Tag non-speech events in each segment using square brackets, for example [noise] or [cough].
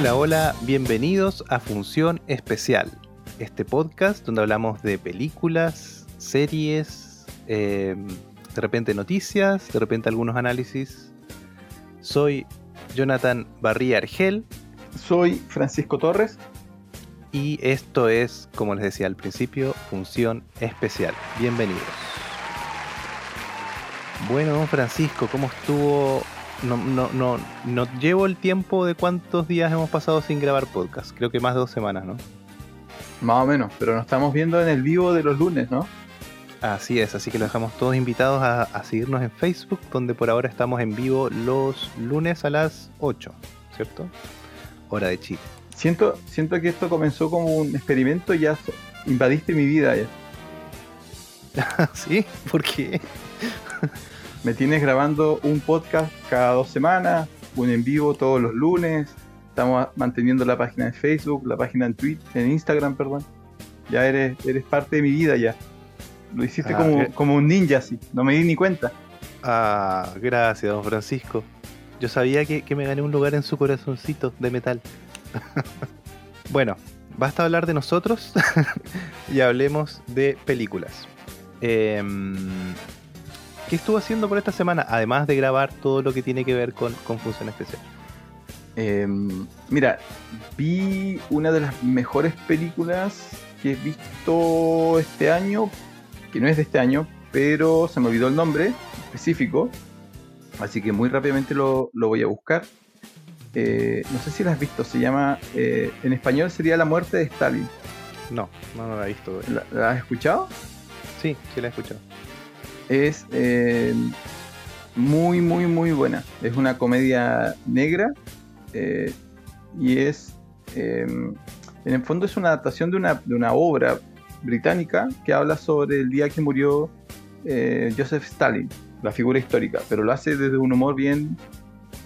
Hola, hola, bienvenidos a Función Especial, este podcast donde hablamos de películas, series, eh, de repente noticias, de repente algunos análisis. Soy Jonathan Barría Argel Soy Francisco Torres. y esto es, como les decía al principio, Función Especial. Bienvenidos. Bueno, don Francisco, ¿cómo estuvo? No, no, no, no llevo el tiempo de cuántos días hemos pasado sin grabar podcast. Creo que más de dos semanas, ¿no? Más o menos, pero nos estamos viendo en el vivo de los lunes, ¿no? Así es, así que los dejamos todos invitados a, a seguirnos en Facebook, donde por ahora estamos en vivo los lunes a las 8, ¿cierto? Hora de Chile. Siento, siento que esto comenzó como un experimento y ya invadiste mi vida ya. [laughs] ¿Sí? ¿Por qué? [laughs] Me tienes grabando un podcast cada dos semanas, un en vivo todos los lunes. Estamos manteniendo la página de Facebook, la página en Twitter, en Instagram, perdón. Ya eres, eres parte de mi vida ya. Lo hiciste Ah, como, eh. como un ninja así, no me di ni cuenta. Ah, gracias, don Francisco. Yo sabía que, que me gané un lugar en su corazoncito de metal. [laughs] bueno, basta hablar de nosotros [laughs] y hablemos de películas. Em, ¿Qué estuvo haciendo por esta semana? Además de grabar todo lo que tiene que ver con, con Función Especial. Em, mira, vi una de las mejores películas que he visto este año, que no es de este año, pero se me olvidó el nombre específico, así que muy rápidamente lo, lo voy a buscar. Eh, no sé si la has visto, se llama, eh, en español sería La muerte de Stalin. No, no, no la he visto. ¿La, la has escuchado? Sí, sí la he escuchado. Es eh, muy, muy, muy buena. Es una comedia negra eh, y es, eh, en el fondo es una adaptación de una, de una obra británica que habla sobre el día que murió eh, Joseph Stalin, la figura histórica, pero lo hace desde un humor bien,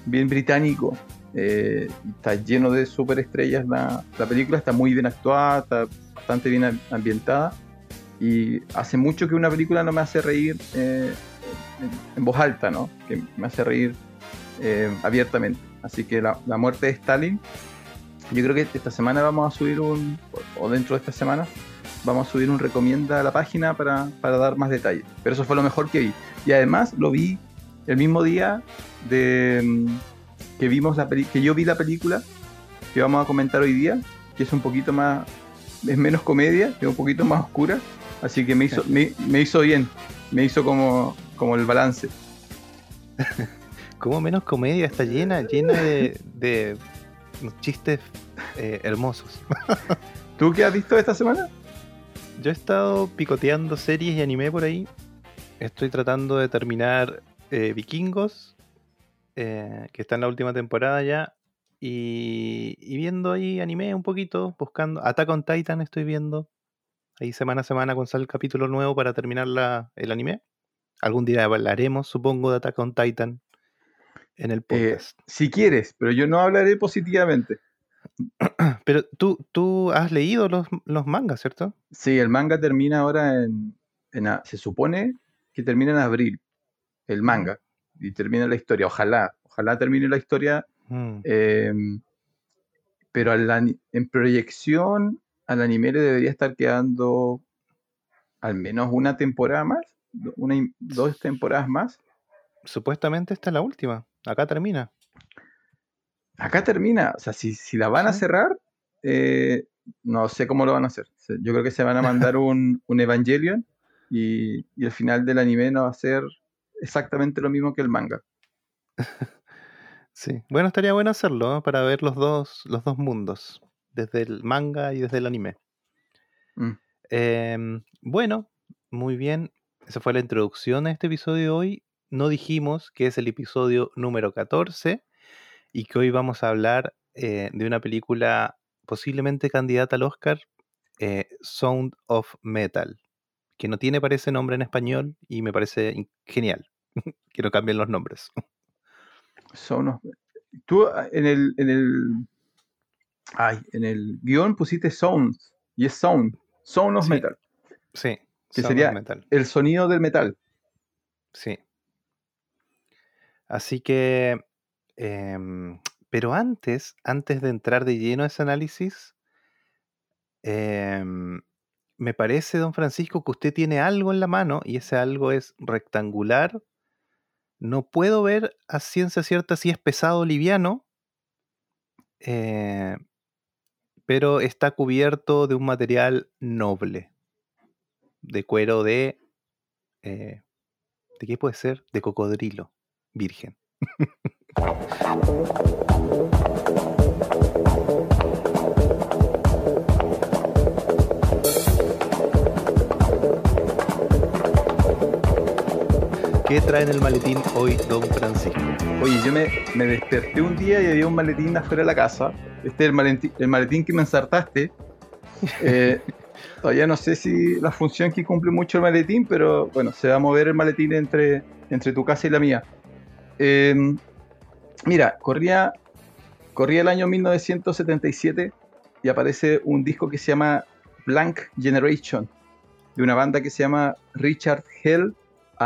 bien británico. está lleno de superestrellas la, la película, está muy bien actuada, está bastante bien am- ambientada y hace mucho que una película no me hace reír eh, en, voz alta, ¿no? Que me hace reír eh, abiertamente. Así que la, la muerte de Stalin, yo creo que esta semana vamos a subir un, o dentro de esta semana, vamos a subir un recomienda a la página para, para dar más detalles. Pero eso fue lo mejor que vi. Y además lo vi el mismo día de mm, que vimos la peli- que yo vi la película que vamos a comentar hoy día, que es un poquito más, es menos comedia, es un poquito más oscura, así que me hizo, me, me hizo bien, me hizo como, como el balance. [laughs] Como menos comedia está llena, llena de, de chistes eh, hermosos. [laughs] ¿Tú qué has visto esta semana? Yo he estado picoteando series y anime por ahí. Estoy tratando de terminar eh, Vikingos, eh, que está en la última temporada ya. Y, y viendo ahí anime un poquito, buscando. Attack on Titan estoy viendo. Ahí semana a semana con sale el capítulo nuevo para terminar la- el anime. Algún día hablaremos, supongo, de Attack on Titan en el Eh, podcast. si quieres, pero yo no hablaré positivamente. [clears throat] Pero tú, tú has leído los, los mangas, ¿cierto? Sí, el manga termina ahora en, en a- se supone que termina en abril, el manga, y termina la historia. Ojalá, ojalá termine la historia Mm. Eh, pero en proyección al anime le debería estar quedando al menos una temporada más, una, y- dos temporadas más. Supuestamente esta es la última. Acá termina. Acá termina, o sea, si, si la van a cerrar, eh, no sé cómo lo van a hacer. Yo creo que se van a mandar un, [laughs] un Evangelion y, y el final del anime no va a ser exactamente lo mismo que el manga. [laughs] Sí. Bueno, estaría bueno hacerlo, ¿no? Para ver los dos, los dos mundos. Desde el manga y desde el anime. Mm. Em, bueno, muy bien. Esa fue la introducción a este episodio de hoy. No dijimos que es el episodio número 14 y que hoy vamos a hablar eh, de una película posiblemente candidata al Oscar, eh, Sound of Metal, que no tiene, parece, nombre en español y me parece genial [laughs] que no cambien los nombres. Son unos- Tú ah, en el, en el, ay, en el guion pusiste sounds y es sound, sound of Sí. metal, Sí, Que sería- Metal. el sonido del metal. Sí. Así que em, Pero antes, antes de entrar de lleno a ese análisis, em, me parece, don Francisco, que usted tiene algo en la mano y ese algo es rectangular. No puedo ver a ciencia cierta si es pesado o liviano, eh, pero está cubierto de un material noble, de cuero de... eh, ¿De qué puede ser? De cocodrilo, virgen. [laughs] ¿Qué trae en el maletín hoy, don Francisco? Oye, yo me, me desperté un día y había un maletín afuera de la casa. Este es el maletín, el maletín que me ensartaste. [laughs] Eh, todavía no sé si la función que cumple mucho el maletín, pero bueno, se va a mover el maletín entre, entre tu casa y la mía. Eh, mira, corría, corría el año 1977 y aparece un disco que se llama Blank Generation, de una banda que se llama Richard Hell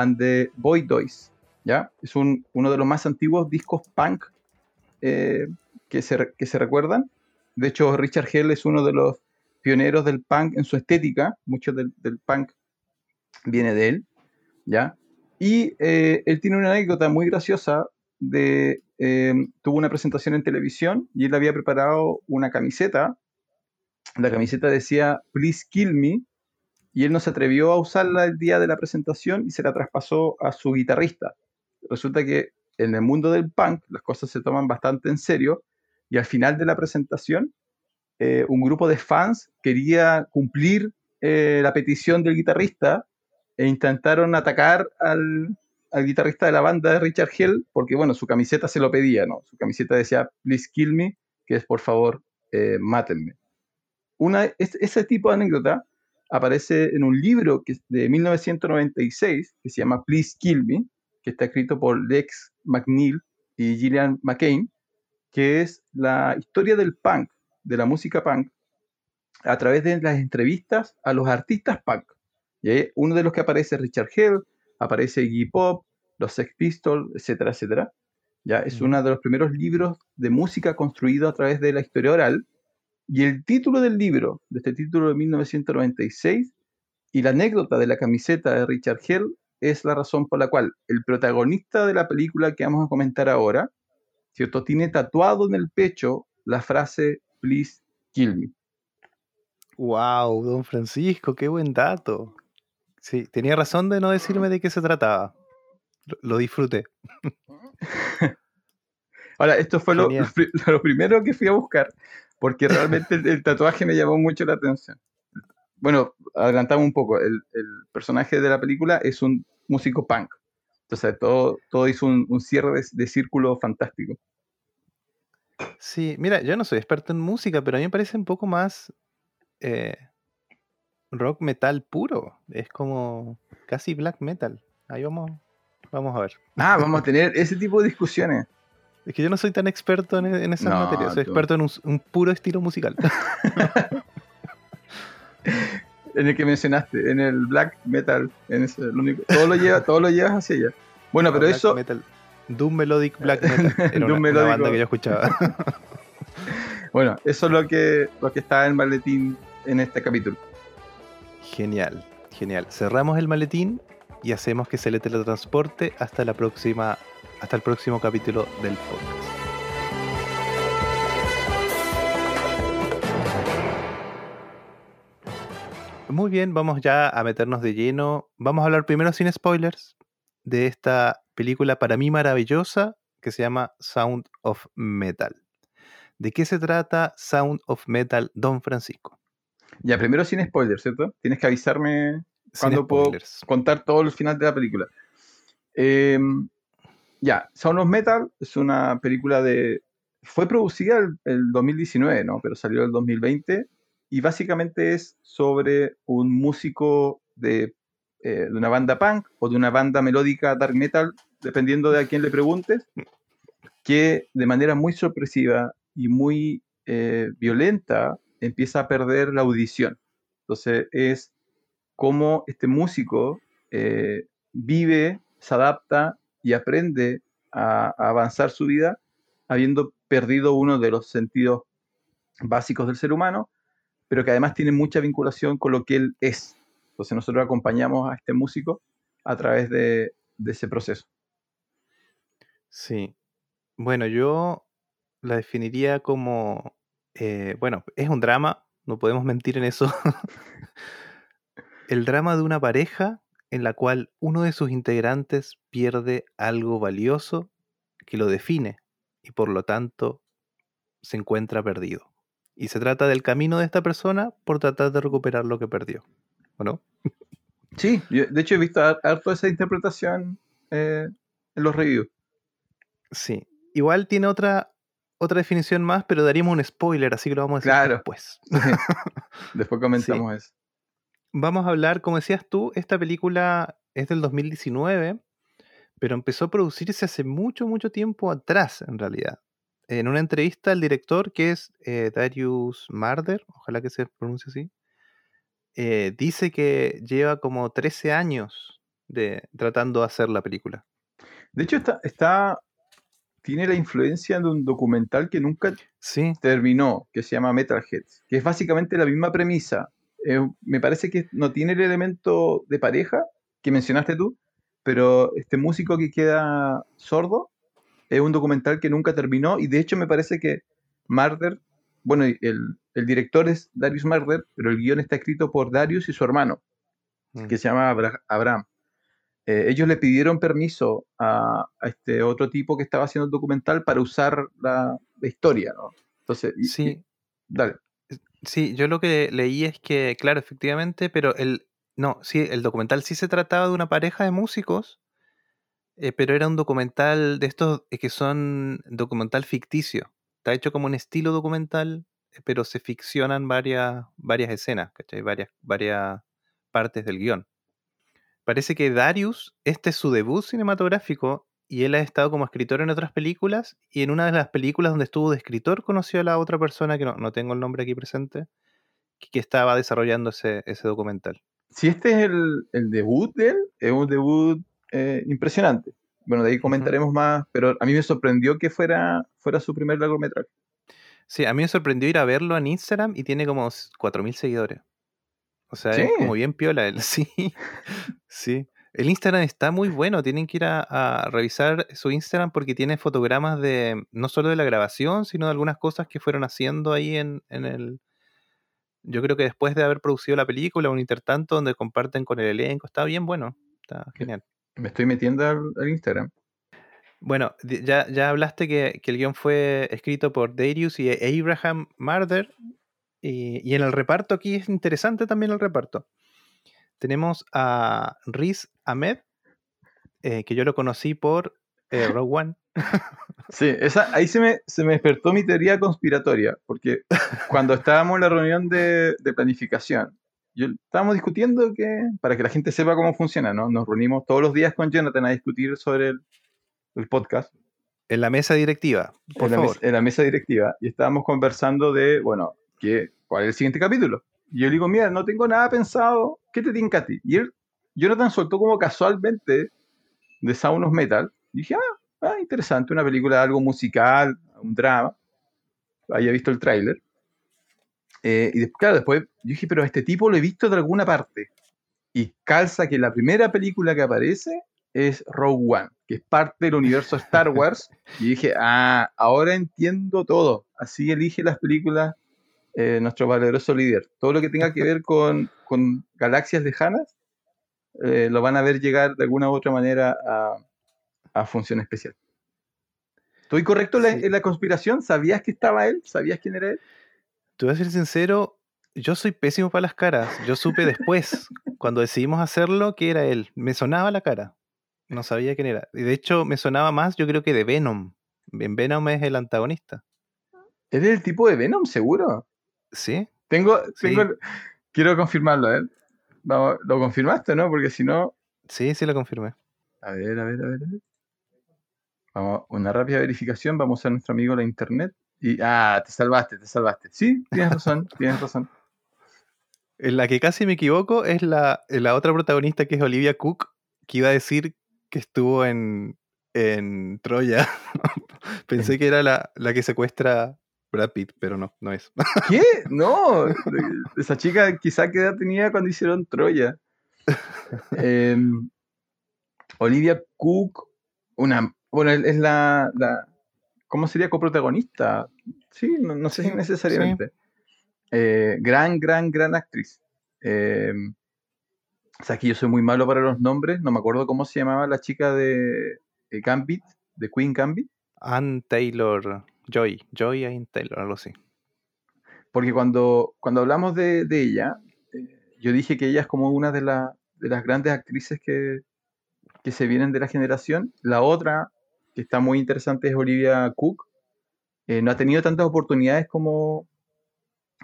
and the Boy Toys. ¿ya? Es un, uno de los más antiguos discos punk eh, que, se, que se recuerdan. De hecho, Richard Hell es uno de los pioneros del punk en su estética. Mucho del, punk viene de él. ¿ya? Y eh, él tiene una anécdota muy graciosa de... eh, tuvo una presentación en televisión y él había preparado una camiseta. La camiseta decía, Please Kill Me, y él no se atrevió a usarla el día de la presentación y se la traspasó a su guitarrista. Resulta que en el mundo del punk las cosas se toman bastante en serio y al final de la presentación eh, un grupo de fans quería cumplir eh, la petición del guitarrista e intentaron atacar al, al guitarrista de la banda Richard Hell porque bueno, su camiseta se lo pedía, ¿no? Su camiseta decía Please kill me, que es por favor eh, mátenme. Una, es- ese tipo de anécdota aparece en un libro que es de 1996 que se llama Please Kill Me, que está escrito por Lex McNeil y Gillian McCain, que es la historia del punk, de la música punk, a través de las entrevistas a los artistas punk. Uno de los que aparece es Richard Hell, aparece Iggy Pop, los Sex Pistols, etcétera, etcétera. Ya es uno de los primeros libros de música construido a través de la historia oral. Y el título del libro, de este título de 1996, y la anécdota de la camiseta de Richard Hell es la razón por la cual el protagonista de la película que vamos a comentar ahora, ¿cierto? Tiene tatuado en el pecho la frase Please kill me. Wow, don Francisco, qué buen dato. Sí, tenía razón de no decirme de qué se trataba. Lo, disfruté. [laughs] Ahora, esto fue lo, lo [laughs] lo primero que fui a buscar, porque realmente el, el tatuaje me llamó mucho la atención. Bueno, adelantamos un poco, el, el personaje de la película es un músico punk. Entonces, todo, todo hizo un, un cierre de, de círculo fantástico. Sí, mira, yo no soy experto en música, pero a mí me parece un poco más eh, rock metal puro. Es como casi black metal. Ahí vamos, vamos a ver. Ah, vamos a tener ese tipo de discusiones. Es que yo no soy tan experto en, en esas No, materias, soy tú- experto en un, un puro estilo musical. [laughs] En el que mencionaste, en el black metal, en ese, lo único, todo lo lleva, todo lo llevas hacia allá. Bueno, pero Black eso, metal. Doom Melodic Black [laughs] Metal. Era Doom una, una banda que yo escuchaba. [laughs] bueno, eso es lo que, lo que está en el maletín en este capítulo. Genial, genial. Cerramos el maletín y hacemos que se le teletransporte hasta la próxima, hasta el próximo capítulo del podcast. Muy bien, vamos ya a meternos de lleno. Vamos a hablar primero sin spoilers de esta película para mí maravillosa que se llama Sound of Metal. ¿De qué se trata Sound of Metal, Don Francisco? Ya, primero sin spoilers, ¿cierto? Tienes que avisarme Sin ¿Cuándo puedo contar todo el final de la película. Eh, ya, Sound of Metal es una película de... Fue producida el, el 2019, ¿no? Pero salió el 2020 y básicamente es sobre un músico de, eh, de una banda punk o de una banda melódica dark metal, dependiendo de a quién le preguntes, que de manera muy sorpresiva y muy eh, violenta empieza a perder la audición. Entonces es cómo este músico eh, vive, se adapta y aprende a, avanzar su vida habiendo perdido uno de los sentidos básicos del ser humano, pero que además tiene mucha vinculación con lo que él es. Entonces nosotros acompañamos a este músico a través de, ese proceso. Sí. Bueno, yo la definiría como, eh, bueno, es un drama, no podemos mentir en eso. [laughs] El drama de una pareja en la cual uno de sus integrantes pierde algo valioso que lo define y por lo tanto se encuentra perdido. Y se trata del camino de esta persona por tratar de recuperar lo que perdió. ¿O no? Sí, de hecho he visto harto esa interpretación eh, en los reviews. Sí. Igual tiene otra, otra definición más, pero daríamos un spoiler, así que lo vamos a decir después. [laughs] después [laughs] comentamos eso. Vamos a hablar, como decías tú, esta película es del 2019, pero empezó a producirse hace mucho, mucho tiempo atrás, en realidad en una entrevista el director, que es eh, Darius Marder, ojalá que se pronuncie así, eh, dice que lleva como 13 años de, tratando de hacer la película. De hecho, está, está, tiene la influencia de un documental que nunca terminó, que se llama Metalheads, que es básicamente la misma premisa. Me parece que no tiene el elemento de pareja que mencionaste tú, pero este músico que queda sordo es un documental que nunca terminó y de hecho me parece que Marder, bueno, el, director es Darius Marder, pero el guion está escrito por Darius y su hermano, mm. que se llama Abraham. Eh, ellos le pidieron permiso a, este otro tipo que estaba haciendo el documental para usar la, historia, ¿no? Entonces, sí. dale. Sí, yo lo que leí es que, claro, efectivamente, pero el, no, sí, el documental sí se trataba de una pareja de músicos eh, pero era un documental de estos eh, que son documental ficticio. Está hecho como un estilo documental, eh, pero se ficcionan varias, varias escenas, ¿cachai? Varias, varias partes del guion. Parece que Darius, este es su debut cinematográfico y él ha estado como escritor en otras películas y en una de las películas donde estuvo de escritor conoció a la otra persona, que no, tengo el nombre aquí presente, que, estaba desarrollando ese, documental. Si este es el, el debut de él, es un debut eh, impresionante. Bueno, de ahí comentaremos más, pero a mí me sorprendió que fuera, fuera su primer largometraje. Sí, a mí me sorprendió ir a verlo en Instagram y tiene como 4.000 seguidores. O sea, es como bien piola él, [laughs] sí. sí. El Instagram está muy bueno, tienen que ir a, revisar su Instagram porque tiene fotogramas de no solo de la grabación, sino de algunas cosas que fueron haciendo ahí en, en el... Yo creo que después de haber producido la película, un intertanto donde comparten con el elenco, está bien bueno, está genial. Me estoy metiendo al, Instagram. Bueno, ya, ya hablaste que, el guion fue escrito por Darius y Abraham Marder. Y, en el reparto aquí es interesante también el reparto. Tenemos a Riz Ahmed, eh, que yo lo conocí por eh, [laughs] Rogue One. Sí, esa, ahí se me, se me despertó mi teoría conspiratoria, porque cuando estábamos en la reunión de, de planificación, yo, estábamos discutiendo que, para que la gente sepa cómo funciona, ¿no? Nos reunimos todos los días con Jonathan a discutir sobre el, podcast. En la mesa directiva, por en favor. La en la mesa directiva. Y estábamos conversando de, bueno, ¿qué, ¿cuál es el siguiente capítulo? Y yo le digo, mira, no tengo nada pensado, ¿qué te tinca a ti? Y él, Jonathan soltó como casualmente de Sound of Metal. Y dije, ah, ah interesante, una película, algo musical, un drama. Había visto el tráiler. Eh, y después, claro, después dije, pero a este tipo lo he visto de alguna parte. Y calza que la primera película que aparece es Rogue One, que es parte del universo Star Wars. y dije, ah, ahora entiendo todo. Así elige las películas eh, nuestro valeroso líder. Todo lo que tenga que ver con, con galaxias lejanas, eh, lo van a ver llegar de alguna u otra manera a, a función especial. ¿Estoy correcto en la conspiración? ¿Sabías que estaba él? ¿Sabías quién era él? Te voy a ser sincero, yo soy pésimo para las caras. Yo supe después, [laughs] cuando decidimos hacerlo, que era él. Me sonaba la cara. No sabía quién era. Y de hecho, me sonaba más, yo creo que de Venom. En Venom es el antagonista. ¿Eres el tipo de Venom, seguro? Sí. Tengo, quiero confirmarlo, ¿eh? ¿Lo confirmaste, no? Porque si no. Sí, sí lo confirmé. A ver, a ver, a ver, a ver. Vamos, una rápida verificación. Vamos a nuestro amigo la internet. Y, ah, te salvaste, te salvaste. Sí, tienes razón, [laughs] tienes razón. En la que casi me equivoco es la, la otra protagonista que es Olivia Cook, que iba a decir que estuvo en, en Troya. [laughs] Pensé que era la, la que secuestra Brad Pitt, pero no, no es. ¿Qué? [laughs] No, esa chica quizá qué edad tenía cuando hicieron Troya. Em, Olivia Cook, una, bueno, es la, la ¿cómo sería coprotagonista? Sí, no, sé si necesariamente. Eh, gran, gran, gran actriz. Em, o sea, que yo soy muy malo para los nombres, no me acuerdo cómo se llamaba la chica de, Gambit, de Queen Gambit. Ann Taylor, Joy, Joy Ann Taylor, algo así. Porque cuando, cuando hablamos de, ella, eh, yo dije que ella es como una de, de las grandes actrices que, que se vienen de la generación. La otra, que está muy interesante, es Olivia Cook. Eh, no ha tenido tantas oportunidades como,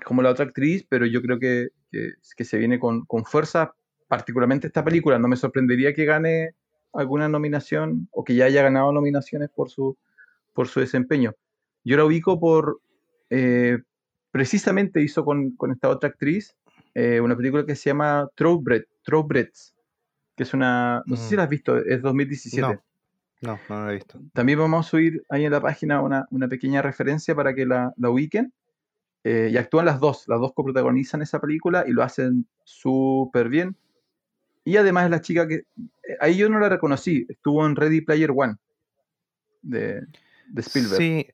como la otra actriz, pero yo creo que, que, se viene con, con, fuerza, particularmente esta película. No me sorprendería que gane alguna nominación o que ya haya ganado nominaciones por su, por su desempeño. Yo la ubico por, eh, precisamente hizo con, con, esta otra actriz eh, una película que se llama Throwbreds, que es una, no sé si mm. la has visto, es 2017. No. No, no la he visto. También vamos a subir ahí en la página una, una pequeña referencia para que la, la ubiquen. Eh, y actúan las dos, las dos coprotagonizan esa película y lo hacen súper bien. Y además es la chica que, eh, ahí yo no la reconocí, estuvo en Ready Player One de, de Spielberg. Sí,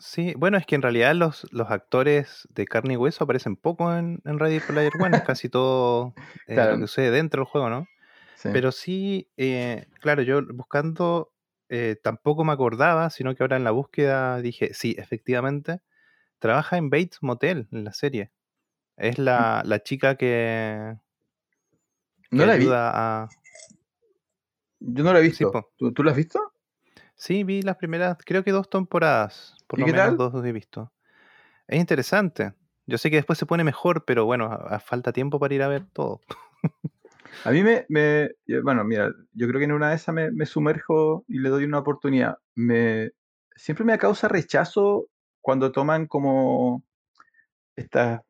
sí, bueno, es que en realidad los, los actores de carne y hueso aparecen poco en, Ready Player One, es casi todo eh, lo que sucede dentro del juego, ¿no? Pero sí, claro, yo buscando tampoco me acordaba, sino que ahora en la búsqueda dije, sí, efectivamente, Trabaja en Bates Motel, en la serie. Es mm. la, la chica que, no la ayuda a... Yo no la he visto. ¿Tú, ¿Tú, la has visto? Sí, vi las primeras, creo que dos temporadas. Por lo menos dos he visto. Es interesante. Yo sé que después se pone mejor, pero bueno, a, falta tiempo para ir a ver todo. a mí me, me, Bueno, mira, yo creo que en una de esas me, me sumerjo y le doy una oportunidad. Me, siempre me causa rechazo cuando toman como estas,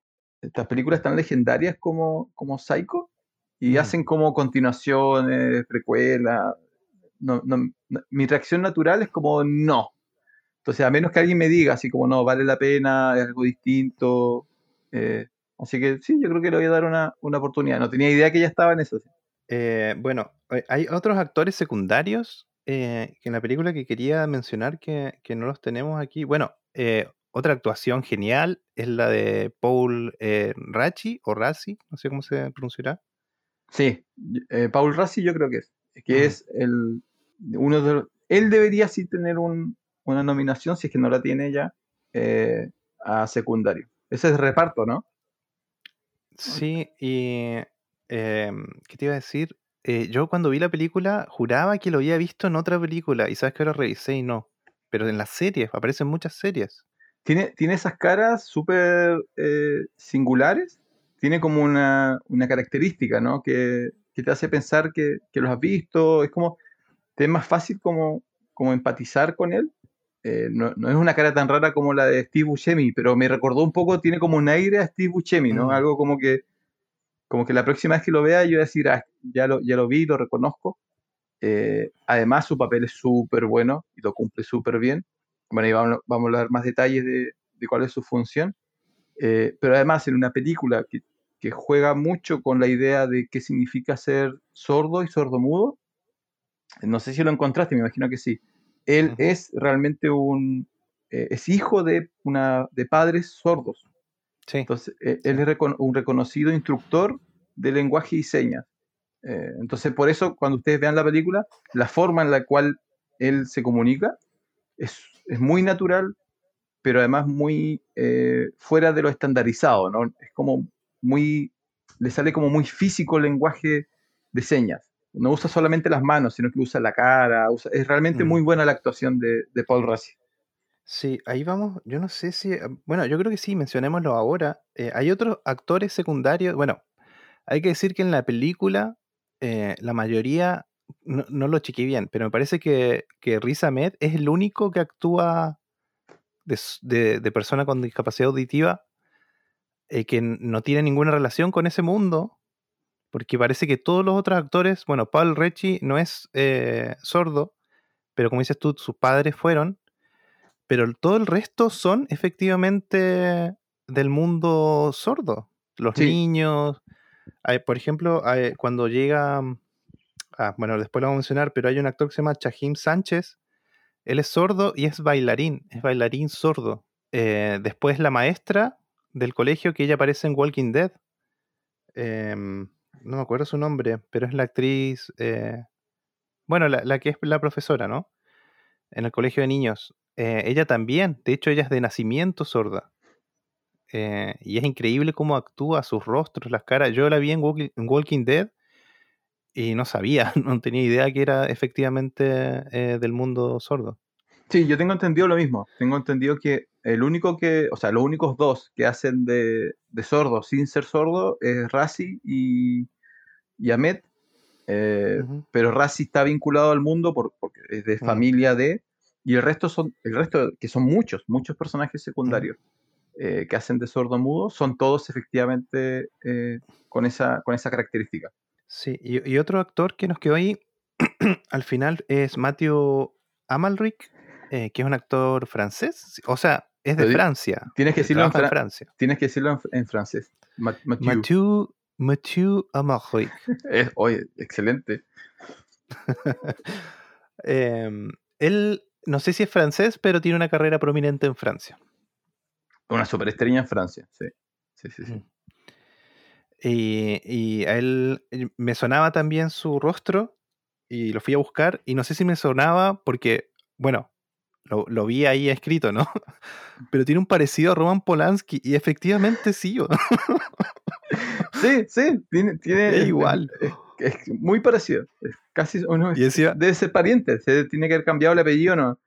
estas películas tan legendarias como, como Psycho y mm. hacen como continuaciones, precuelas. No, mi reacción natural es como no. Entonces, a menos que alguien me diga así como no, vale la pena, es algo distinto. Eh, así que sí, yo creo que le voy a dar una, una oportunidad. No tenía idea que ella estaba en eso. Eh, bueno, hay otros actores secundarios eh, en la película que quería mencionar que, que, no los tenemos aquí. Bueno, eh, otra actuación genial es la de Paul eh, Rachi o Rassi, no sé cómo se pronunciará. Sí, eh, Paul Rassi yo creo que es. Que es el uno de él debería sí tener una nominación, si es que no la tiene ya, eh, a secundario. Ese es reparto, ¿no? Sí, y em, ¿qué te iba a decir? yo cuando vi la película juraba que lo había visto en otra película y sabes que lo revisé y no pero en las series, aparecen muchas series. Tiene, tiene esas caras súper eh, singulares, tiene como una, característica, ¿no? Que, te hace pensar que, los has visto, es como, te es más fácil como, como empatizar con él. Eh, no, es una cara tan rara como la de Steve Buscemi, pero me recordó un poco, tiene como un aire a Steve Buscemi, ¿no? Mm. Algo como que, como que la próxima vez que lo vea yo voy a decir, ah, ya lo, ya lo vi, lo reconozco. Eh, además, su papel es súper bueno y lo cumple súper bien. Bueno, y vamos, vamos, a hablar más detalles de, de cuál es su función. Eh, pero además, en una película que, que, juega mucho con la idea de qué significa ser sordo y sordomudo, no sé si lo encontraste, me imagino que sí. Él es realmente un. Eh, es hijo de, una, de padres sordos. Sí. Entonces, él es un reconocido instructor de lenguaje y señas. Eh, entonces, por eso, cuando ustedes vean la película, la forma en la cual él se comunica es, es muy natural, pero además muy eh, fuera de lo estandarizado, ¿no? Es como muy, le sale como muy físico el lenguaje de señas. No usa solamente las manos, sino que usa la cara. es realmente mm. muy buena la actuación de, de Paul Rassi. Sí, ahí vamos. Yo no sé si. Bueno, yo creo que sí, mencionémoslo ahora. Eh, hay otros actores secundarios. Bueno, hay que decir que en la película eh, la mayoría, no, lo chequeé bien, pero me parece que, que Riz Ahmed es el único que actúa de, persona con discapacidad auditiva eh, que no tiene ninguna relación con ese mundo, porque parece que todos los otros actores, bueno, Paul Recci no es eh, sordo, pero como dices tú, sus padres fueron, pero todo el resto son efectivamente del mundo sordo. Los niños, por ejemplo, cuando llega, ah, bueno, después lo vamos a mencionar, pero hay un actor que se llama Chahim Sánchez, él es sordo y es bailarín, es bailarín sordo. Eh, después la maestra del colegio que ella aparece en Walking Dead. Em, no me acuerdo su nombre, pero es la actriz, eh, bueno, la, que es la profesora, ¿no? En el colegio de niños. Eh, ella también, de hecho ella es de nacimiento sorda. y es increíble cómo actúa, sus rostros, las caras. Yo la vi en Walking, Dead y no sabía, [laughs] no tenía idea que era efectivamente del mundo sordo. Sí, yo tengo entendido lo mismo. Tengo entendido que el único que, o sea, los únicos dos que hacen de, de sordo sin ser sordo es Razi y, y Ahmed. Eh, pero Razi está vinculado al mundo por, porque es de mm. familia de. Y el resto son, el resto, que son muchos, muchos personajes secundarios eh, que hacen de sordo mudo, son todos efectivamente eh, con, esa, con esa característica. Sí, y, y otro actor que nos quedó ahí [clears throat] al final es Matthew Amalric, eh, que es un actor francés, o sea, es de Francia. Tienes que decirlo en, Francia. Tienes que decirlo en, francés. Mathieu. Mathieu, Amalric. [laughs] oye, excelente. [laughs] Em, él, no sé si es francés, pero tiene una carrera prominente en Francia. Una superestrella en Francia, sí. Sí, sí, sí. Mm. Y, y, a él me sonaba también su rostro y lo fui a buscar y no sé si me sonaba porque, bueno, lo, vi ahí escrito, ¿no? Pero tiene un parecido a Roman Polanski y efectivamente sí. sí, sí, tiene, [laughs] es igual. Es, muy parecido. Es casi uno, debe ser pariente, se tiene que haber cambiado el apellido, ¿no?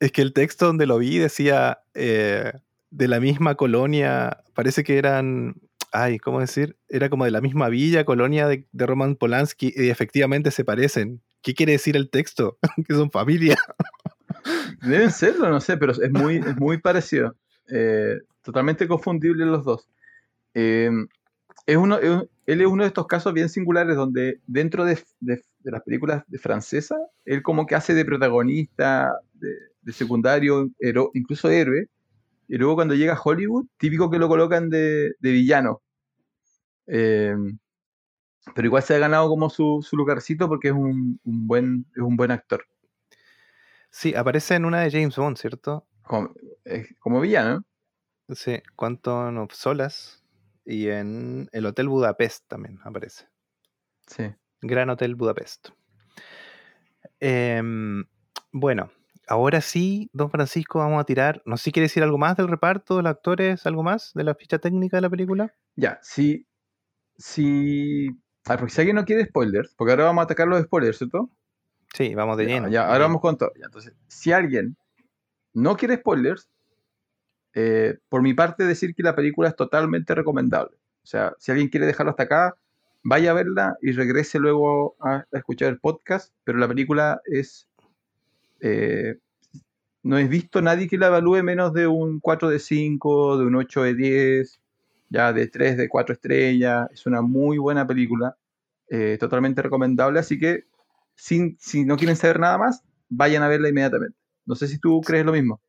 Es que el texto donde lo vi decía eh, de la misma colonia, parece que eran, ay, ¿cómo decir? Era como de la misma villa, colonia de, de Roman Polanski y efectivamente se parecen. ¿Qué quiere decir el texto? [laughs] que son familia. Deben serlo, no sé, pero es muy, es muy parecido. Eh, totalmente confundible los dos. Eh, es uno, él es uno de estos casos bien singulares donde dentro de, las películas de francesa, él como que hace de protagonista, de, secundario, incluso héroe, y luego cuando llega a Hollywood, típico que lo colocan de, villano. Eh, pero igual se ha ganado como su, lugarcito porque es un, buen, es un buen actor. Sí, aparece en una de James Bond, ¿cierto? Como, como villano. Sí, Quantum of Solas. Y en el Hotel Budapest también aparece. Sí. Gran Hotel Budapest. Em, bueno, ahora sí, don Francisco, vamos a tirar. No sé si quiere decir algo más del reparto, de los actores, algo más de la ficha técnica de la película. Ya, sí. Sí. A porque si alguien no quiere spoilers, porque ahora vamos a atacar los spoilers, ¿cierto? Sí, vamos de lleno. Ya, ahora vamos con todo. entonces, si alguien no quiere spoilers, eh, por mi parte decir que la película es totalmente recomendable. O sea, si alguien quiere dejarlo hasta acá, vaya a verla y regrese luego a, escuchar el podcast, pero la película es... Eh, no he visto nadie que la evalúe menos de un 4 de 5, de un 8 de 10, ya de 3 de 4 estrellas. Es una muy buena película, eh, totalmente recomendable, así que si no quieren saber nada más, vayan a verla inmediatamente. No sé si tú crees lo mismo.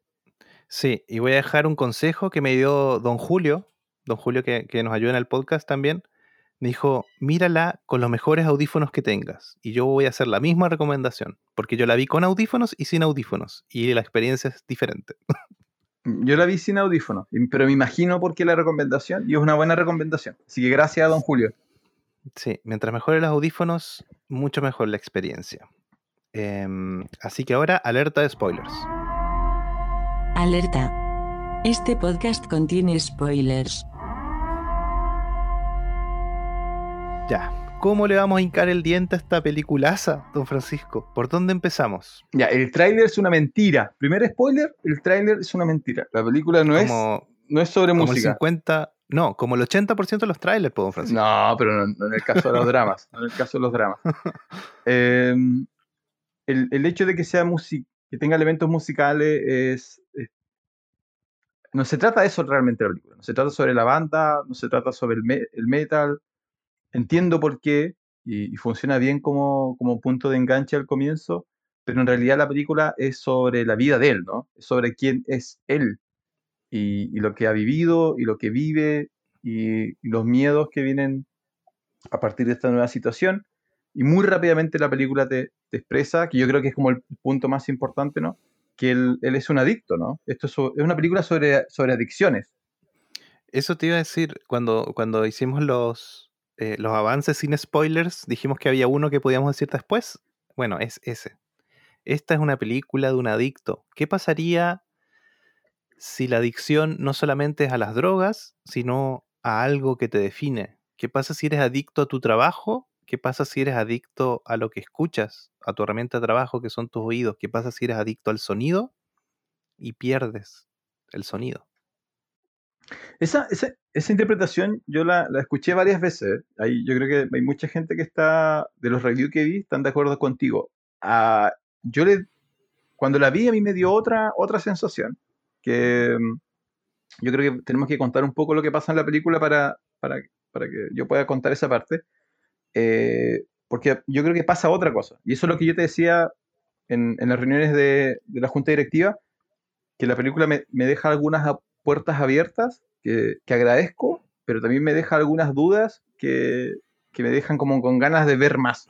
Sí, y voy a dejar un consejo que me dio don Julio, don Julio que, nos ayuda en el podcast también. Me dijo, mírala con los mejores audífonos que tengas. Y yo voy a hacer la misma recomendación, porque yo la vi con audífonos y sin audífonos, y la experiencia es diferente. Yo la vi sin audífonos, pero me imagino por qué la recomendación, y es una buena recomendación. Así que gracias a don Julio. Sí, mientras mejores los audífonos, mucho mejor la experiencia. Em, así que ahora, alerta de spoilers. Alerta. Este podcast contiene spoilers. Ya, ¿cómo le vamos a hincar el diente a esta peliculaza, don Francisco? ¿Por dónde empezamos? Ya, el tráiler es una mentira. Primer spoiler, el tráiler es una mentira. La película no, es, no es sobre música. 50, no, como el 80% de los trailers, puedo Francisco. No, pero no, en el caso de los dramas. en el caso de los dramas. [laughs] Em, el, hecho de que sea que tenga elementos musicales es, No se trata de eso realmente la película. No se trata sobre la banda, no se trata sobre el, metal. Entiendo por qué, y, funciona bien como, como punto de enganche al comienzo, pero en realidad la película es sobre la vida de él, ¿no? Es sobre quién es él y, y lo que ha vivido y lo que vive y, y los miedos que vienen a partir de esta nueva situación. Y muy rápidamente la película te, te expresa, que yo creo que es como el punto más importante, ¿no? Que él, él es un adicto, ¿no? Esto es, es una película sobre, sobre adicciones. Eso te iba a decir, cuando, cuando hicimos los, eh, los avances sin spoilers, dijimos que había uno que podíamos decir después. Bueno, es ese. Esta es una película de un adicto. ¿Qué pasaría si la adicción no solamente es a las drogas, sino a algo que te define? ¿Qué pasa si eres adicto a tu trabajo? ¿Qué pasa si eres adicto a lo que escuchas, a tu herramienta de trabajo que son tus oídos? ¿Qué pasa si eres adicto al sonido y pierdes el sonido? Esa, esa, interpretación yo la, la escuché varias veces. Hay, yo creo que hay mucha gente que está, de los reviews que vi, están de acuerdo contigo. Ah, yo le, cuando la vi a mí me dio otra, otra sensación, que mm, yo creo que tenemos que contar un poco lo que pasa en la película para, para, para que yo pueda contar esa parte. Eh, porque yo creo que pasa otra cosa. Y eso es lo que yo te decía en, en las reuniones de, de la junta directiva, que la película me, me deja algunas puertas abiertas que, que agradezco, pero también me deja algunas dudas que, que me dejan como con ganas de ver más.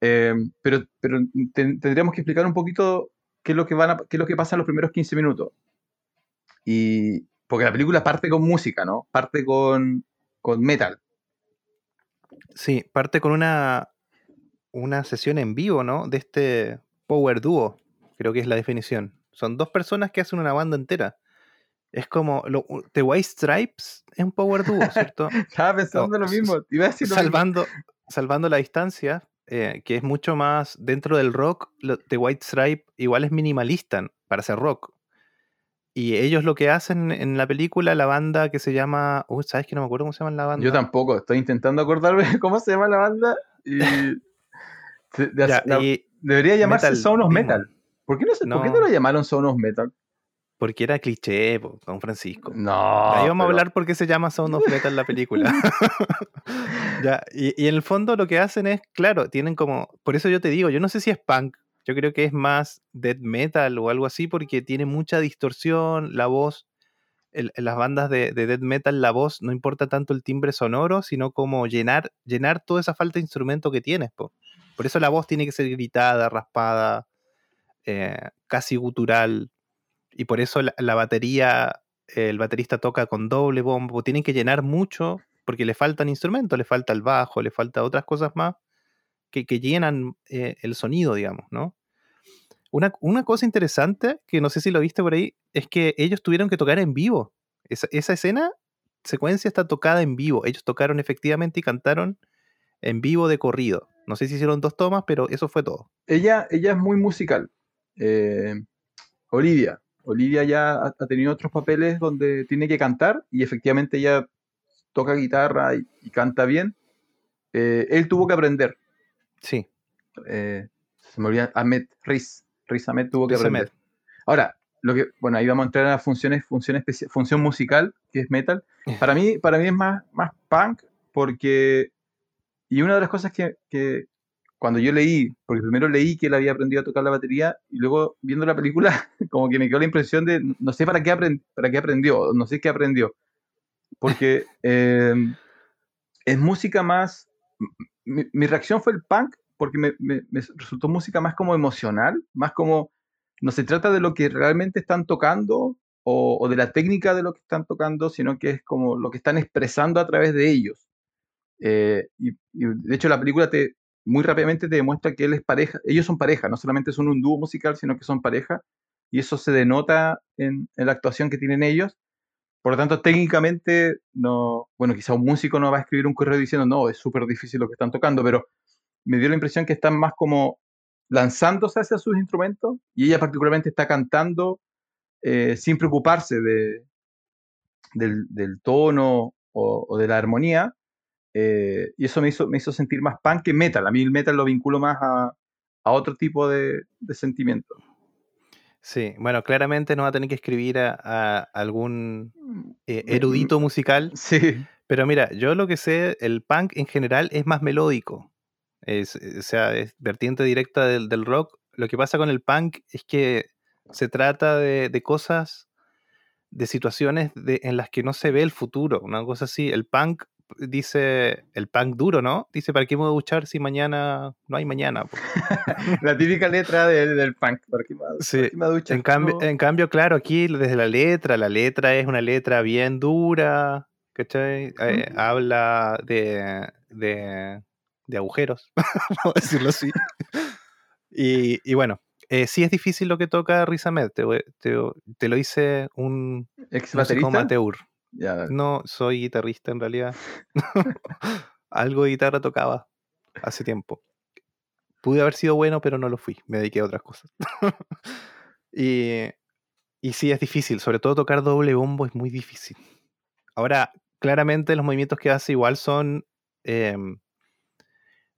Eh, pero pero ten- tendríamos que explicar un poquito qué es lo que, van a- qué es lo que pasa en los primeros 15 minutos. Y, porque la película parte con música, ¿no? Parte con, con metal. Sí, parte con una, una sesión en vivo, ¿no? De este Power Duo, creo que es la definición. Son dos personas que hacen una banda entera. Es como lo- The White Stripes es un Power Duo, ¿cierto? [laughs] Estaba pensando Oh, lo mismo. Iba a decir lo mismo. salvando, salvando la distancia, eh, que es mucho más dentro del rock, The White Stripe igual es minimalista para hacer rock. Y ellos lo que hacen en la película, la banda que se llama. Uy, ¿sabes que no me acuerdo cómo se llama la banda? Yo tampoco, estoy intentando acordarme [laughs] cómo se llama la banda y [laughs] de- de- Ya, la- y- debería llamarse Metal Sound of Demon. Metal. ¿Por qué no, se, ¿por qué No. no lo llamaron Sound of Metal? Porque era cliché, po, don Francisco. No. Ahí vamos a hablar por qué se llama Sound of Metal la película. [laughs] ya, y, y en el fondo lo que hacen es, claro, tienen como. Por eso yo te digo, yo no sé si es punk, yo creo que es más death metal o algo así, porque tiene mucha distorsión, la voz. el- en las bandas de, de death metal, la voz no importa tanto el timbre sonoro, sino como llenar, llenar toda esa falta de instrumento que tienes. po. Por eso la voz tiene que ser gritada, raspada, eh, casi gutural. Y por eso la, batería, el baterista toca con doble bombo. Tienen que llenar mucho porque le faltan instrumentos, le falta el bajo, le falta otras cosas más que, que llenan eh, el sonido, digamos, ¿no? Una, una cosa interesante, que no sé si lo viste por ahí, es que ellos tuvieron que tocar en vivo. Esa, esa escena, secuencia está tocada en vivo. Ellos tocaron efectivamente y cantaron en vivo de corrido. No sé si hicieron dos tomas, pero eso fue todo. Ella, ella es muy musical. Eh, Olivia. Olivia ya ha, ha tenido otros papeles donde tiene que cantar y efectivamente ella toca guitarra y, y canta bien. Eh, él tuvo que aprender. Sí, Eh, se me olvida, Ahmed Riz. Riz Ahmed tuvo que Riz aprender. Ahmed. Ahora, lo que, bueno, ahí vamos a entrar a funciones, función, función musical, que es metal. [laughs] Para mí, para mí es más, más punk, porque. Y una de las cosas que, que cuando yo leí, porque primero leí que él había aprendido a tocar la batería, y luego viendo la película, [laughs] como que me quedó la impresión de no sé para qué, aprend- para qué aprendió, no sé qué aprendió. Porque [laughs] eh, es música más. Mi, mi reacción fue el punk, porque me, me- me resultó música más como emocional, más como. No se trata de lo que realmente están tocando o, o de la técnica de lo que están tocando, sino que es como lo que están expresando a través de ellos. Eh, y, y de hecho la película te muy rápidamente te demuestra que él es pareja, ellos son pareja, no solamente son un dúo musical, sino que son pareja, y eso se denota en, la actuación que tienen ellos. Por lo tanto, técnicamente, no, bueno, quizá un músico no va a escribir un correo diciendo, no, es súper difícil lo que están tocando, pero me dio la impresión que están más como lanzándose hacia sus instrumentos y ella particularmente está cantando eh, sin preocuparse de, del, tono o de la armonía. Eh, y eso me hizo, me hizo sentir más punk que metal. A mí el metal lo vinculo más a, a otro tipo de, de sentimiento. Sí, bueno, claramente nos va a tener que escribir a, a algún eh, erudito musical, Sí, pero mira, yo lo que sé, el punk en general es más melódico, es, o sea, es vertiente directa del, del rock, lo que pasa con el punk es que se trata de, de cosas, de situaciones de, en las que no se ve el futuro, una cosa así. El punk dice, el punk duro, ¿no? Dice, ¿para qué me voy a duchar si mañana no hay mañana? po?" [laughs] La típica letra de- del punk. ¿Para qué me, Sí, para qué me duchas? En cambio, en cambio, claro, aquí desde la letra, la letra es una letra bien dura, ¿cachai? Eh, habla de, de, de agujeros, [laughs] vamos a decirlo así. Y, y bueno, eh, sí es difícil lo que toca Riz Ahmed, te, voy- te, te lo dice un ¿Ex baterista? amateur. No soy guitarrista en realidad. [laughs] Algo de guitarra tocaba hace tiempo. Pude haber sido bueno, pero no lo fui. Me dediqué a otras cosas. [laughs] y, sí, es difícil. Sobre todo tocar doble bombo es muy difícil. Ahora, claramente los movimientos que hace igual son em,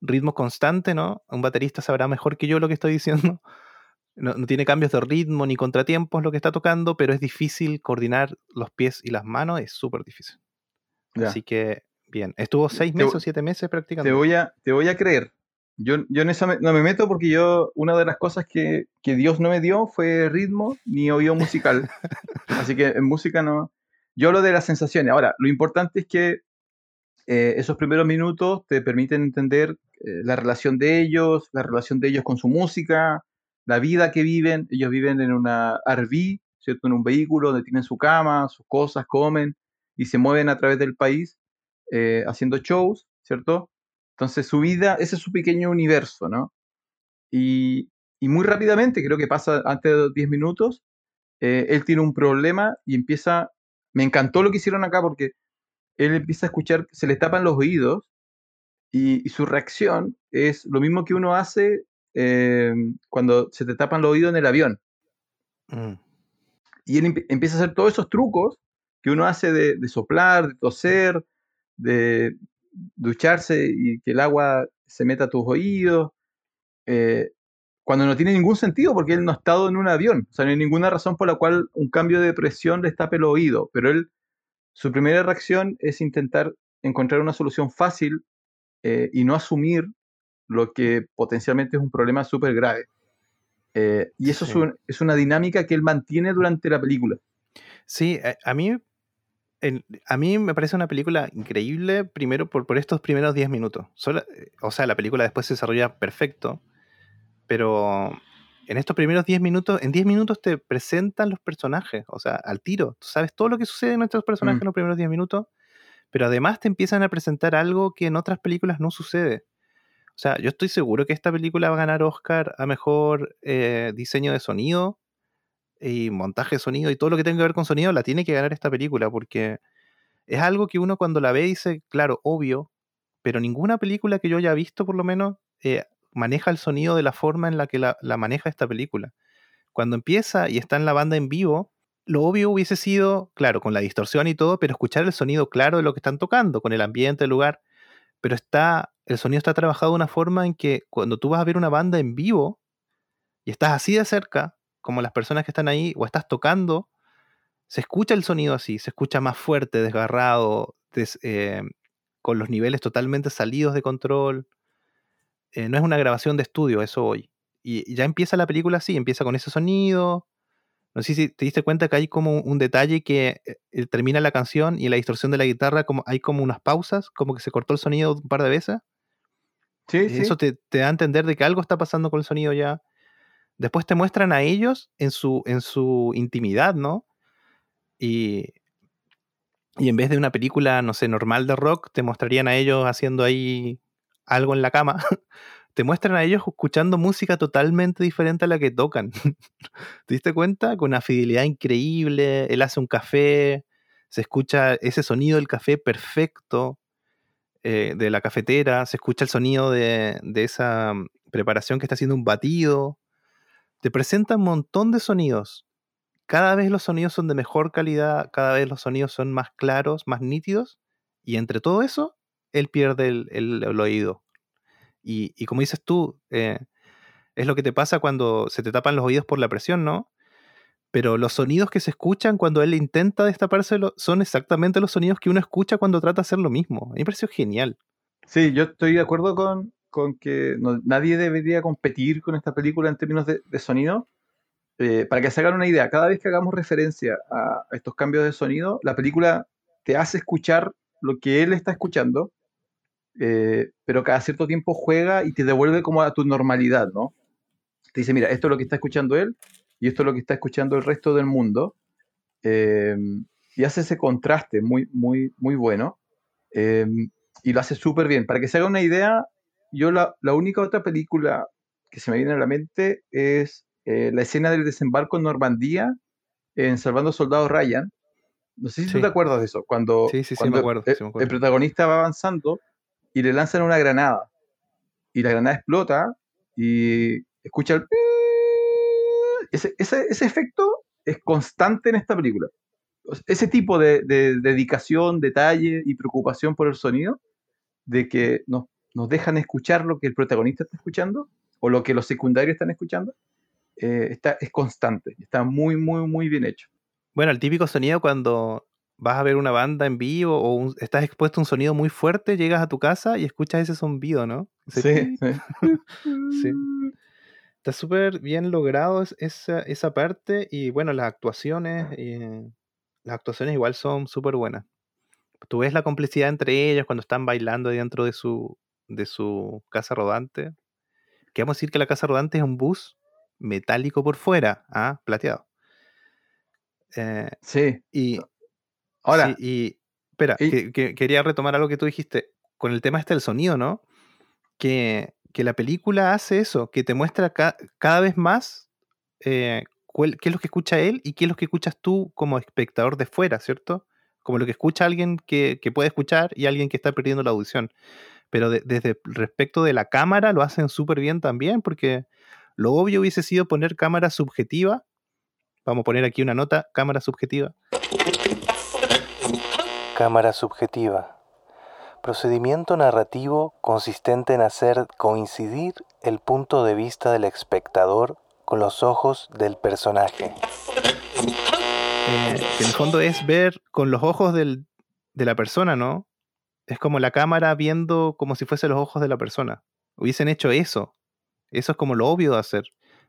ritmo constante, ¿no? Un baterista sabrá mejor que yo lo que estoy diciendo. No, no tiene cambios de ritmo ni contratiempos lo que está tocando, pero es difícil coordinar los pies y las manos, es súper difícil. ya. Así que, bien. Estuvo seis Te meses o siete meses Te practicando. voy a, te voy a creer. Yo, yo en me- no me meto porque yo, una de las cosas que, que Dios no me dio fue ritmo ni oído musical. Así que en música no. Yo hablo de las sensaciones. Ahora, lo importante es que eh, esos primeros minutos te permiten entender eh, la relación de ellos, la relación de ellos con su música, la vida que viven. Ellos viven en una RV, ¿cierto? En un vehículo donde tienen su cama, sus cosas, comen y se mueven a través del país eh, haciendo shows, ¿cierto? Entonces su vida, ese es su pequeño universo, ¿no? Y, y muy rápidamente, creo que pasa antes de 10 minutos, eh, él tiene un problema y empieza, me encantó lo que hicieron acá porque él empieza a escuchar, se le tapan los oídos y, y su reacción es lo mismo que uno hace eh, cuando se te tapan los oídos en el avión. Mm, Y él empieza a hacer todos esos trucos que uno hace de, de soplar, de toser, de ducharse y que el agua se meta a tus oídos, eh, cuando no tiene ningún sentido porque él no ha estado en un avión. O sea, no hay ninguna razón por la cual un cambio de presión le tape el oído. Pero él, su primera reacción es intentar encontrar una solución fácil eh, y no asumir lo que potencialmente es un problema súper grave. Eh, y eso es, un- es una dinámica que él mantiene durante la película. Sí, a, a mí, a mí me parece una película increíble, primero por, por estos primeros 10 minutos. Solo- eh, o sea, la película después se desarrolla perfecto, pero en estos primeros 10 minutos, en 10 minutos te presentan los personajes, o sea, al tiro. Tú sabes todo lo que sucede en nuestros personajes Mm. en los primeros 10 minutos, pero además te empiezan a presentar algo que en otras películas no sucede. O sea, yo estoy seguro que esta película va a ganar Oscar a mejor eh, diseño de sonido y montaje de sonido y todo lo que tenga que ver con sonido la tiene que ganar esta película porque es algo que uno cuando la ve dice, claro, obvio, pero ninguna película que yo haya visto por lo menos eh, maneja el sonido de la forma en la que la, la maneja esta película. Cuando empieza y está en la banda en vivo, lo obvio hubiese sido, claro, con la distorsión y todo, pero escuchar el sonido claro de lo que están tocando, con el ambiente, el lugar. Pero está, el sonido está trabajado de una forma en que cuando tú vas a ver una banda en vivo y estás así de cerca, como las personas que están ahí, o estás tocando, se escucha el sonido así, se escucha más fuerte, desgarrado, des- eh, con los niveles totalmente salidos de control. Eh, no es una grabación de estudio, eso hoy. Y ya empieza la película así, empieza con ese sonido. No sé si te diste cuenta que hay como un detalle que eh, eh, termina la canción y en la distorsión de la guitarra como, hay como unas pausas, como que se cortó el sonido un par de veces. Sí, sí. Eso te, te da a entender de que algo está pasando con el sonido ya. Después te muestran a ellos en su, en su intimidad, ¿no? Y, y en vez de una película, no sé, normal de rock, te mostrarían a ellos haciendo ahí algo en la cama. [laughs] te muestran a ellos escuchando música totalmente diferente a la que tocan. [laughs] ¿Te diste cuenta? Con una fidelidad increíble. Él hace un café, se escucha ese sonido del café perfecto eh, de la cafetera, se escucha el sonido de, esa mm, preparación que está haciendo un batido. Te presenta un montón de sonidos. Cada vez los sonidos son de mejor calidad, cada vez los sonidos son más claros, más nítidos, y entre todo eso, él pierde el oído. Y, y como dices tú, eh, es lo que te pasa cuando se te tapan los oídos por la presión, ¿no? Pero los sonidos que se escuchan cuando él intenta destapárselo son exactamente los sonidos que uno escucha cuando trata de hacer lo mismo. A mí me pareció genial. Sí, yo estoy de acuerdo con, con que no- nadie debería competir con esta película en términos de, de sonido. Eh, para que se hagan una idea, cada vez que hagamos referencia a estos cambios de sonido, la película te hace escuchar lo que él está escuchando, eh, pero cada cierto tiempo juega y te devuelve como a tu normalidad, ¿no? Te dice, mira, esto es lo que está escuchando él y esto es lo que está escuchando el resto del mundo. eh, y hace ese contraste muy, muy, muy bueno. eh, y lo hace súper bien. Para que se haga una idea, yo la, la única otra película que se me viene a la mente es eh, la escena del desembarco en Normandía en Salvando Soldado Ryan. No sé si tú Sí. te acuerdas de eso. Cuando, Sí, sí, sí, cuando me acuerdo, el, me el acuerdo. protagonista va avanzando y le lanzan una granada. Y la granada explota y escucha el... Ese, ese, ese efecto es constante en esta película. Ese tipo de, de dedicación, detalle y preocupación por el sonido, de que nos, nos dejan escuchar lo que el protagonista está escuchando o lo que los secundarios están escuchando, eh, está, es constante. Está muy, muy, muy bien hecho. Bueno, el típico sonido cuando vas a ver una banda en vivo o un- estás expuesto a un sonido muy fuerte, llegas a tu casa y escuchas ese zumbido, ¿no? Sí, sí. [laughs] Sí. Está súper bien logrado es- esa, esa parte y bueno, las actuaciones, eh, las actuaciones igual son súper buenas. Tú ves la complicidad entre ellos cuando están bailando dentro de su, de su casa rodante. Que vamos a decir que la casa rodante es un bus metálico por fuera, ¿ah? plateado. Eh, Sí. y, Ahora, sí, y espera, y- que, que- quería retomar algo que tú dijiste con el tema este del sonido, ¿no? Que, que la película hace eso, que te muestra ca- cada vez más eh, cuál- qué es lo que escucha él y qué es lo que escuchas tú como espectador de fuera, ¿cierto? Como lo que escucha alguien que, que puede escuchar y alguien que está perdiendo la audición. Pero de- desde respecto de la cámara lo hacen súper bien también, porque lo obvio hubiese sido poner cámara subjetiva. Vamos a poner aquí una nota, cámara subjetiva. Cámara subjetiva. Procedimiento narrativo consistente en hacer coincidir el punto de vista del espectador con los ojos del personaje. Eh, en el fondo es ver con los ojos del- de la persona, ¿no? Es como la cámara viendo como si fuese los ojos de la persona. Hubiesen hecho eso. Eso es como lo obvio de hacer.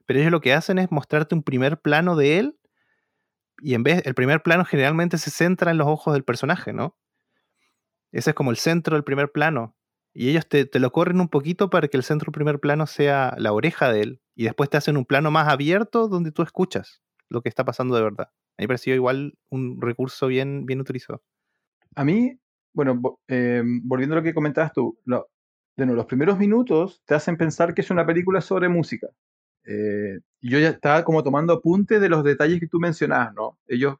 Pero ellos lo que hacen es mostrarte un primer plano de él y en vez, el primer plano generalmente se centra en los ojos del personaje, ¿no? Ese es como el centro del primer plano. Y ellos te, te lo corren un poquito para que el centro del primer plano sea la oreja de él. Y después te hacen un plano más abierto donde tú escuchas lo que está pasando de verdad. A mí me pareció igual un recurso bien, bien utilizado. a mí, bueno, eh, volviendo a lo que comentabas tú, de los primeros minutos te hacen pensar que es una película sobre música. Eh, yo ya estaba como tomando apunte de los detalles que tú mencionabas, ¿no? Ellos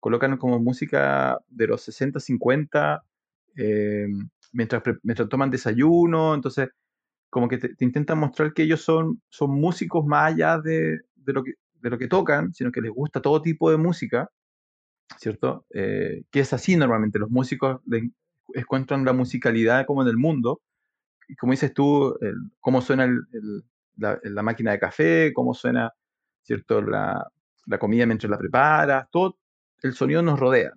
colocan como música de los 60, 50, eh, mientras, mientras toman desayuno, entonces como que te, te intentan mostrar que ellos son, son músicos más allá de, de lo que, de lo que tocan, sino que les gusta todo tipo de música, ¿cierto? Eh, que es así normalmente, los músicos le encuentran la musicalidad como en el mundo, y como dices tú, el- cómo suena el- el- la, la máquina de café, cómo suena, ¿cierto? La, la comida mientras la preparas, todo el sonido nos rodea.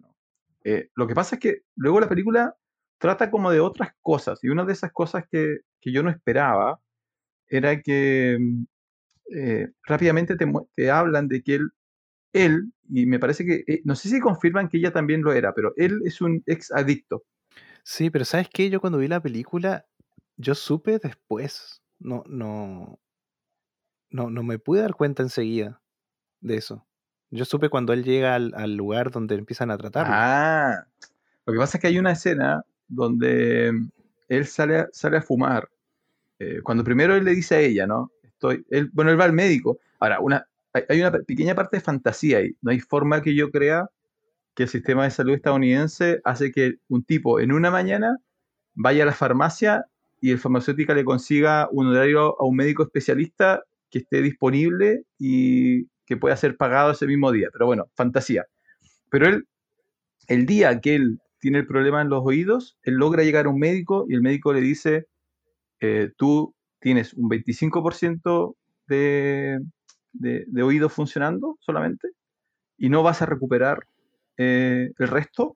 Eh, lo que pasa es que luego la película trata como de otras cosas, y una de esas cosas que, que yo no esperaba era que mm, eh, rápidamente te, te hablan de que él, él, y me parece que, eh, no sé si confirman que ella también lo era, pero él es un ex adicto. Sí, pero ¿sabes qué? Yo cuando vi la película, yo supe después. No, no, no, no me pude dar cuenta enseguida de eso. Yo supe cuando él llega al, al lugar donde empiezan a tratarlo. Ah, lo que pasa es que hay una escena donde mm, él sale a, sale a fumar. eh, cuando primero él le dice a ella, ¿no? Estoy, él, bueno, él va al médico. Ahora, una, hay, una pe- pequeña parte de fantasía ahí. No hay forma que yo crea que el sistema de salud estadounidense hace que un tipo en una mañana vaya a la farmacia y el farmacéutica le consiga un horario a un médico especialista que esté disponible y que pueda ser pagado ese mismo día. Pero bueno, fantasía. Pero él, el día que él tiene el problema en los oídos, él logra llegar a un médico y el médico le dice, eh, tú tienes un 25% de, de, de oído funcionando solamente y no vas a recuperar eh, el resto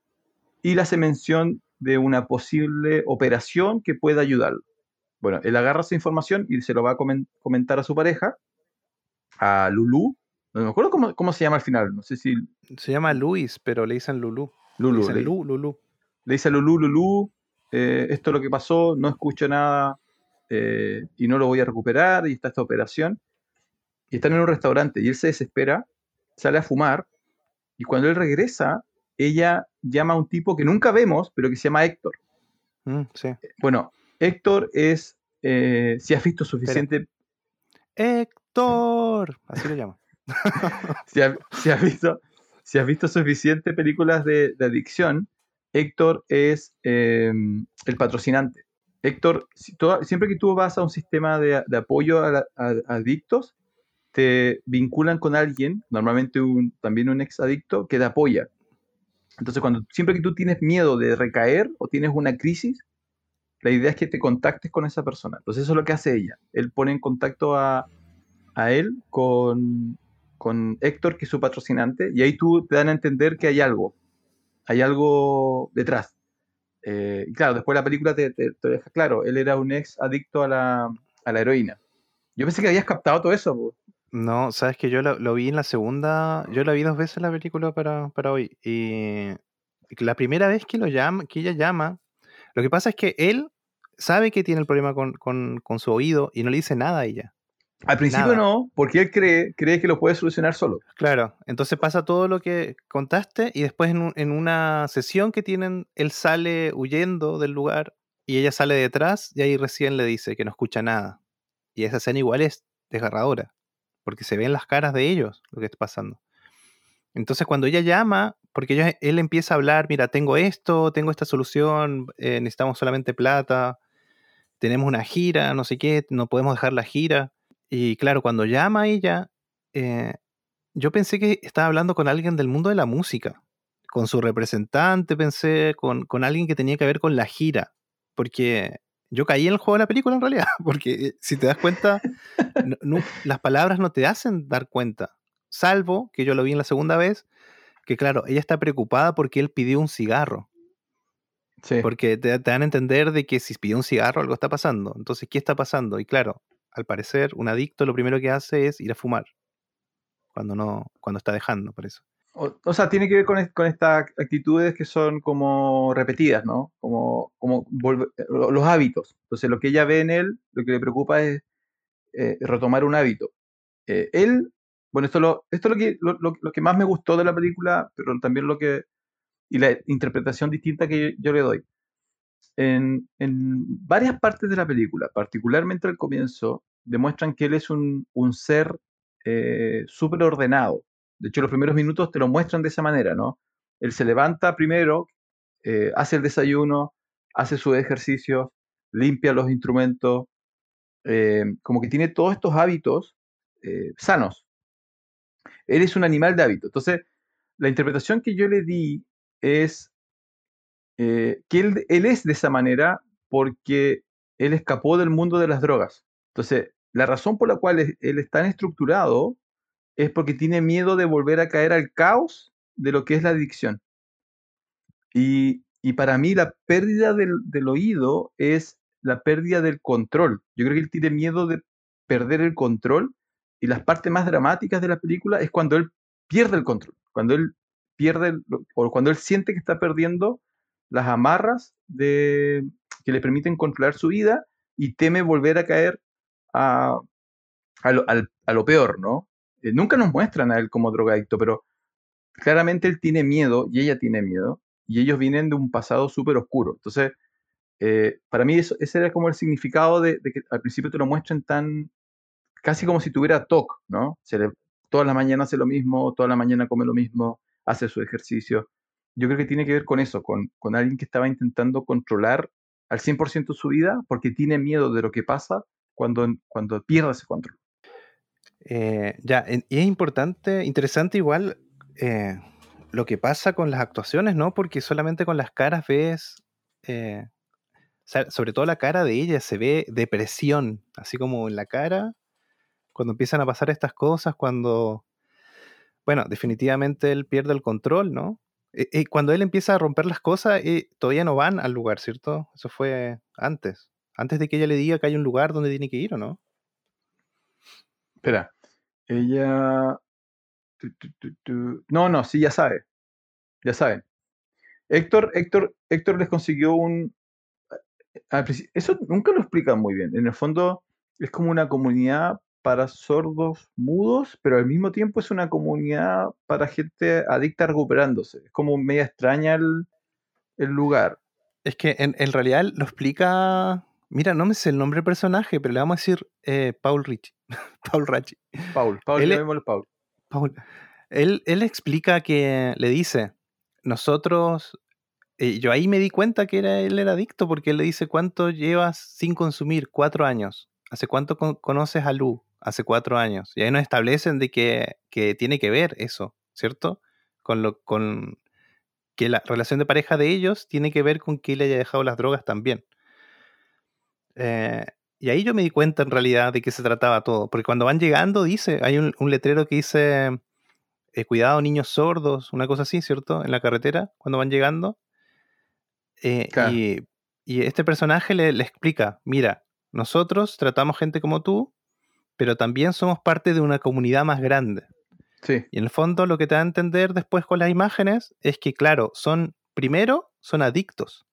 y le hace mención de una posible operación que pueda ayudarlo. Bueno, él agarra esa información y se lo va a comen- comentar a su pareja, a Lulu. No me acuerdo cómo, cómo se llama al final. No sé si Se llama Luis, pero le dicen Lulu. Le Lulu. dicen Le, Lu, Lulu. le dice a Lulu, Lulu, eh, esto es lo que pasó, no escucho nada eh, y no lo voy a recuperar y está esta operación. Y están en un restaurante y él se desespera, sale a fumar y cuando él regresa, ella llama a un tipo que nunca vemos, pero que se llama Héctor. Mm, sí. Bueno, Héctor es, eh, si has visto suficiente, Héctor. Así lo llama. [laughs] si, ha- si has visto, si has visto suficiente películas de, de adicción, Héctor es eh, el patrocinante. Héctor, si toda- siempre que tú vas a un sistema de, de apoyo a, la- a- a adictos, te vinculan con alguien, normalmente un, también un ex adicto, que te apoya. Entonces, cuando siempre que tú tienes miedo de recaer o tienes una crisis, la idea es que te contactes con esa persona. Entonces, eso es lo que hace ella. Él pone en contacto a, a él con, con Héctor, que es su patrocinante, y ahí tú te dan a entender que hay algo, hay algo detrás. Eh, y claro, después la película te, te- te deja claro, él era un ex adicto a la, a la heroína. Yo pensé que habías captado todo eso. No, sabes que yo lo, lo vi en la segunda. Yo la vi dos veces la película para, para hoy. Y la primera vez que lo llama, que ella llama, lo que pasa es que él sabe que tiene el problema con, con- con su oído y no le dice nada a ella. Al principio Nada. no, porque él cree, cree que lo puede solucionar solo. Claro, entonces pasa todo lo que contaste y después en, un- en una sesión que tienen, él sale huyendo del lugar y ella sale detrás y ahí recién le dice que no escucha nada. Y esa escena igual es desgarradora, porque se ven las caras de ellos lo que está pasando. Entonces cuando ella llama, porque ella- él empieza a hablar, mira, tengo esto, tengo esta solución, eh, necesitamos solamente plata, tenemos una gira, no sé qué, no podemos dejar la gira. Y claro, cuando llama a ella, eh, yo pensé que estaba hablando con alguien del mundo de la música, con su representante, pensé, con, con alguien que tenía que ver con la gira, porque yo caí en el juego de la película en realidad, [laughs] porque si te das cuenta, [laughs] no- no- las palabras no te hacen dar cuenta, salvo que yo lo vi en la segunda vez, que claro, ella está preocupada porque él pidió un cigarro, Sí. porque te, te dan a entender de que si pidió un cigarro algo está pasando, entonces, ¿qué está pasando? Y claro, al parecer, un adicto lo primero que hace es ir a fumar, cuando no, cuando está dejando, por eso. O, o sea, tiene que ver con, con estas actitudes que son como repetidas, ¿no? Como, como lo- los hábitos. Entonces, lo que ella ve en él, lo que le preocupa es eh, retomar un hábito. Eh, él, bueno, esto, lo, esto es lo que, lo, lo- lo que más me gustó de la película, pero también lo que, y la interpretación distinta que yo, yo le doy. En, en varias partes de la película, particularmente al comienzo, demuestran que él es un, un ser eh, súper ordenado. De hecho, los primeros minutos te lo muestran de esa manera, ¿no? Él se levanta primero, eh, hace el desayuno, hace sus ejercicios, limpia los instrumentos, eh, como que tiene todos estos hábitos eh, sanos. Él es un animal de hábito. Entonces, la interpretación que yo le di es eh, que él, él es de esa manera porque él escapó del mundo de las drogas. Entonces, la razón por la cual él es tan estructurado es porque tiene miedo de volver a caer al caos de lo que es la adicción. Y, y para mí la pérdida del, del oído es la pérdida del control. Yo creo que él tiene miedo de perder el control y las partes más dramáticas de la película es cuando él pierde el control, cuando él pierde o cuando él siente que está perdiendo las amarras que le permiten controlar su vida y teme volver a caer a, lo, peor, ¿no? Eh, nunca nos muestran a él como drogadicto, pero claramente él tiene miedo y ella tiene miedo y ellos vienen de un pasado súper oscuro. Entonces, eh, para mí eso, ese era como el significado de, que al principio te lo muestren tan, casi como si tuviera TOC, ¿no? Se le, toda la mañana hace lo mismo, toda la mañana come lo mismo, hace su ejercicio. Yo creo que tiene que ver con eso, con, con alguien que estaba intentando controlar al 100% su vida porque tiene miedo de lo que pasa cuando, cuando pierde ese control. Eh, ya, y es importante, interesante igual eh, lo que pasa con las actuaciones, ¿no? Porque solamente con las caras ves, eh, sobre todo la cara de ella, se ve depresión, así como en la cara, cuando empiezan a pasar estas cosas, cuando, bueno, definitivamente él pierde el control, ¿no? Eh, cuando él empieza a romper las cosas, eh, todavía no van al lugar, ¿cierto? Eso fue antes, Antes de que ella le diga que hay un lugar donde tiene que ir o no. Espera. Ella. No, no, sí, ya sabe. Ya saben. Héctor, Héctor, Héctor les consiguió un. Eso nunca lo explican muy bien. En el fondo, es como una comunidad para sordos mudos, pero al mismo tiempo es una comunidad para gente adicta recuperándose. Es como media extraña el, el lugar. Es que en, en realidad lo explica. Mira, no me sé el nombre del personaje, pero le vamos a decir eh, Paul Ricci. [laughs] Paul Rachi. Paul, Paul, Él Paul. Paul. Él, él explica que le dice, nosotros, eh, yo ahí me di cuenta que era, él era adicto porque él le dice, ¿cuánto llevas sin consumir? Cuatro años. ¿Hace cuánto con- conoces a Lu? Hace cuatro años. Y ahí nos establecen de que, que tiene que ver eso, ¿cierto? Con lo con que la relación de pareja de ellos tiene que ver con que él haya dejado las drogas también. Eh, y ahí yo me di cuenta en realidad de qué se trataba todo. Porque cuando van llegando, dice, hay un, un letrero que dice, eh, cuidado niños sordos, una cosa así, ¿cierto? En la carretera, cuando van llegando. Eh, Claro. y, y este personaje le, le explica, mira, nosotros tratamos gente como tú, pero también somos parte de una comunidad más grande. Sí, Y en el fondo lo que te da a entender después con las imágenes es que, claro, son, primero, son adictos.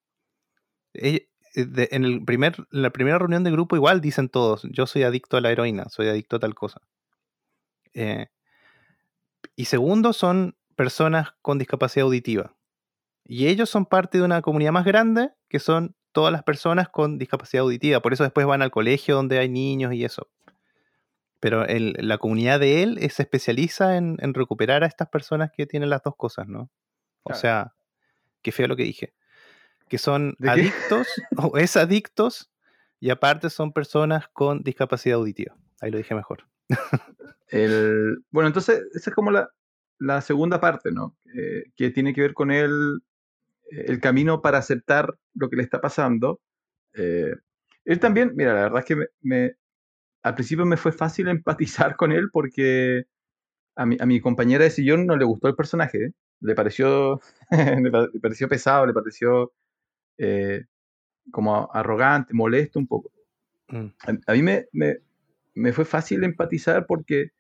Eh, en, el primer, en la primera reunión de grupo igual dicen todos, yo soy adicto a la heroína, soy adicto a tal cosa. Eh, y segundo, son personas con discapacidad auditiva. Y ellos son parte de una comunidad más grande que son todas las personas con discapacidad auditiva. Por eso después van al colegio donde hay niños y eso. Pero el- la comunidad de él eh, se especializa en, en recuperar a estas personas que tienen las dos cosas, ¿no? O Claro. sea, qué feo lo que dije. Que son adictos [laughs] o es adictos y aparte son personas con discapacidad auditiva. Ahí lo dije mejor. El, bueno, entonces, esa es como la, la segunda parte, ¿no? Eh, que tiene que ver con el, el camino para aceptar lo que le está pasando. Eh, él también, mira, la verdad es que me, me- al principio me fue fácil [laughs] empatizar con él porque a mi, a mi compañera de sillón no le gustó el personaje, ¿eh? Le pareció, [laughs] le pa- le pareció pesado, le pareció eh, como arrogante, molesto un poco. Mm, A, a mí me, me- me fue fácil empatizar porque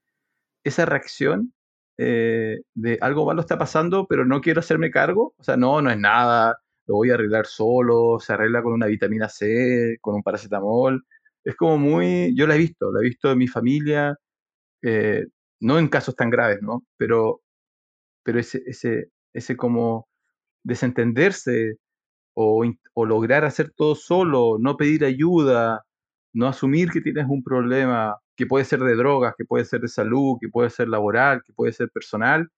esa reacción eh, de algo malo está pasando, pero no quiero hacerme cargo. O sea, no, no es nada, lo voy a arreglar solo, se arregla con una vitamina C, con un paracetamol. Es como muy, yo la he visto, la he visto en mi familia, eh, no en casos tan graves, ¿no? Pero, pero ese, ese, ese como desentenderse o, o lograr hacer todo solo, no pedir ayuda, no asumir que tienes un problema que puede ser de drogas, que puede ser de salud, que puede ser laboral, que puede ser personal,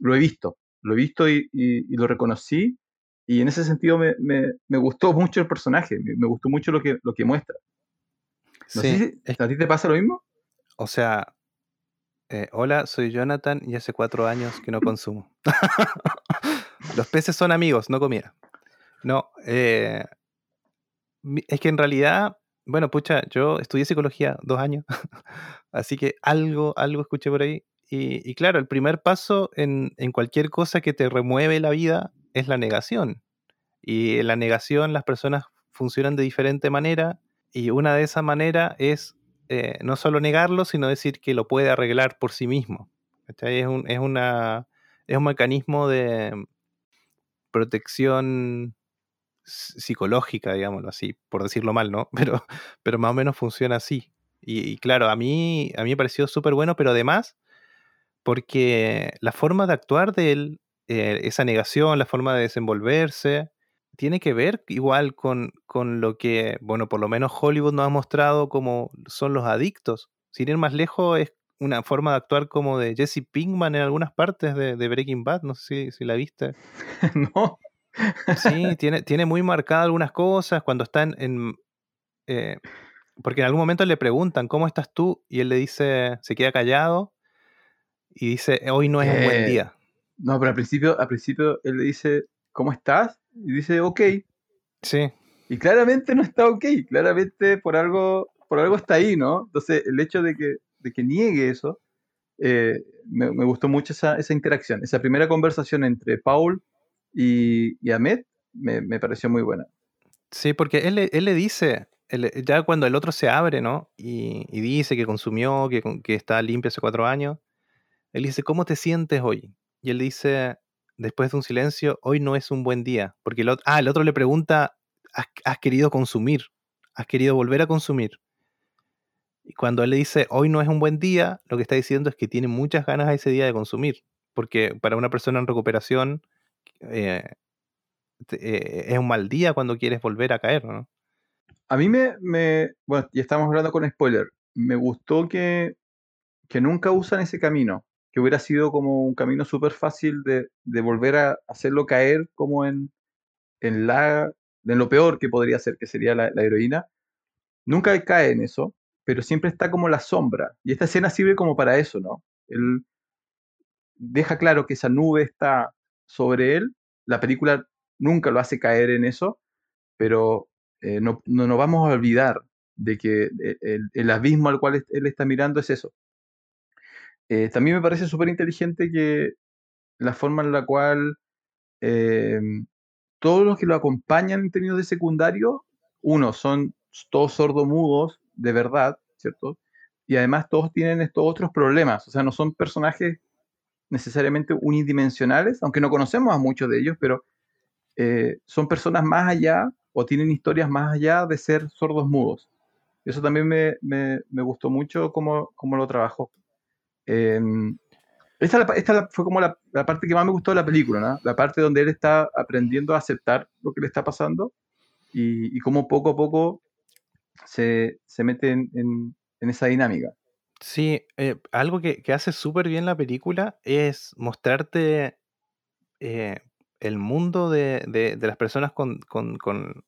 lo he visto, lo he visto y, y- y lo reconocí y en ese sentido me, me- me gustó mucho el personaje, me, me gustó mucho lo que, lo que muestra. No sí, sé si es- a ti te pasa lo mismo. o sea, eh, hola, soy Jonathan y hace cuatro años que no consumo. [laughs] Los peces son amigos, no comida. No, eh, es que en realidad, bueno, pucha, yo estudié psicología dos años, [laughs] así que algo, algo escuché por ahí. Y, y claro, el primer paso en, en cualquier cosa que te remueve la vida es la negación. Y en la negación las personas funcionan de diferente manera y una de esas maneras es eh, no solo negarlo, sino decir que lo puede arreglar por sí mismo. Es un, es una, es un mecanismo de protección s- psicológica, digámoslo así, por decirlo mal, ¿no? [laughs] Pero, pero más o menos funciona así. Y, y claro, a mí, a mí me pareció súper bueno, pero además, porque la forma de actuar de él, eh, esa negación, la forma de desenvolverse, tiene que ver igual con, con lo que, bueno, por lo menos Hollywood nos ha mostrado como son los adictos. Sin ir más lejos, es una forma de actuar como de Jesse Pinkman en algunas partes de, de Breaking Bad, no sé si, si la viste. [laughs] no, Sí, [laughs] tiene, tiene muy marcadas algunas cosas cuando están en... eh, porque en algún momento le preguntan, ¿cómo estás tú? Y él le dice, se queda callado y dice, hoy no es un buen Eh, día. no, pero al principio, al principio él le dice, ¿cómo estás? Y dice, ok. Sí, Y claramente no está ok, claramente por algo, por algo está ahí, ¿no? Entonces, el hecho de que, de que niegue eso, eh, me, me gustó mucho esa, esa interacción, esa primera conversación entre Paul y, y Ahmed, me, me pareció muy buena. sí, porque él, él le dice, el- ya cuando el otro se abre, ¿no? Y, y dice que consumió, que, que está limpio hace cuatro años, él dice, ¿cómo te sientes hoy? Y él dice, después de un silencio, hoy no es un buen día. Porque el otro, ah, otro le pregunta, ¿has, querido consumir? ¿Has querido volver a consumir? Y cuando él le dice, hoy no es un buen día, lo que está diciendo es que tiene muchas ganas ese día de consumir. Porque para una persona en recuperación eh, eh, es un mal día cuando quieres volver a caer, ¿no? A mí me, me- bueno, ya estamos hablando con spoiler. Me gustó que, que nunca usan ese camino, que hubiera sido como un camino súper fácil de, de volver a hacerlo caer como en, en, la, en lo peor que podría ser, que sería la, la heroína. Nunca cae en eso, pero siempre está como la sombra. Y esta escena sirve como para eso, ¿no? Él deja claro que esa nube está sobre él. La película nunca lo hace caer en eso, pero eh, no, no nos vamos a olvidar de que eh, el, el abismo al cual él está mirando es eso. Eh, también me parece súper inteligente que la forma en la cual eh, todos los que lo acompañan en términos de secundario, uno, son todos sordomudos de verdad, ¿cierto? Y además todos tienen estos otros problemas, o sea, no son personajes necesariamente unidimensionales, aunque no conocemos a muchos de ellos, pero eh, son personas más allá o tienen historias más allá de ser sordos mudos. Eso también me gustó mucho cómo, cómo lo trabajó. Eh, esta, esta fue como la, la parte que más me gustó de la película, ¿no? La parte donde él está aprendiendo a aceptar lo que le está pasando y, y cómo poco a poco se, se mete en, en- en esa dinámica. Sí, eh, algo que, que hace súper bien la película es mostrarte eh, el mundo de, de- de las personas con, con- con-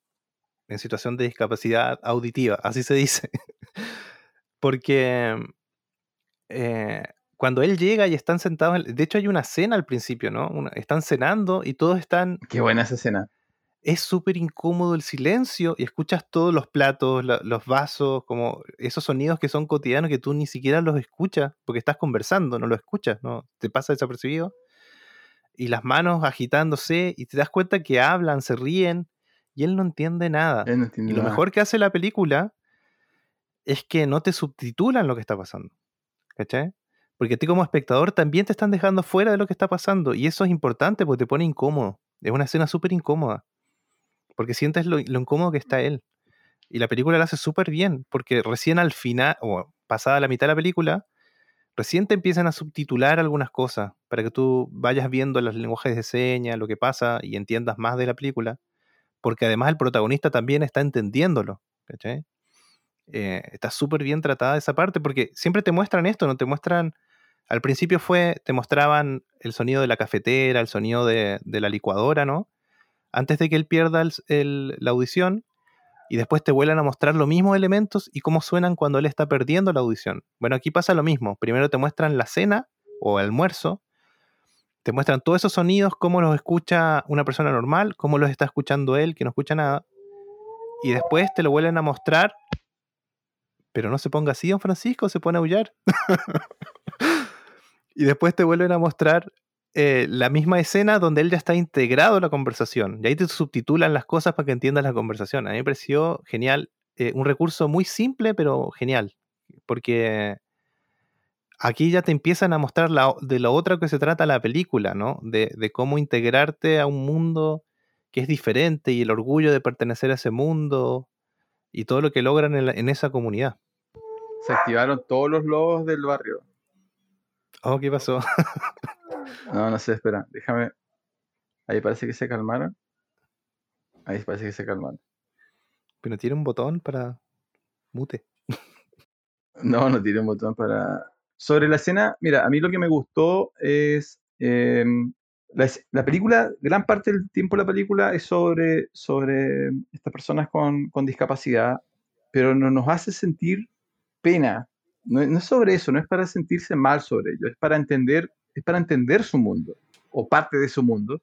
en situación de discapacidad auditiva, así se dice. [laughs] Porque eh, cuando él llega y están sentados, en- de hecho hay una cena al principio, ¿no? Una- están cenando y todos están Qué buena esa escena. es súper incómodo el silencio y escuchas todos los platos, la- los vasos, como esos sonidos que son cotidianos que tú ni siquiera los escuchas porque estás conversando, no los escuchas, ¿no? Te pasa desapercibido. Y las manos agitándose y te das cuenta que hablan, se ríen y él no entiende nada. Él no Y lo nada. mejor que hace la película es que no te subtitulan lo que está pasando. ¿Cachai? Porque a ti como espectador también te están dejando fuera de lo que está pasando. Y eso es importante porque te pone incómodo. Es una escena súper incómoda. Porque sientes lo, lo incómodo que está él. Y la película lo hace súper bien. Porque recién al final, o pasada la mitad de la película, recién te empiezan a subtitular algunas cosas. Para que tú vayas viendo los lenguajes de señas, lo que pasa y entiendas más de la película. Porque además el protagonista también está entendiéndolo. ¿Cachai? Eh, está súper bien tratada esa parte porque siempre te muestran esto, no te muestran. Al principio fue, te mostraban el sonido de la cafetera, el sonido de, la licuadora, ¿no? Antes de que él pierda el- la audición, y después te vuelven a mostrar los mismos elementos y cómo suenan cuando él está perdiendo la audición. Bueno, aquí pasa lo mismo. Primero te muestran la cena o el almuerzo, te muestran todos esos sonidos, cómo los escucha una persona normal, cómo los está escuchando él, que no escucha nada, y después te lo vuelven a mostrar pero no se ponga así, don Francisco, se pone a aullar. [laughs] y después te vuelven a mostrar eh, la misma escena donde él ya está integrado en la conversación. Y ahí te subtitulan las cosas para que entiendas la conversación. A mí me pareció genial. eh, un recurso muy simple, pero genial. Porque aquí ya te empiezan a mostrar la, de lo otro que se trata la película, ¿no? De, cómo integrarte a un mundo que es diferente y el orgullo de pertenecer a ese mundo y todo lo que logran en esa comunidad. Se activaron todos los lobos del barrio. Oh, ¿qué pasó? [laughs] No, no sé, espera, déjame. Ahí parece que se calmaron. Ahí parece que se calmaron. Pero tiene un botón para mute. No, no tiene un botón para. Sobre la escena, mira, a mí lo que me gustó es. eh, la, la película, gran parte del tiempo de la película es sobre, sobre estas personas con, con discapacidad, pero no nos hace sentir pena. No, es sobre eso, no es para sentirse mal sobre ello, es para entender, es para entender su mundo, o parte de su mundo.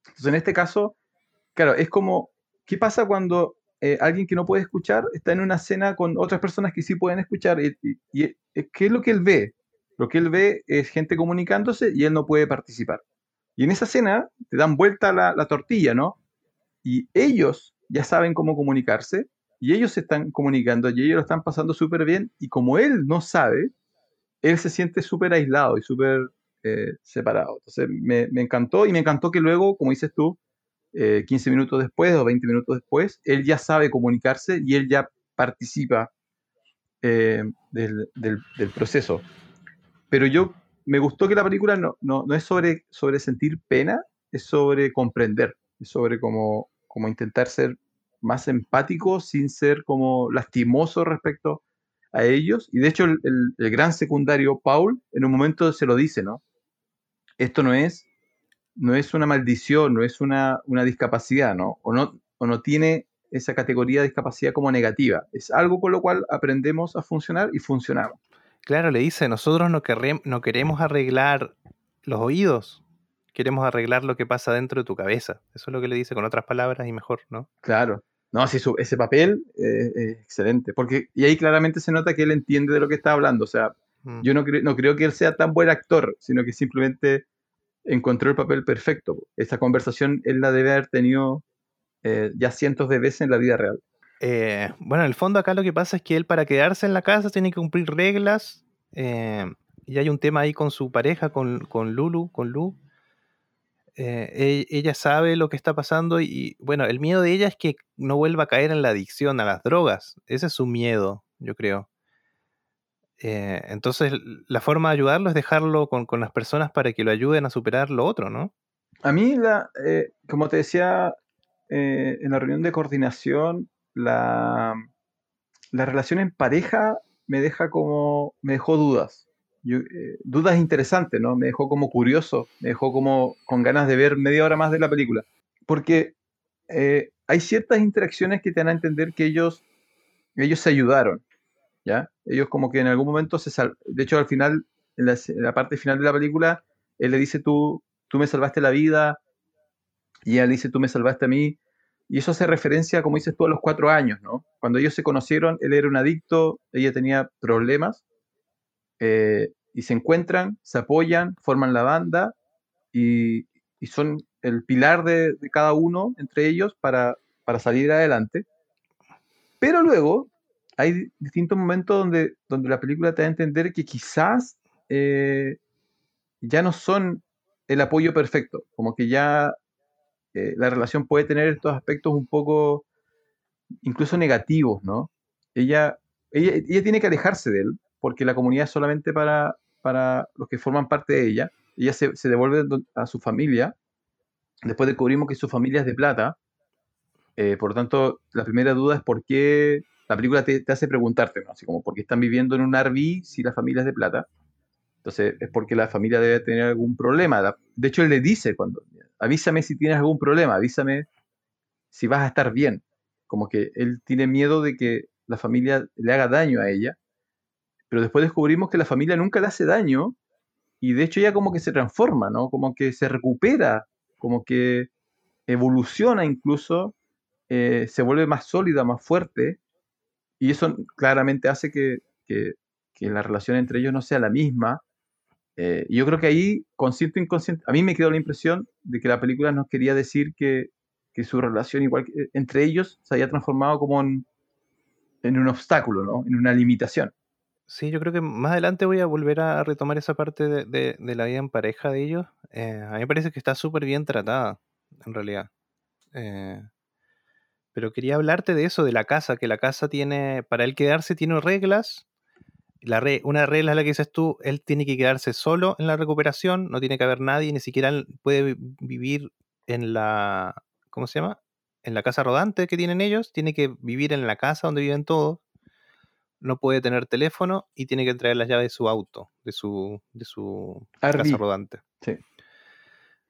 Entonces, en este caso, claro, es como, ¿qué pasa cuando eh, alguien que no puede escuchar está en una cena con otras personas que sí pueden escuchar? Y, eh, ¿Qué es lo que él ve? Lo que él ve es gente comunicándose y él no puede participar. Y en esa cena te dan vuelta la, la tortilla, ¿no? Y ellos ya saben cómo comunicarse y ellos se están comunicando y ellos lo están pasando súper bien y como él no sabe, él se siente súper aislado y súper eh, separado. Entonces me, me, encantó y me encantó que luego, como dices tú, 15 eh, minutos después o 20 minutos después, él ya sabe comunicarse y él ya participa eh, del, proceso. Pero yo me gustó que la película no, es sobre, sentir pena, es sobre comprender, es sobre cómo intentar ser más empático sin ser como lastimoso respecto a ellos. Y de hecho el, el, gran secundario, Paul, en un momento se lo dice, ¿no? Esto no es, no es una maldición, no es una, una discapacidad, ¿no? O, ¿no? o no tiene esa categoría de discapacidad como negativa. Es algo con lo cual aprendemos a funcionar y funcionamos. Claro, le dice, nosotros no, no queremos arreglar los oídos, queremos arreglar lo que pasa dentro de tu cabeza. Eso es lo que le dice con otras palabras y mejor, ¿no? Claro. No, sí, ese papel eh, es excelente. Porque, y ahí claramente se nota que él entiende de lo que está hablando. O sea, mm. yo no, no creo que él sea tan buen actor, sino que simplemente encontró el papel perfecto. Esa conversación él la debe haber tenido eh, ya cientos de veces en la vida real. Eh, bueno, en el fondo acá lo que pasa es que él para quedarse en la casa tiene que cumplir reglas. Eh, y hay un tema ahí con su pareja, con, con Lulu, con Lu. E, ella sabe lo que está pasando y, bueno, el miedo de ella es que no vuelva a caer en la adicción a las drogas. Ese es su miedo, yo creo. entonces, la forma de ayudarlo es dejarlo con, con, las personas para que lo ayuden a superar lo otro, ¿no? A mí, la, como te decía, eh, en la reunión de coordinación, la, la, relación en pareja me deja como, me dejó dudas. Eh, dudas interesantes, ¿no? Me dejó como curioso, me dejó como con ganas de ver media hora más de la película. Porque eh, hay ciertas interacciones que te dan a entender que ellos, ellos se ayudaron, ¿ya? Ellos como que en algún momento se sal De hecho, al final, en la, parte final de la película, él le dice, tú, tú me salvaste la vida, y ella dice, tú me salvaste a mí. Y eso hace referencia, como dices tú, a los cuatro años, ¿no? Cuando ellos se conocieron, él era un adicto, ella tenía problemas, eh, y se encuentran, se apoyan, forman la banda, y, y son el pilar de, de, cada uno entre ellos para, para salir adelante. Pero luego hay distintos momentos donde, donde la película te da a entender que quizás eh, ya no son el apoyo perfecto, como que ya eh, la relación puede tener estos aspectos un poco incluso negativos, ¿no? Ella, ella, ella, tiene que alejarse de él, porque la comunidad es solamente para, para los que forman parte de ella. Ella se, devuelve a su familia. Después descubrimos que su familia es de plata. Eh, por lo tanto, la primera duda es por qué la película te, te hace preguntarte, ¿no? Así como, ¿por qué están viviendo en un RV si la familia es de plata? Entonces, es porque la familia debe tener algún problema. De hecho, él le dice cuando, avísame si tienes algún problema, avísame si vas a estar bien. Como que él tiene miedo de que la familia le haga daño a ella, pero después descubrimos que la familia nunca le hace daño y de hecho ella como que se transforma, ¿no? Como que se recupera, como que evoluciona incluso, eh, se vuelve más sólida, más fuerte y eso claramente hace que, que, la relación entre ellos no sea la misma eh, yo creo que ahí, consciente o inconsciente, a mí me quedó la impresión de que la película nos quería decir que, que su relación igual eh, entre ellos se había transformado como en, en, un obstáculo, ¿no? En una limitación. Sí, yo creo que más adelante voy a volver a retomar esa parte de, de, la vida en pareja de ellos. Eh, a mí me parece que está súper bien tratada, en realidad. Eh, pero quería hablarte de eso, de la casa, que la casa tiene, para él quedarse, tiene reglas la una regla es la que dices tú, él tiene que quedarse solo en la recuperación, no tiene que haber nadie, ni siquiera puede vivir en la, ¿cómo se llama? En la casa rodante que tienen ellos, tiene que vivir en la casa donde viven todos, no puede tener teléfono y tiene que traer las llaves de su auto, de su, de su casa rodante. Sí.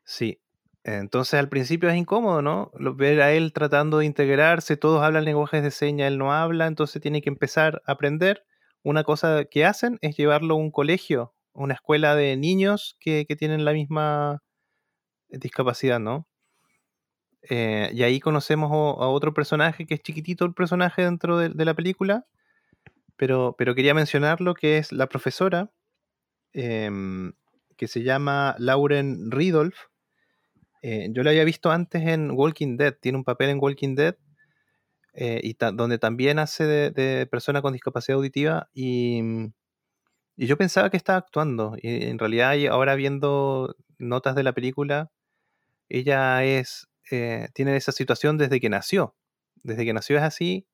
Sí. Entonces al principio es incómodo, ¿no? Ver a él tratando de integrarse, todos hablan lenguajes de señas, él no habla, entonces tiene que empezar a aprender una cosa que hacen es llevarlo a un colegio, una escuela de niños que, tienen la misma discapacidad, ¿no? Eh, y ahí conocemos a, otro personaje que es chiquitito el personaje dentro de, la película, pero, pero, quería mencionarlo que es la profesora, em, que se llama Lauren Ridolf. Eh, yo la había visto antes en Walking Dead, tiene un papel en Walking Dead eh, y donde también hace de, persona con discapacidad auditiva y, y yo pensaba que estaba actuando y en realidad ahora viendo notas de la película, ella es, eh, tiene esa situación desde que nació, desde que nació es así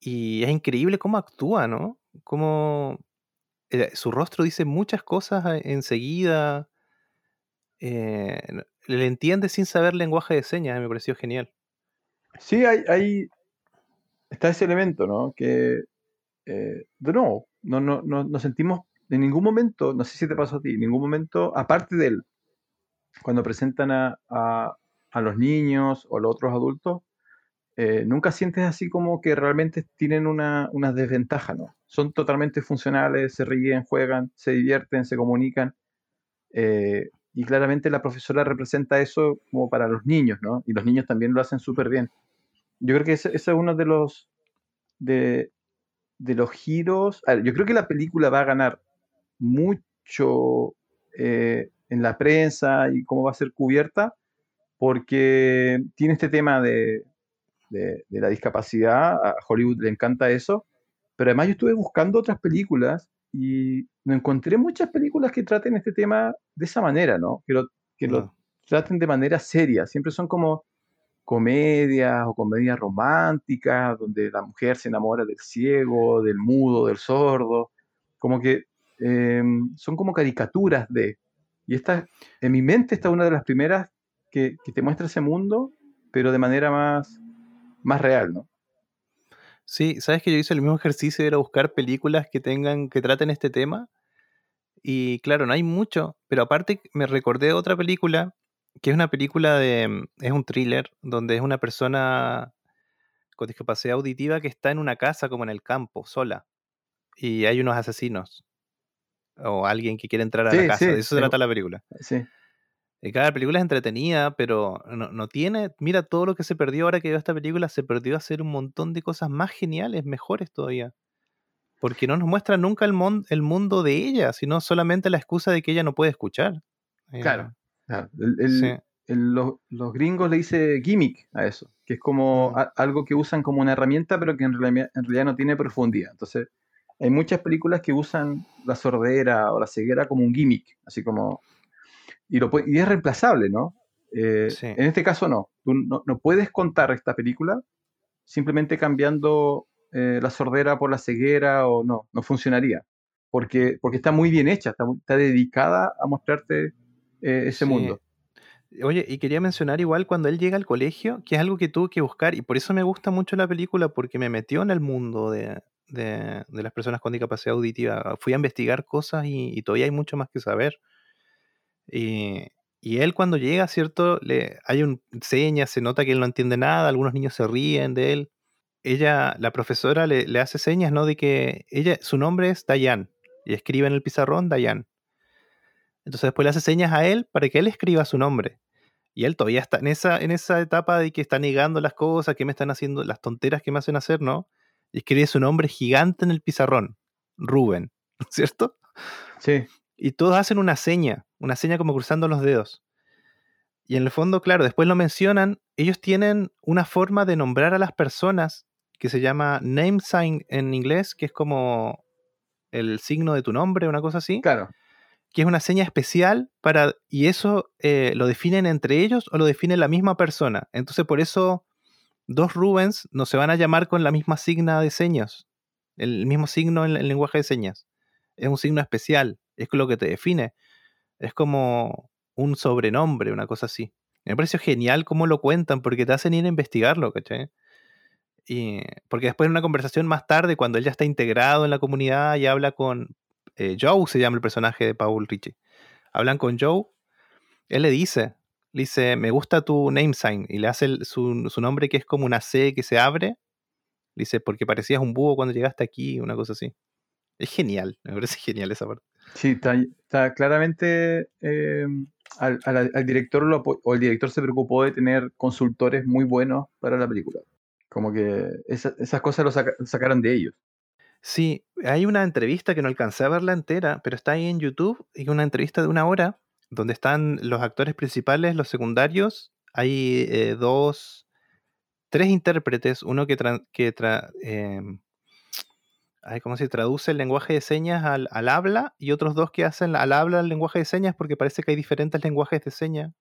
y es increíble cómo actúa, ¿no? Cómo eh, su rostro dice muchas cosas enseguida, eh, le entiende sin saber lenguaje de señas, me pareció genial. Sí, hay, hay, está ese elemento, ¿no? Que, eh, no, no, no, no sentimos en ningún momento, no sé si te pasó a ti, en ningún momento, aparte de él, cuando presentan a, a- a los niños o a los otros adultos, eh, nunca sientes así como que realmente tienen una, una desventaja, ¿no? Son totalmente funcionales, se ríen, juegan, se divierten, se comunican. eh, y claramente la profesora representa eso como para los niños, ¿no? Y los niños también lo hacen súper bien. Yo creo que ese, es uno de los, de, de los giros. yo creo que la película va a ganar mucho eh, en la prensa y cómo va a ser cubierta, porque tiene este tema de, de- de la discapacidad. A Hollywood le encanta eso. Pero además yo estuve buscando otras películas y no encontré muchas películas que traten este tema de esa manera, ¿no? Que lo, que lo No. traten de manera seria. Siempre son como comedias o comedias románticas, donde la mujer se enamora del ciego, del mudo, del sordo, como que eh, son como caricaturas de... Y esta, en mi mente está una de las primeras que, que te muestra ese mundo, pero de manera más, más real, ¿no? Sí, sabes que yo hice el mismo ejercicio de ir a buscar películas que tengan, que traten este tema. Y claro, no hay mucho, pero aparte me recordé otra película, que es una película de, mm, es un thriller, donde es una persona con discapacidad auditiva que está en una casa como en el campo, sola, y hay unos asesinos, o alguien que quiere entrar a la casa, sí, de eso se trata la película. sí. Cada película es entretenida, pero no, no tiene, mira todo lo que se perdió ahora que veo esta película, se perdió hacer un montón de cosas más geniales, mejores todavía. Porque no nos muestra nunca el, mon- el mundo de ella, sino solamente la excusa de que ella no puede escuchar. Eh, Claro. Claro, el- el- Sí. el- los, los gringos le dice gimmick a eso, que es como a- algo que usan como una herramienta, pero que en realidad, en realidad no tiene profundidad. Entonces, hay muchas películas que usan la sordera o la ceguera como un gimmick, así como... Y, lo, y es reemplazable, ¿no? Eh, Sí. En este caso no. Tú no, no puedes contar esta película simplemente cambiando eh, la sordera por la ceguera o no, no funcionaría. Porque, porque está muy bien hecha, está, dedicada a mostrarte eh, ese Sí. mundo. Oye, y quería mencionar igual cuando él llega al colegio, que es algo que tuve que buscar, y por eso me gusta mucho la película, porque me metió en el mundo de, de- de las personas con discapacidad auditiva. Fui a investigar cosas y, y todavía hay mucho más que saber. Y, y él cuando llega, ¿cierto? Le, hay un seña, se nota que él no entiende nada, algunos niños se ríen de él. Ella, la profesora le, le hace señas, ¿no? De que ella, su nombre es Dayan, y escribe en el pizarrón Dayan. Entonces después le hace señas a él para que él escriba su nombre. Y él todavía está en esa, en esa etapa de que está negando las cosas, que me están haciendo, las tonteras que me hacen hacer, ¿no? Y escribe su nombre gigante en el pizarrón, Rubén, [laughs] ¿cierto? Sí, Y todos hacen una seña, una seña como cruzando los dedos. Y en el fondo, claro, después lo mencionan, ellos tienen una forma de nombrar a las personas que se llama name sign en inglés, que es como el signo de tu nombre, una cosa así claro. que es una seña especial para, y eso eh, lo definen entre ellos o lo define la misma persona. Entonces por eso dos Rubens no se van a llamar con la misma signa de señas, el mismo signo en el lenguaje de señas. Es un signo especial, es lo que te define. Es como un sobrenombre, una cosa así. Me pareció genial cómo lo cuentan, porque te hacen ir a investigarlo, ¿cachai? Y, porque después en una conversación más tarde, cuando él ya está integrado en la comunidad y habla con eh, Joe, se llama el personaje de Paul Richie. Hablan con Joe, él le dice, dice, me gusta tu name sign, y le hace su, nombre que es como una C que se abre. Dice, porque parecías un búho cuando llegaste aquí, una cosa así. Es genial, me parece genial esa parte. Sí, está, claramente eh, al, al- director o el director se preocupó de tener consultores muy buenos para la película. Como que esa- esas cosas lo saca- sacaron de ellos. Sí, hay una entrevista que no alcancé a verla entera, pero está ahí en YouTube, y una entrevista de una hora, donde están los actores principales, los secundarios, hay eh, dos tres intérpretes, uno que, tra- que em, ¿cómo se traduce el lenguaje de señas al, al habla y otros dos que hacen al habla el lenguaje de señas porque parece que hay diferentes lenguajes de señas.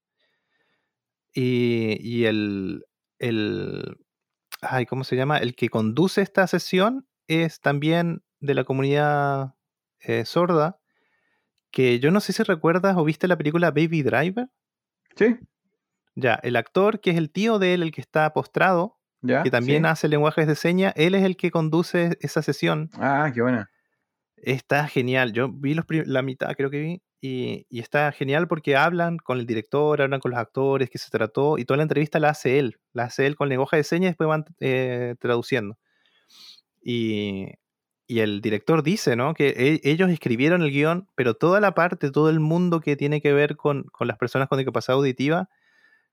Y, y el, el, ay, ¿cómo se llama? El que conduce esta sesión es también de la comunidad eh, sorda, que yo no sé si recuerdas o viste la película Baby Driver. ¿Sí? Ya, el actor que es el tío de él, el que está postrado, ¿Ya? que también ¿Sí? hace lenguajes de señas, él es el que conduce esa sesión. Ah, qué buena. Está genial. Yo vi los la mitad, creo que vi, y, y está genial porque hablan con el director, hablan con los actores, qué se trató, y toda la entrevista la hace él. La hace él con lenguaje de señas y después van eh, traduciendo. Y, y el director dice, ¿no? Que e- ellos escribieron el guion, pero toda la parte, todo el mundo que tiene que ver con, con las personas con discapacidad auditiva,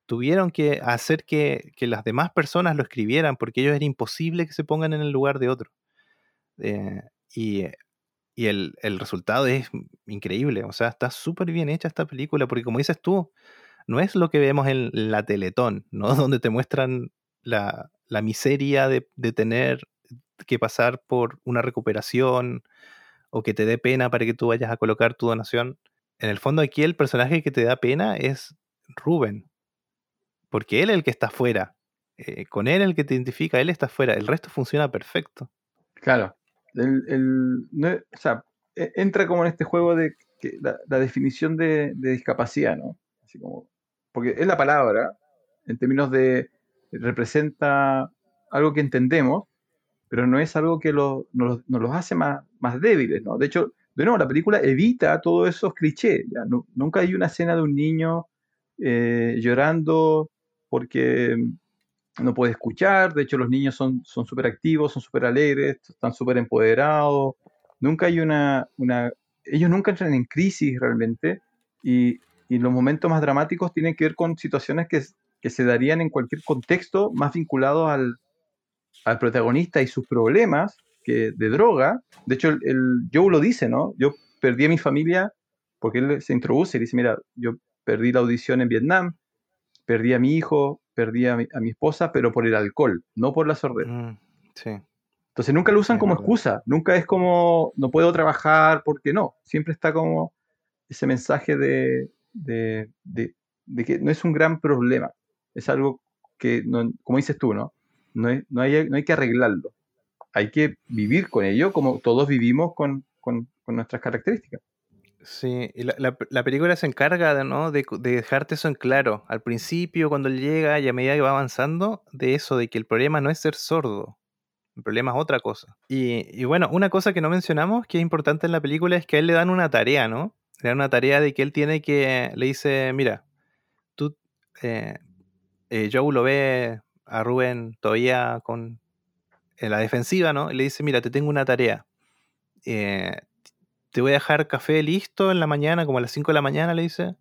tuvieron que hacer que, que las demás personas lo escribieran, porque ellos era imposible que se pongan en el lugar de otro. Eh, y y el, el resultado es increíble. O sea, está súper bien hecha esta película, porque como dices tú, no es lo que vemos en la Teletón, [laughs] ¿no? Donde te muestran la, la miseria de, de tener que pasar por una recuperación o que te dé pena para que tú vayas a colocar tu donación. En el fondo aquí el personaje que te da pena es Rubén, porque él es el que está afuera. Eh, con él el que te identifica, él está afuera. El resto funciona perfecto. Claro. El, el- e- entra como en este juego de la, definición de, discapacidad, ¿no? Así como, porque es la palabra, en términos de representa algo que entendemos, pero no es algo que lo- nos, nos los hace más, más débiles, ¿no? De hecho, de nuevo, la película evita todos esos clichés. nunca hay una escena de un niño eh, llorando porque no puede escuchar, de hecho los niños son son súper activos, son súper alegres, están súper empoderados, nunca hay una, una, ellos nunca entran en crisis realmente y, y los momentos más dramáticos tienen que ver con situaciones que, que se darían en cualquier contexto más vinculados al, al protagonista y sus problemas que de droga. De hecho, el, el Joe lo dice, ¿no? Yo perdí a mi familia porque él se introduce y dice, mira, yo perdí la audición en Vietnam, perdí a mi hijo, perdí a mi, a mi esposa, pero por el alcohol, no por la sordera. Mm, sí. Entonces nunca lo usan Sí, como verdad. excusa, nunca es como no puedo trabajar porque no, siempre está como ese mensaje de, de, de- de que no es un gran problema, es algo que, no- como dices tú, ¿no? No, es- no, hay, no hay que arreglarlo, hay que vivir con ello como todos vivimos con, con- con nuestras características. Sí, y la, la- la película se encarga de, ¿no? de, de dejarte eso en claro. Al principio, cuando él llega y a medida que va avanzando, de eso, de que el problema no es ser sordo. El problema es otra cosa. Y, y bueno, una cosa que no mencionamos, que es importante en la película, es que a él le dan una tarea, ¿no? Le dan una tarea de que él tiene que, le dice, mira, tú, eh, eh, Joe lo ve a Rubén todavía con en la defensiva, ¿no? Y le dice, mira, te tengo una tarea. Eh, te voy a dejar café listo en la mañana, como a las 5 de la mañana, le dice.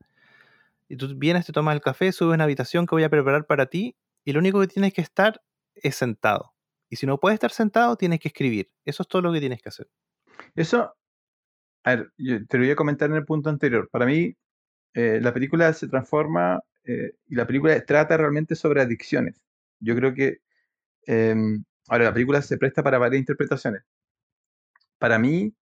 Y tú vienes, te tomas el café, subes a una habitación que voy a preparar para ti, y lo único que tienes que estar es sentado. Y si no puedes estar sentado, tienes que escribir. Eso es todo lo que tienes que hacer. Eso, a ver, yo te lo voy a comentar en el punto anterior. Para mí, eh, la película se transforma eh, y la película trata realmente sobre adicciones. Yo creo que, eh, ahora, la película se presta para varias interpretaciones. Para mí,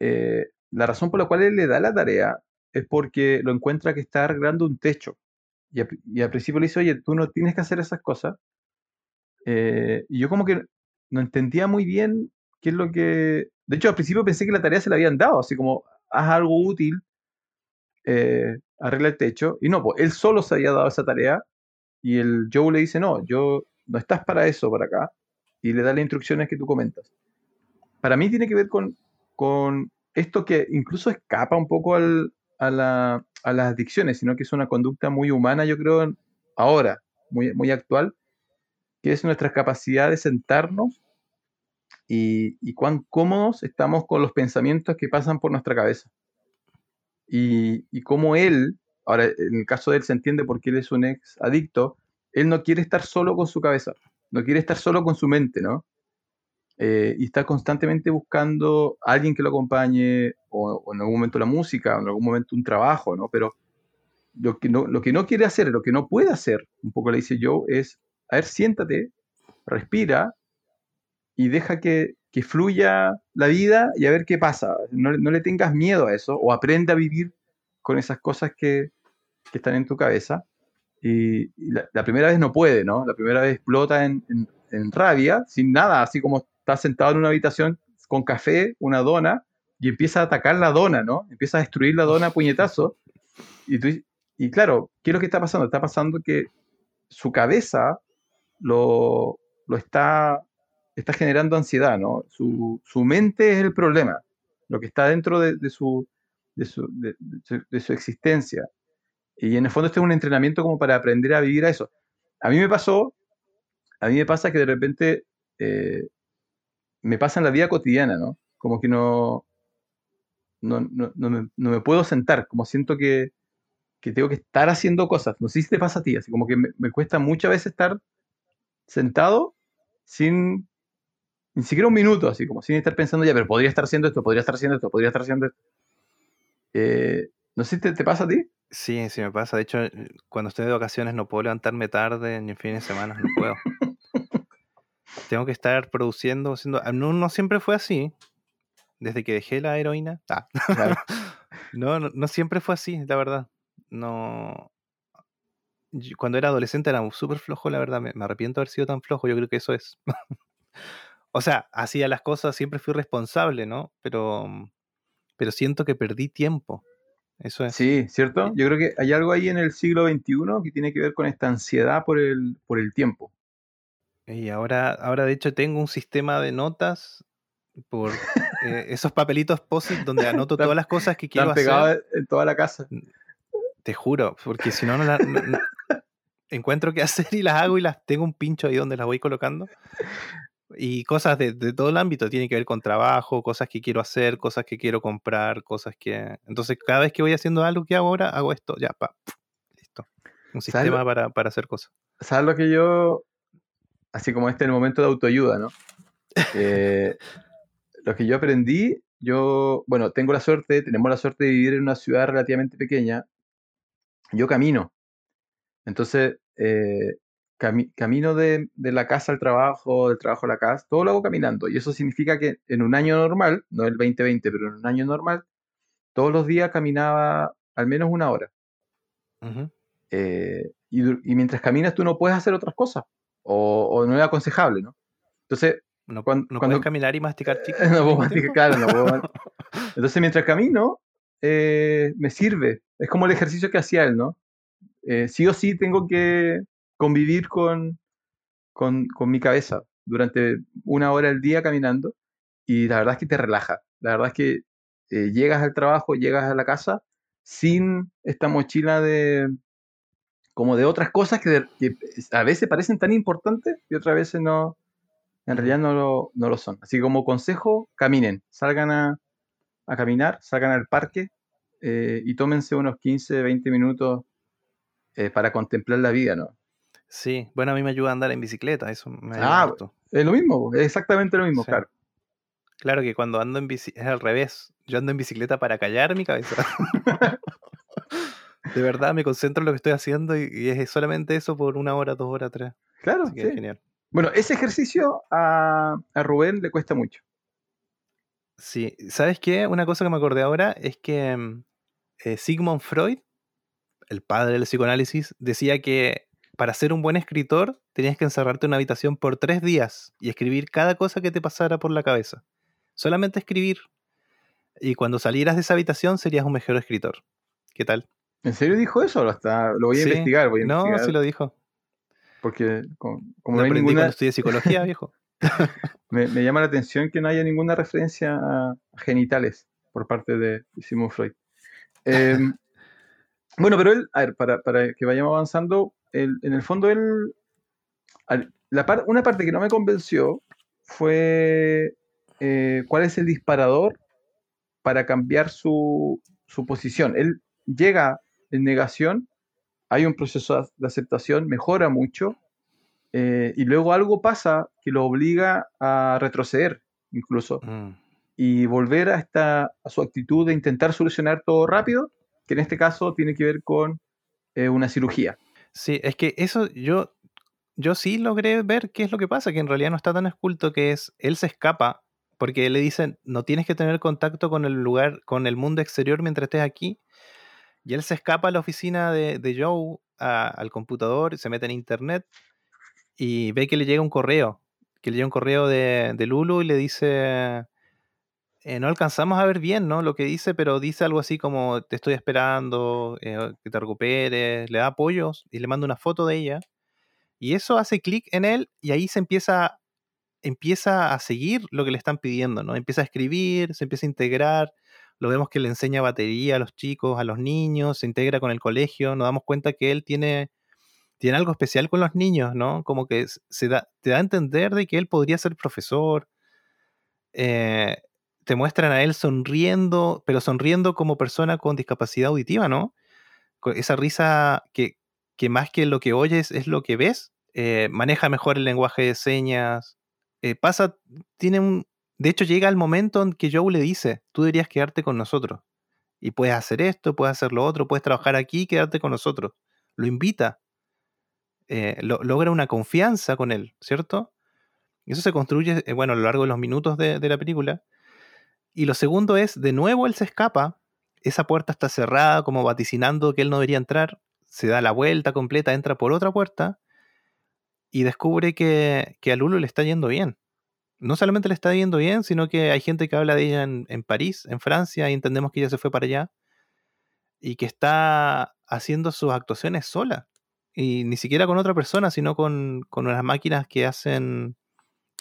eh, la razón por la cual él le da la tarea es porque lo encuentra que está arreglando un techo. Y, a- y al principio le dice, oye, tú no tienes que hacer esas cosas. Eh, y yo como que no entendía muy bien qué es lo que... De hecho, al principio pensé que la tarea se la habían dado, así como, haz algo útil, eh, arregla el techo. Y no, pues él solo se había dado esa tarea y el Joe le dice, no, yo no estás para eso, para acá. Y le da las instrucciones que tú comentas. Para mí tiene que ver con, con esto que incluso escapa un poco al- a, la- a las adicciones, sino que es una conducta muy humana, yo creo, ahora, muy, muy actual, que es nuestra capacidad de sentarnos y, y cuán cómodos estamos con los pensamientos que pasan por nuestra cabeza. Y, y cómo él, ahora en el caso de él se entiende porque él es un ex adicto, él no quiere estar solo con su cabeza, no quiere estar solo con su mente, ¿no? Eh, y está constantemente buscando a alguien que lo acompañe, o, o en algún momento la música, o en algún momento un trabajo, ¿no? Pero lo que no, lo que no quiere hacer, lo que no puede hacer, un poco le dice yo, es, a ver, siéntate respira y deja que, que fluya la vida y a ver qué pasa. No, no le tengas miedo a eso o aprende a vivir con esas cosas que, que están en tu cabeza. Y, y la, la primera vez no puede, ¿no? La primera vez explota en, en- en rabia, sin nada, así como está sentado en una habitación con café, una dona, y empieza a atacar la dona, ¿no? Empieza a destruir la dona a puñetazo. Y, tú, y claro, ¿qué es lo que está pasando? Está pasando que su cabeza lo, lo está, está generando ansiedad, ¿no? Su, su mente es el problema, lo que está dentro de, de su, de, su, de- su existencia. Y en el fondo este es un entrenamiento como para aprender a vivir a eso. A mí me pasó, a mí me pasa que de repente eh, me pasa en la vida cotidiana, ¿no? Como que no, no, no, no me, no me puedo sentar, como siento que, que tengo que estar haciendo cosas. No sé si te pasa a ti, así como que me, me cuesta muchas veces estar sentado sin ni siquiera un minuto, así como sin estar pensando ya, pero podría estar haciendo esto, podría estar haciendo esto, podría estar haciendo esto. Eh, no sé si te, te pasa a ti. Sí, sí me pasa. De hecho, cuando estoy de vacaciones no puedo levantarme tarde ni en fines de semana, no puedo. [laughs] Tengo que estar produciendo, haciendo... ah, No, no siempre fue así. Desde que dejé la heroína. Ah. Claro. [laughs] No, no, no siempre fue así, la verdad. No. Cuando era adolescente era súper flojo, la verdad. Me, me arrepiento de haber sido tan flojo. Yo creo que eso es. [laughs] o sea, hacía las cosas, siempre fui responsable, ¿no? Pero, pero siento que perdí tiempo. Eso es. Sí, ¿cierto? Yo creo que hay algo ahí en el siglo XXI que tiene que ver con esta ansiedad por el, por el tiempo. Y ahora, ahora de hecho tengo un sistema de notas por eh, esos papelitos post donde [laughs] anoto todas las cosas que quiero Están hacer. pegados en toda la casa. Te juro, porque si no, no, la- no- no- encuentro qué hacer y las hago y las tengo un pincho ahí donde las voy colocando. Y cosas de, de todo el ámbito, tiene que ver con trabajo, cosas que quiero hacer, cosas que quiero comprar, cosas que... Entonces, cada vez que voy haciendo algo que hago ahora, hago esto, ya, pa, listo. Un ¿Sabes sistema para, para hacer cosas. ¿Sabes lo que yo, así como este en el momento de autoayuda, ¿no? Eh, lo que yo aprendí, yo, bueno, tengo la suerte, tenemos la suerte de vivir en una ciudad relativamente pequeña. Yo camino. Entonces, eh, cami- camino de, de la casa al trabajo, del trabajo a la casa, todo lo hago caminando. Y eso significa que en un año normal, no el 2020, pero en un año normal, todos los días caminaba al menos una hora. Eh, y, y mientras caminas tú no puedes hacer otras cosas, o, o no es aconsejable, ¿no? Entonces, No, Cuan- no cuando- puedes caminar y masticar chicles. [laughs] no puedo mismo masticar, claro, no puedo [laughs] [laughs] Entonces, mientras camino, eh, me sirve. Es como el ejercicio que hacía él, ¿no? Eh, sí o sí tengo que convivir con, con, con mi cabeza durante una hora al día caminando y la verdad es que te relaja. La verdad es que eh, llegas al trabajo, llegas a la casa sin esta mochila de como de otras cosas que, de- que a veces parecen tan importantes y otras veces no, en realidad no lo, no lo son. Así que como consejo, caminen, salgan a, a caminar, salgan al parque eh, y tómense unos 15, 20 minutos eh, para contemplar la vida, ¿no? Sí, bueno, a mí me ayuda a andar en bicicleta, eso me ayuda Ah, harto. Es lo mismo, es exactamente lo mismo, Sí. claro. Claro que cuando ando en bici es al revés. Yo ando en bicicleta para callar mi cabeza. [laughs] De verdad, me concentro en lo que estoy haciendo y, y es solamente eso por una hora, dos horas, tres. Claro, sí. es genial. Bueno, ese ejercicio a, a Rubén le cuesta mucho. Sí, ¿sabes qué? Una cosa que me acordé ahora es que mm, eh, Sigmund Freud, el padre del psicoanálisis, decía que para ser un buen escritor tenías que encerrarte en una habitación por tres días y escribir cada cosa que te pasara por la cabeza. Solamente escribir. Y cuando salieras de esa habitación serías un mejor escritor. ¿Qué tal? ¿En serio dijo eso? Lo, está, lo voy a Sí. investigar, voy a No, investigar. sí lo dijo. Porque como, como Lo no hay ninguna, estudié psicología, [laughs] viejo. me, me llama la atención que no haya ninguna referencia a, genitales por parte de Sigmund Freud. Eh, [laughs] bueno, pero él, a ver, para, para que vayamos avanzando, él- en el fondo él, al- la par- una parte que no me convenció fue eh, cuál es el disparador para cambiar su, su posición. Él llega en negación, hay un proceso de aceptación, mejora mucho, eh, y luego algo pasa que lo obliga a retroceder incluso Mm. y volver a, esta, a su actitud de intentar solucionar todo rápido, que en este caso tiene que ver con eh, una cirugía. Sí, es que eso yo yo sí logré ver qué es lo que pasa, que en realidad no está tan esculto, que es, él se escapa, porque le dicen, no tienes que tener contacto con el lugar, con el mundo exterior mientras estés aquí. Y él se escapa a la oficina de, de Joe, al computador, se mete en internet y ve que le llega un correo, que le llega un correo de, de Lulu y le dice, eh, no alcanzamos a ver bien, ¿no? Lo que dice, pero dice algo así como, te estoy esperando, eh, que te recuperes, le da apoyos y le manda una foto de ella. Y eso hace clic en él y ahí se empieza, empieza a seguir lo que le están pidiendo, ¿no? Empieza a escribir, se empieza a integrar, lo vemos que le enseña batería a los chicos, a los niños, se integra con el colegio, nos damos cuenta que él tiene, tiene algo especial con los niños, ¿no? Como que se da, te da a entender de que él podría ser profesor. eh, te muestran a él sonriendo, pero sonriendo como persona con discapacidad auditiva, ¿no? Esa risa que, que más que lo que oyes es lo que ves. eh, maneja mejor el lenguaje de señas. eh, pasa, tiene un... De hecho, llega el momento en que Joe le dice, tú deberías quedarte con nosotros. Y puedes hacer esto, puedes hacer lo otro, puedes trabajar aquí y quedarte con nosotros. Lo invita. eh, lo- logra una confianza con él, ¿cierto? Eso se construye, eh, bueno, a lo largo de los minutos de, de la película. Y lo segundo es, de nuevo él se escapa, esa puerta está cerrada, como vaticinando que él no debería entrar, se da la vuelta completa, entra por otra puerta y descubre que, que a Lulu le está yendo bien. No solamente le está yendo bien, sino que hay gente que habla de ella en, París, en Francia, y entendemos que ella se fue para allá y que está haciendo sus actuaciones sola. Y ni siquiera con otra persona, sino con, con unas máquinas que hacen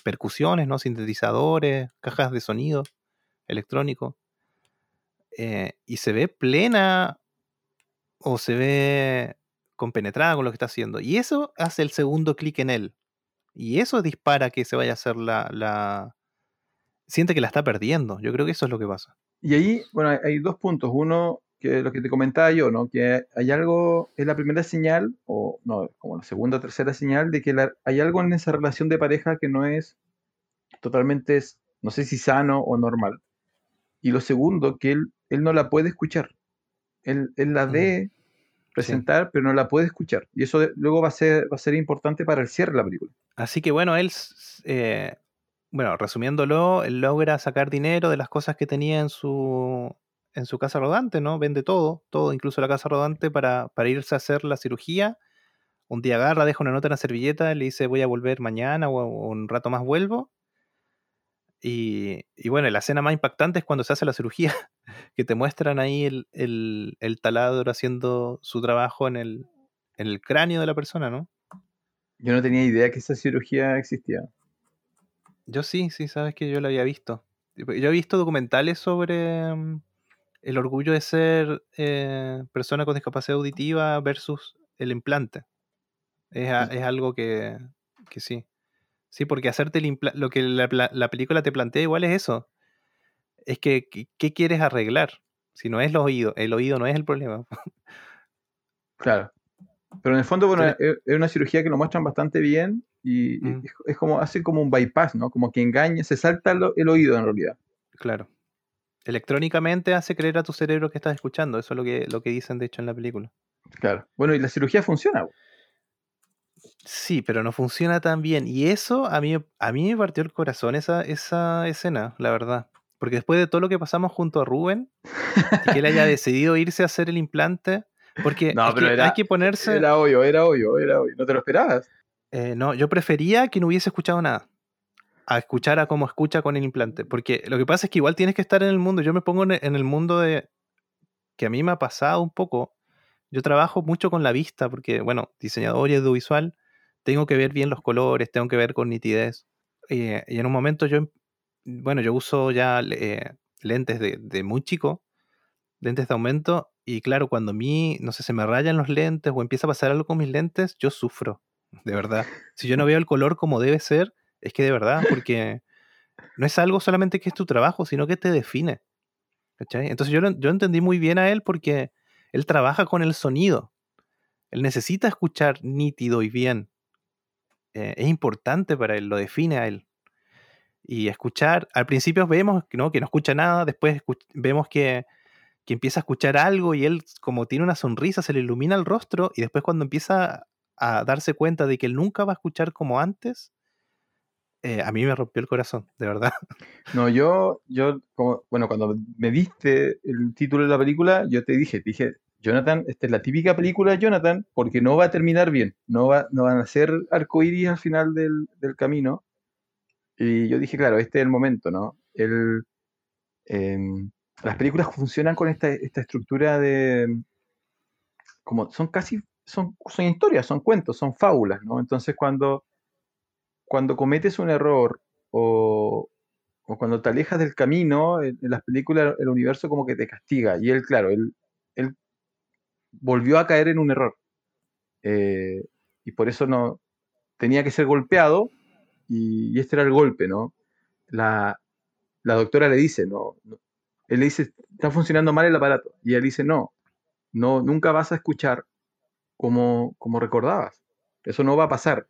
percusiones, ¿no? sintetizadores, cajas de sonido electrónico. eh, y se ve plena o se ve compenetrada con lo que está haciendo. Y eso hace el segundo clic en él. Y eso dispara que se vaya a hacer la, la... Siente que la está perdiendo. Yo creo que eso es lo que pasa. Y ahí, bueno, hay, dos puntos. Uno, que lo que te comentaba yo, ¿no? Que hay algo, es la primera señal, o no, como la segunda o tercera señal, de que la- hay algo en esa relación de pareja que no es totalmente, no sé si sano o normal. Y lo segundo, que él, él no la puede escuchar. Él, él la ve presentar, pero no la puede escuchar. Y eso de- luego va a ser, va a ser importante para el cierre de la película. Así que bueno, él, eh, bueno, resumiéndolo, él logra sacar dinero de las cosas que tenía en su, en su casa rodante, ¿no? Vende todo, todo, incluso la casa rodante, para, para irse a hacer la cirugía. Un día agarra, deja una nota en la servilleta, le dice voy a volver mañana o, o un rato más vuelvo. Y, y bueno, la escena más impactante es cuando se hace la cirugía, [laughs] que te muestran ahí el, el- el taladro haciendo su trabajo en el, en el cráneo de la persona, ¿no? Yo no tenía idea que esa cirugía existía. Yo sí, sí, sabes que yo lo había visto. Yo he visto documentales sobre mm, el orgullo de ser eh, persona con discapacidad auditiva versus el implante. Es, a- es algo que, que sí. Sí, porque hacerte el lo que la, película te plantea igual es eso. Es que, ¿qué, quieres arreglar? Si no es los oídos, el oído no es el problema. Claro. Pero en el fondo, bueno, es, una cirugía que lo muestran bastante bien y, Mm. es, es como, hace como un bypass, ¿no? Como que engaña, se salta lo- el oído en realidad. Claro. Electrónicamente hace creer a tu cerebro que estás escuchando. Eso es lo que, lo que dicen, de hecho, en la película. Claro. Bueno, y la cirugía funciona. Sí, pero no funciona tan bien. Y eso a mí, a mí me partió el corazón esa, esa escena, la verdad. Porque después de todo lo que pasamos junto a Rubén, que él haya [laughs] decidido irse a hacer el implante, porque No, pero que era- hay que ponerse... Era obvio, era obvio, era obvio. ¿No te lo esperabas? eh, no, yo prefería que no hubiese escuchado nada. A escuchar a cómo escucha con el implante. Porque lo que pasa es que igual tienes que estar en el mundo. Yo me pongo en el mundo de... que a mí me ha pasado un poco. Yo trabajo mucho con la vista, porque, bueno, diseñador y audiovisual, tengo que ver bien los colores, tengo que ver con nitidez. Eh, y en un momento yo, bueno, yo uso ya eh, lentes de, muy chico, lentes de aumento, y claro, cuando a mí, no sé, se me rayan los lentes o empieza a pasar algo con mis lentes, yo sufro, de verdad. Si yo no veo el color como debe ser, es que de verdad, porque no es algo solamente que es tu trabajo, sino que te define. ¿cachai? Entonces yo, yo entendí muy bien a él porque él trabaja con el sonido. Él necesita escuchar nítido y bien. Eh, es importante para él, lo define a él. Y escuchar, al principio vemos que no, que no escucha nada, después escu- vemos que, que empieza a escuchar algo y él como tiene una sonrisa, se le ilumina el rostro y después cuando empieza a darse cuenta de que él nunca va a escuchar como antes, eh, a mí me rompió el corazón, de verdad. [laughs] No, yo, yo, como, bueno, cuando me diste el título de la película, yo te dije, te dije, Jonathan, esta es la típica película de Jonathan, porque no va a terminar bien, no, va, no van a ser arcoíris al final del, del camino. Y yo dije, claro, este es el momento, ¿no? El, em, las películas funcionan con esta, esta estructura de, como son casi, son, son historias, son cuentos, son fábulas, ¿no? Entonces cuando, cuando cometes un error o, o cuando te alejas del camino, en, en las películas el universo como que te castiga. Y él, claro, él, él volvió a caer en un error. Eh, y por eso no tenía que ser golpeado y, y este era el golpe, ¿no? La, la doctora le dice, no, él le dice, está funcionando mal el aparato. Y él dice, no, no, nunca vas a escuchar como, como recordabas. Eso no va a pasar.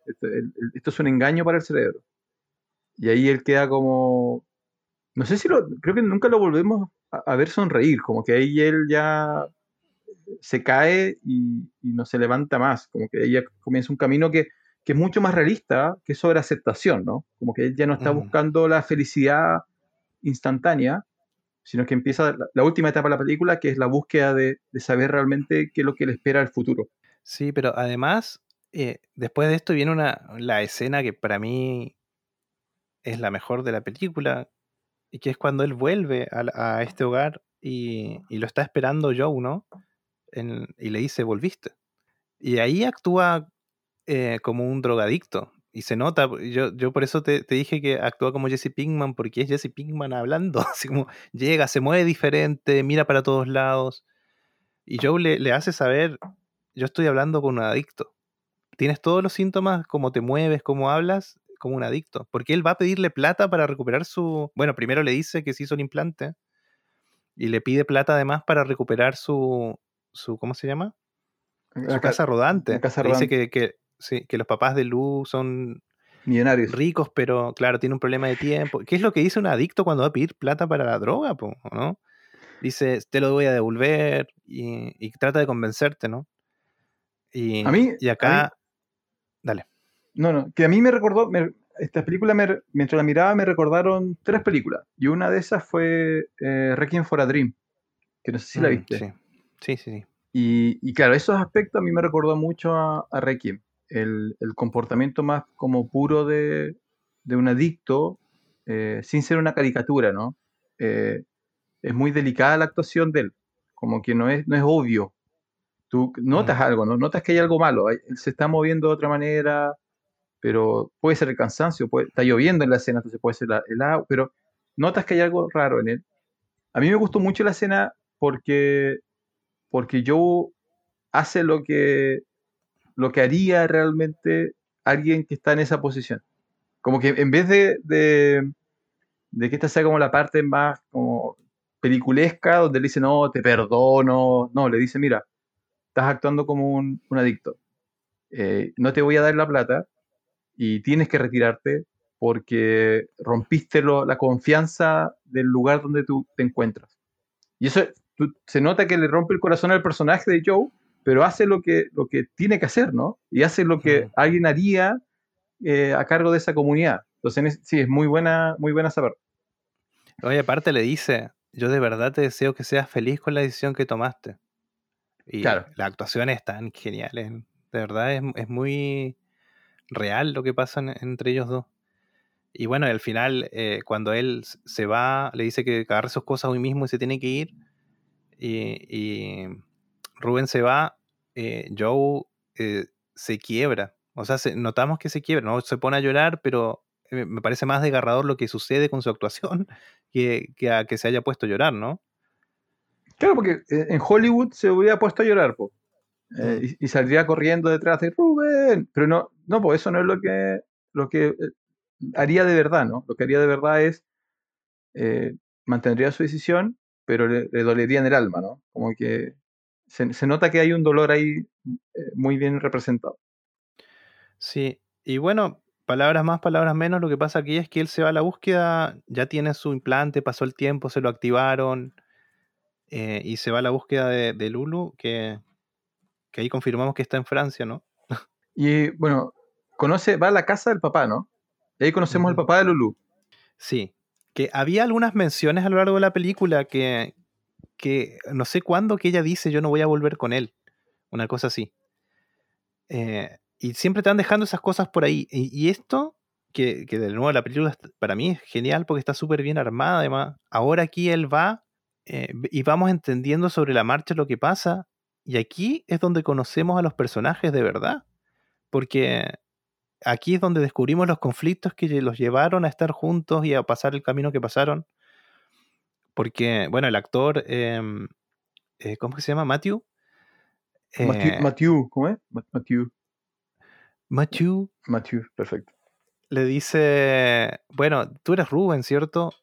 Esto es un engaño para el cerebro. Y ahí él queda como, no sé si lo, creo que nunca lo volvemos a, a ver sonreír, como que ahí él ya se cae y, y no se levanta más, como que ella comienza un camino que, que es mucho más realista, que es sobre aceptación, ¿no? Como que él ya no está buscando la felicidad instantánea, sino que empieza la, la última etapa de la película, que es la búsqueda de, de saber realmente qué es lo que le espera al futuro. Sí, pero además, eh, después de esto viene una, la escena que para mí es la mejor de la película, y que es cuando él vuelve a este hogar y, y lo está esperando Joe, ¿no? En- y le dice, volviste. Y ahí actúa eh, como un drogadicto. Y se nota, yo, yo por eso te, te dije que actúa como Jesse Pinkman, porque es Jesse Pinkman hablando, [laughs] así como llega, se mueve diferente, mira para todos lados. Y Joe le, le hace saber, yo estoy hablando con un adicto. Tienes todos los síntomas, cómo te mueves, cómo hablas, como un adicto. Porque él va a pedirle plata para recuperar su... Bueno, primero le dice que se hizo el implante y le pide plata además para recuperar su... su ¿Cómo se llama? Su casa rodante. la casa Le dice que, que, sí, que los papás de Lu son Millonarios. ricos, pero claro, tiene un problema de tiempo. ¿Qué es lo que dice un adicto cuando va a pedir plata para la droga, po, ¿o ¿no? Dice, te lo voy a devolver y, y trata de convencerte, ¿no? Y, A mí- y a acá, dale. No, no, que a mí me recordó, me- estas películas, me- mientras la miraba, me recordaron tres películas. Y una de esas fue eh, Requiem for a Dream, que no sé si la Mm, viste. Sí, sí, sí. sí. Y, y claro, esos aspectos a mí me recordó mucho a, a Requiem. El, el comportamiento más como puro de, de un adicto, eh, sin ser una caricatura, ¿no? Eh, es muy delicada la actuación de él, como que no es, no es obvio. Tú notas Mm. algo, ¿no? Notas que hay algo malo, él se está moviendo de otra manera, pero puede ser el cansancio, puede, está lloviendo en la escena, entonces puede ser la- el agua, pero notas que hay algo raro en él. A mí me gustó mucho la escena porque, porque Joe hace lo que, lo que haría realmente alguien que está en esa posición. Como que en vez de, de, de que esta sea como la parte más como peliculesca, donde le dice, no, te perdono, no, le dice, mira, estás actuando como un, un adicto. Eh, no te voy a dar la plata y tienes que retirarte porque rompiste lo- la confianza del lugar donde tú te encuentras. Y eso tú- se nota que le rompe el corazón al personaje de Joe, pero hace lo que, lo que tiene que hacer, ¿no? Y hace lo que Ujú. alguien haría eh, a cargo de esa comunidad. Entonces, en es- sí, es muy buena, muy buena saber. Oye, aparte le dice, yo de verdad te deseo que seas feliz con la decisión que tomaste. Y Claro. las actuaciones están geniales. De verdad es, es muy real lo que pasa en- entre ellos dos. Y bueno, al final, eh, cuando él se va, le dice que agarre sus cosas hoy mismo y se tiene que ir. Y, y Rubén se va, eh, Joe eh, se quiebra. O sea, se- notamos que se quiebra, ¿no? Se pone a llorar, pero eh, me parece más desgarrador lo que sucede con su actuación [laughs] que, que a que se haya puesto a llorar, ¿no? Claro, porque en Hollywood se hubiera puesto a llorar, po. Eh, Mm. y, y saldría corriendo detrás de Rubén. Pero no, no, pues eso no es lo que, lo que haría de verdad, ¿no? Lo que haría de verdad es eh, mantendría su decisión, pero le, le dolería en el alma, ¿no? Como que se, se nota que hay un dolor ahí eh, muy bien representado. Sí, y bueno, palabras más, palabras menos, lo que pasa aquí es que él se va a la búsqueda, ya tiene su implante, pasó el tiempo, se lo activaron, eh, y se va a la búsqueda de, de Lulu, que, que ahí confirmamos que está en Francia, ¿no? Y bueno, conoce, va a la casa del papá, ¿no? Y ahí conocemos al papá de Lulu. Sí, que había algunas menciones a lo largo de la película que, que no sé cuándo que ella dice yo no voy a volver con él, una cosa así. Eh, y siempre te van dejando esas cosas por ahí. Y, esto, que, que de nuevo la película para mí es genial porque está súper bien armada además. Ahora aquí él va eh, y vamos entendiendo sobre la marcha lo que pasa. Y aquí es donde conocemos a los personajes de verdad. Porque aquí es donde descubrimos los conflictos que los llevaron a estar juntos y a pasar el camino que pasaron. Porque, bueno, el actor, em, eh, ¿cómo que se llama? Matthew. Matthew, Eh, Matthew, ¿cómo es? Ma- Matthew, Matthew Matthew, perfecto. le dice, bueno, tú eres Rubén, ¿cierto?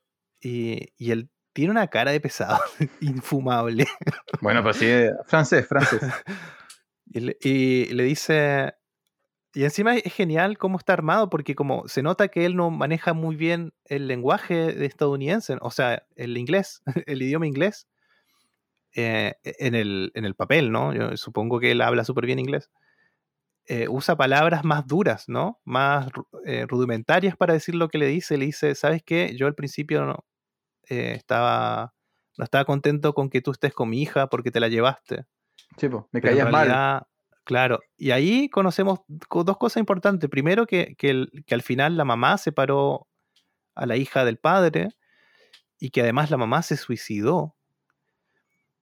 Y, y él tiene una cara de pesado, [laughs] infumable. Bueno, pues sí, eh, francés, francés. [laughs] Y le, y le dice, y encima es genial cómo está armado, porque como se nota que él no maneja muy bien el lenguaje de estadounidense, o sea, el inglés, [laughs] el idioma inglés, eh, en, el, en el papel, ¿no? Yo supongo que él habla súper bien inglés. Eh, usa palabras más duras, ¿no? Más eh, rudimentarias para decir lo que le dice. Le dice, ¿sabes qué? Yo al principio no, eh, estaba, no estaba contento con que tú estés con mi hija porque te la llevaste. Sí, po, me caías mal. Claro, y ahí conocemos co- dos cosas importantes. Primero, que, que al final la mamá separó a la hija del padre y que además la mamá se suicidó.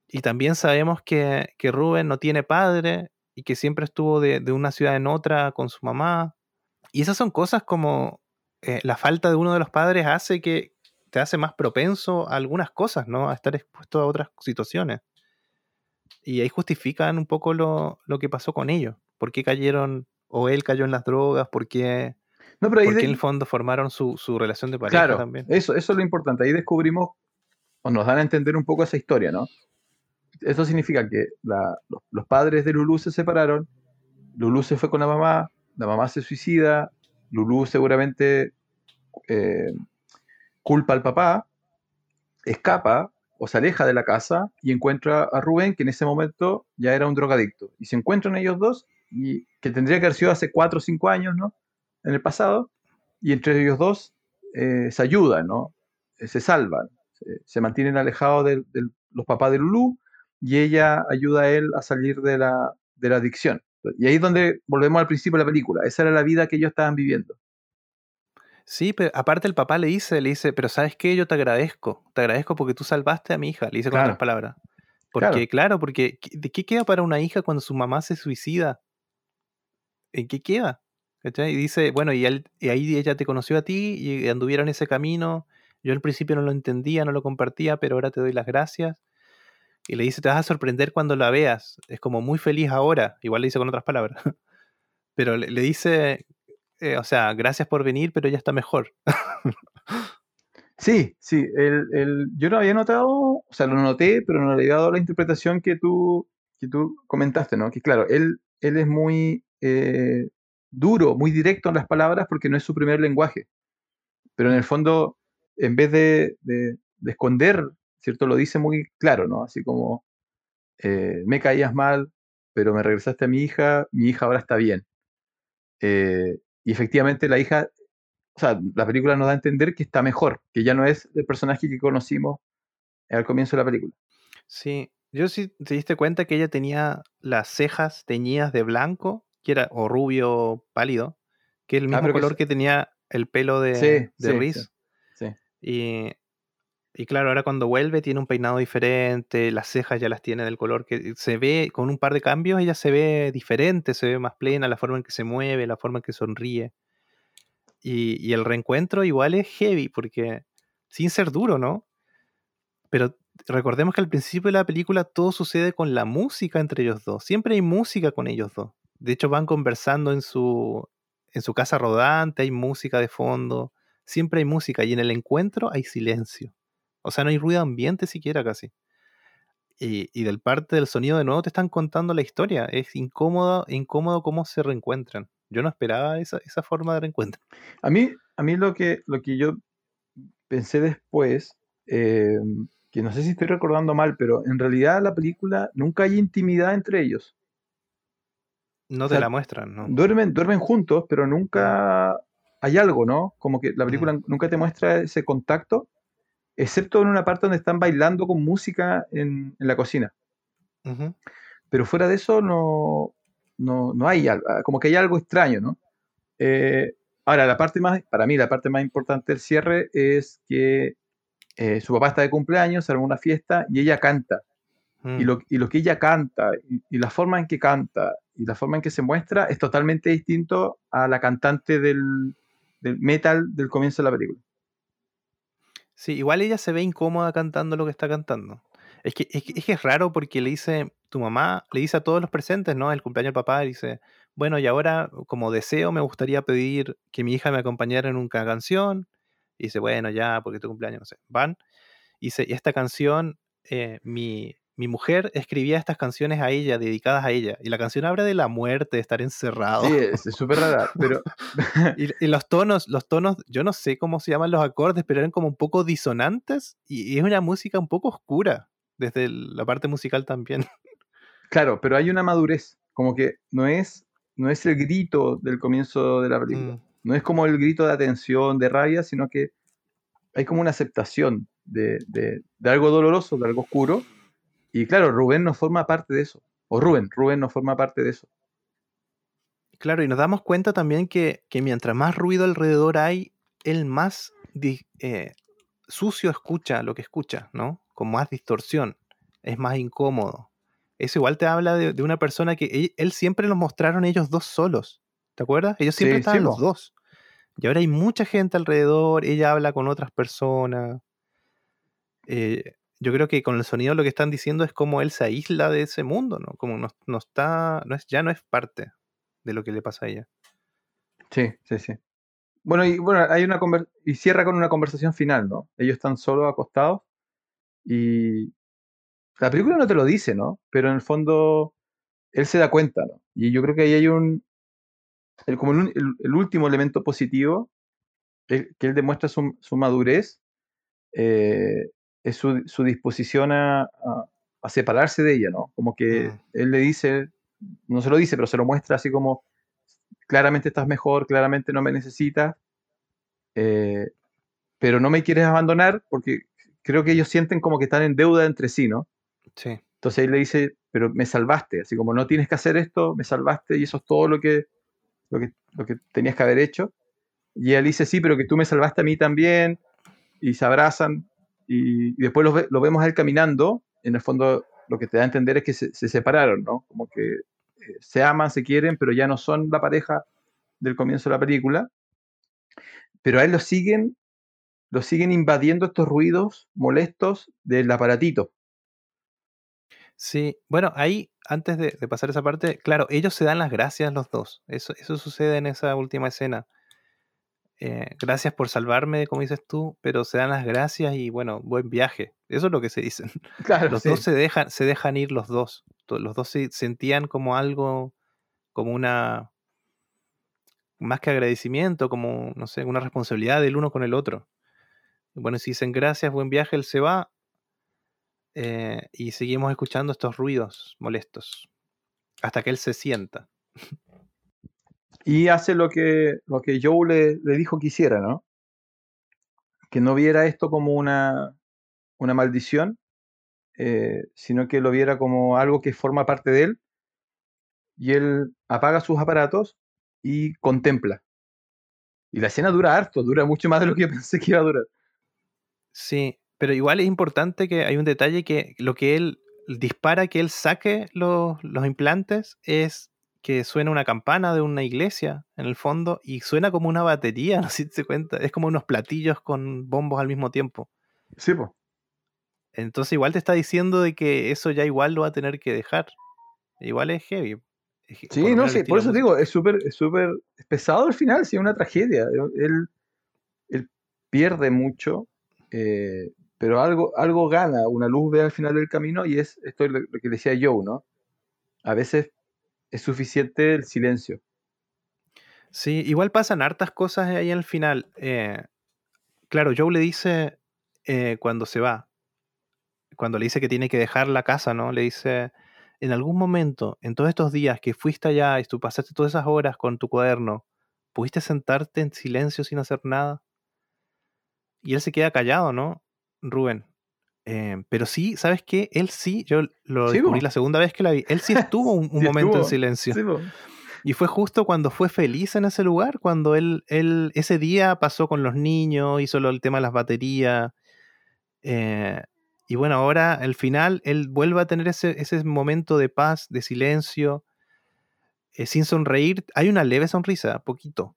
Y también sabemos que, que Rubén no tiene padre y que siempre estuvo de, de una ciudad en otra con su mamá. Y esas son cosas como eh, la falta de uno de los padres hace que te hace más propenso a algunas cosas, ¿no? A estar expuesto a otras situaciones. Y ahí justifican un poco lo, lo que pasó con ellos. ¿Por qué cayeron, o él cayó en las drogas? ¿Por qué, No, pero ahí de- en el fondo formaron su, su relación de pareja claro, también? eso, eso es lo importante. Ahí descubrimos, o nos dan a entender un poco esa historia, ¿no? Eso significa que la- los, los padres de Lulú se separaron, Lulú se fue con la mamá, la mamá se suicida, Lulú seguramente eh, culpa al papá, escapa o se aleja de la casa y encuentra a Rubén, que en ese momento ya era un drogadicto. Y se encuentran ellos dos, y que tendría que haber sido hace cuatro o cinco años, ¿no? En el pasado, y entre ellos dos eh, se ayudan, ¿no? Eh, se salvan, se, mantienen alejados de, de los papás de Lulú y ella ayuda a él a salir de la, de la adicción. Y ahí es donde volvemos al principio de la película. Esa era la vida que ellos estaban viviendo. Sí, pero aparte el papá le dice, le dice, pero ¿sabes qué? Yo te agradezco. Te agradezco porque tú salvaste a mi hija. Le dice con Claro. otras palabras. Porque, claro, porque ¿qué- ¿de qué queda para una hija cuando su mamá se suicida? ¿En qué queda? ¿Cachai? Y dice, bueno, y, él, y ahí ella te conoció a ti y anduvieron ese camino. Yo al principio no lo entendía, no lo compartía, pero ahora te doy las gracias. Y le dice, te vas a sorprender cuando la veas. Es como muy feliz ahora. Igual le dice con otras palabras. [laughs] Pero le, le dice, eh, o sea, gracias por venir, pero ya está mejor. Sí, sí, el, el- yo no había notado, o sea, lo noté, pero no le había dado la interpretación que tú, que tú comentaste, ¿no? Que claro, él, él es muy eh, duro, muy directo en las palabras porque no es su primer lenguaje. Pero en el fondo, en vez de esconder, ¿cierto? Lo dice muy claro, ¿no? Así como, eh, me caías mal, pero me regresaste a mi hija, mi hija ahora está bien. Eh, y efectivamente la hija o sea, la película nos da a entender que está mejor, que ya no es el personaje que conocimos al comienzo de la película. Sí, yo sí te diste cuenta que ella tenía las cejas teñidas de blanco, que era o rubio pálido, que es el Ah, mismo que color que tenía el pelo de, Sí, de sí, sí, sí. Y, y claro, ahora cuando vuelve tiene un peinado diferente, las cejas ya las tiene del color que se ve, con un par de cambios, ella se ve diferente, se ve más plena, la forma en que se mueve, la forma en que sonríe. Y, el reencuentro igual es heavy, porque sin ser duro, ¿no? Pero recordemos que al principio de la película todo sucede con la música entre ellos dos. Siempre hay música con ellos dos. De hecho, van conversando en su, en su casa rodante, hay música de fondo. Siempre hay música. Y en el encuentro hay silencio. O sea, no hay ruido ambiente siquiera casi. Y, y del parte del sonido de nuevo te están contando la historia. Es incómodo, incómodo cómo se reencuentran. Yo no esperaba esa, esa forma de reencuentro. A mí, a mí lo, que, lo que yo pensé después, eh, que no sé si estoy recordando mal, pero en realidad la película nunca hay intimidad entre ellos. No O te la muestran, ¿no? duermen, duermen juntos, pero nunca hay algo, ¿no? Como que la película Mm. nunca te muestra ese contacto, excepto en una parte donde están bailando con música en, en la cocina. Pero fuera de eso no, no, no hay algo, ah, como que hay algo extraño, ¿no? Eh, ahora, la parte más, para mí, la parte más importante del cierre es que eh, su papá está de cumpleaños, se arma una fiesta y ella canta. Y Mm. lo, y lo que ella canta y, y la forma en que canta y la forma en que se muestra es totalmente distinto a la cantante del, del metal del comienzo de la película. Sí, igual ella se ve incómoda cantando lo que está cantando. Es que, es que, es raro porque le dice, tu mamá, le dice a todos los presentes, ¿no? El cumpleaños del papá, dice, bueno, y ahora como deseo me gustaría pedir que mi hija me acompañara en una canción. Y dice, bueno, ya, porque tu cumpleaños, no sé. Van. Y dice, y esta canción, eh, mi, mi mujer escribía estas canciones a ella, dedicadas a ella. Y la canción habla de la muerte, de estar encerrado. Sí, es súper rara, pero [laughs] Y, y los tonos, los tonos, yo no sé cómo se llaman los acordes, pero eran como un poco disonantes y, y es una música un poco oscura, desde el- la parte musical también. [laughs] claro, pero hay una madurez, como que no es, no es el grito del comienzo de la película, Mm, no es como el grito de atención, de rabia, sino que hay como una aceptación de, de- de algo doloroso, de algo oscuro. Y claro, Rubén no forma parte de eso. O Rubén, Rubén no forma parte de eso. Claro, y nos damos cuenta también que, que mientras más ruido alrededor hay, él más eh, sucio escucha lo que escucha, ¿no? Con más distorsión, es más incómodo. Eso igual te habla de, de una persona que él, él siempre los mostraron ellos dos solos, ¿te acuerdas? Ellos siempre Sí, estaban sí, los dos. Y ahora hay mucha gente alrededor, ella habla con otras personas. Eh, yo creo que con el sonido lo que están diciendo es como él se aísla de ese mundo, ¿no? Como no, no está, no es, ya no es parte de lo que le pasa a ella. Sí, sí, sí. Bueno, y bueno, hay una conver- y cierra con una conversación final, ¿no? Ellos están solos acostados y la película no te lo dice, ¿no? Pero en el fondo él se da cuenta, ¿no? Y yo creo que ahí hay un, el, como el, el último elemento positivo, el- que él demuestra su, su madurez, eh, es su, su disposición a, a- a separarse de ella, ¿no? Como que Mm. él le dice, no se lo dice, pero se lo muestra así como, claramente estás mejor, claramente no me necesitas, eh, pero no me quieres abandonar porque creo que ellos sienten como que están en deuda entre sí, ¿no? Sí. Entonces él le dice, pero me salvaste, así como no tienes que hacer esto, me salvaste y eso es todo lo que, lo que, lo que tenías que haber hecho. Y él dice, sí, pero que tú me salvaste a mí también, y se abrazan, y, después lo, ve- lo vemos a él caminando, en el fondo lo que te da a entender es que se, se separaron, ¿no? Como que eh, se aman, se quieren, pero ya no son la pareja del comienzo de la película. Pero a él lo siguen, lo siguen invadiendo estos ruidos molestos del aparatito. Sí, bueno, ahí, antes de, de pasar esa parte, claro, ellos se dan las gracias los dos. Eso, eso sucede en esa última escena. Eh, gracias por salvarme, como dices tú, pero se dan las gracias y bueno, buen viaje. Eso es lo que se dicen. [laughs] Claro, Los sí. dos se dejan, se dejan ir los dos. Los dos se sentían como algo, como una, más que agradecimiento, como, no sé, una responsabilidad del uno con el otro. Bueno, si dicen gracias, buen viaje, él se va. eh, y seguimos escuchando estos ruidos molestos. Hasta que él se sienta. [laughs] Y hace lo que, lo que Joe le, le dijo que hiciera, ¿no? Que no viera esto como una, una maldición, eh, sino que lo viera como algo que forma parte de él. Y él apaga sus aparatos y contempla. Y la escena dura harto, dura mucho más de lo que [laughs] pensé que iba a durar. Sí, pero igual es importante que hay un detalle que lo que él dispara que él saque los, los implantes es que suena una campana de una iglesia en el fondo y suena como una batería, [laughs] no sé si te cuenta, es como unos platillos con bombos al mismo tiempo. Sí, pues. Entonces igual te está diciendo de que eso ya igual lo va a tener que dejar. Igual es heavy. Es- Sí, no, el sí, por eso digo, es súper es súper es pesado al final, sí, una tragedia. Él, él pierde mucho, eh, pero algo, algo gana, una luz ve al final del camino y es esto es lo, lo que decía Joe, ¿no? A veces es suficiente el silencio. Sí, igual pasan hartas cosas ahí al final. Eh, claro, Joe le dice eh, cuando se va, cuando le dice que tiene que dejar la casa, ¿no? Le dice, en algún momento, en todos estos días que fuiste allá y tú pasaste todas esas horas con tu cuaderno, ¿pudiste sentarte en silencio sin hacer nada? Y él se queda callado, ¿no? Rubén. Eh, pero sí, ¿sabes qué? Él sí, yo lo Sí, descubrí la segunda vez que la vi. Él sí estuvo un, [laughs] un Sí momento en estuvo. silencio. Sí, po. Y fue justo cuando fue feliz en ese lugar, cuando él, él ese día pasó con los niños, hizo lo- el tema de las baterías. eh, y bueno, ahora al final él vuelve a tener ese, ese momento de paz, de silencio, eh, sin sonreír. Hay una leve sonrisa, poquito,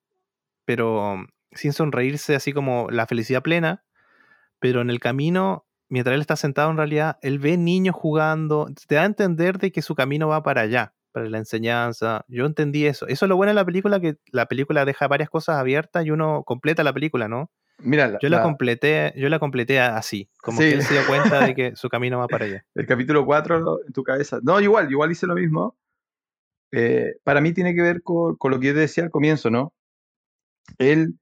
pero mm, sin sonreírse así como la felicidad plena. Pero en el camino, mientras él está sentado en realidad, él ve niños jugando, te da a entender de que su camino va para allá, para la enseñanza. Yo entendí eso. Eso es lo bueno de la película, que la película deja varias cosas abiertas y uno completa la película, ¿no? Mira, la- Yo la, la- completé, yo la completé así, como Sí. que él se dio cuenta de que [laughs] su camino va para allá. el capítulo 4 en tu cabeza. No, igual, igual hice lo mismo. Eh, para mí tiene que ver con, con lo que yo te decía al comienzo, ¿no? Él,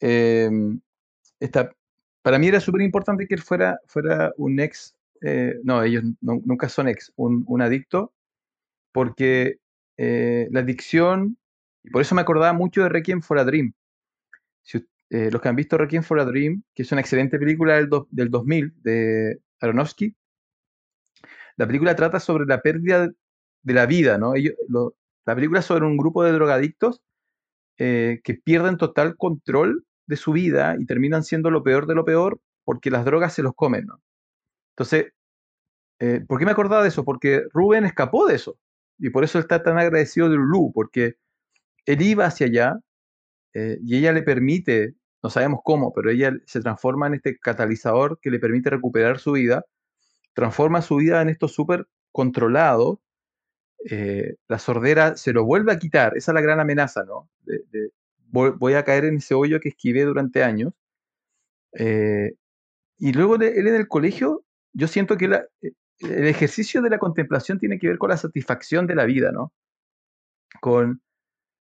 eh, está, para mí era súper importante que él fuera, fuera un ex, eh, no, ellos nunca son ex, un, adicto, porque eh, la adicción, y por eso me acordaba mucho de Requiem for a Dream. Eh, los que han visto Requiem for a Dream, que es una excelente película del, do- del 2000 de Aronofsky, la película trata sobre la pérdida de la vida, ¿no? La película es sobre un grupo de drogadictos que pierden total control de su vida y terminan siendo lo peor de lo peor porque las drogas se los comen. Entonces, eh, ¿por qué me acordaba de eso? Porque Rubén escapó de eso y por eso está tan agradecido de Lulu, porque él iba hacia allá eh, y ella le permite, no sabemos cómo, pero ella se transforma en este catalizador que le permite recuperar su vida, transforma su vida en esto súper controlado, eh, la sordera se lo vuelve a quitar, esa es la gran amenaza, ¿no? Voy, a caer en ese hoyo que esquivé durante años. eh, y luego de él en el colegio, yo siento que eh, el ejercicio de la contemplación tiene que ver con la satisfacción de la vida, ¿no? Con,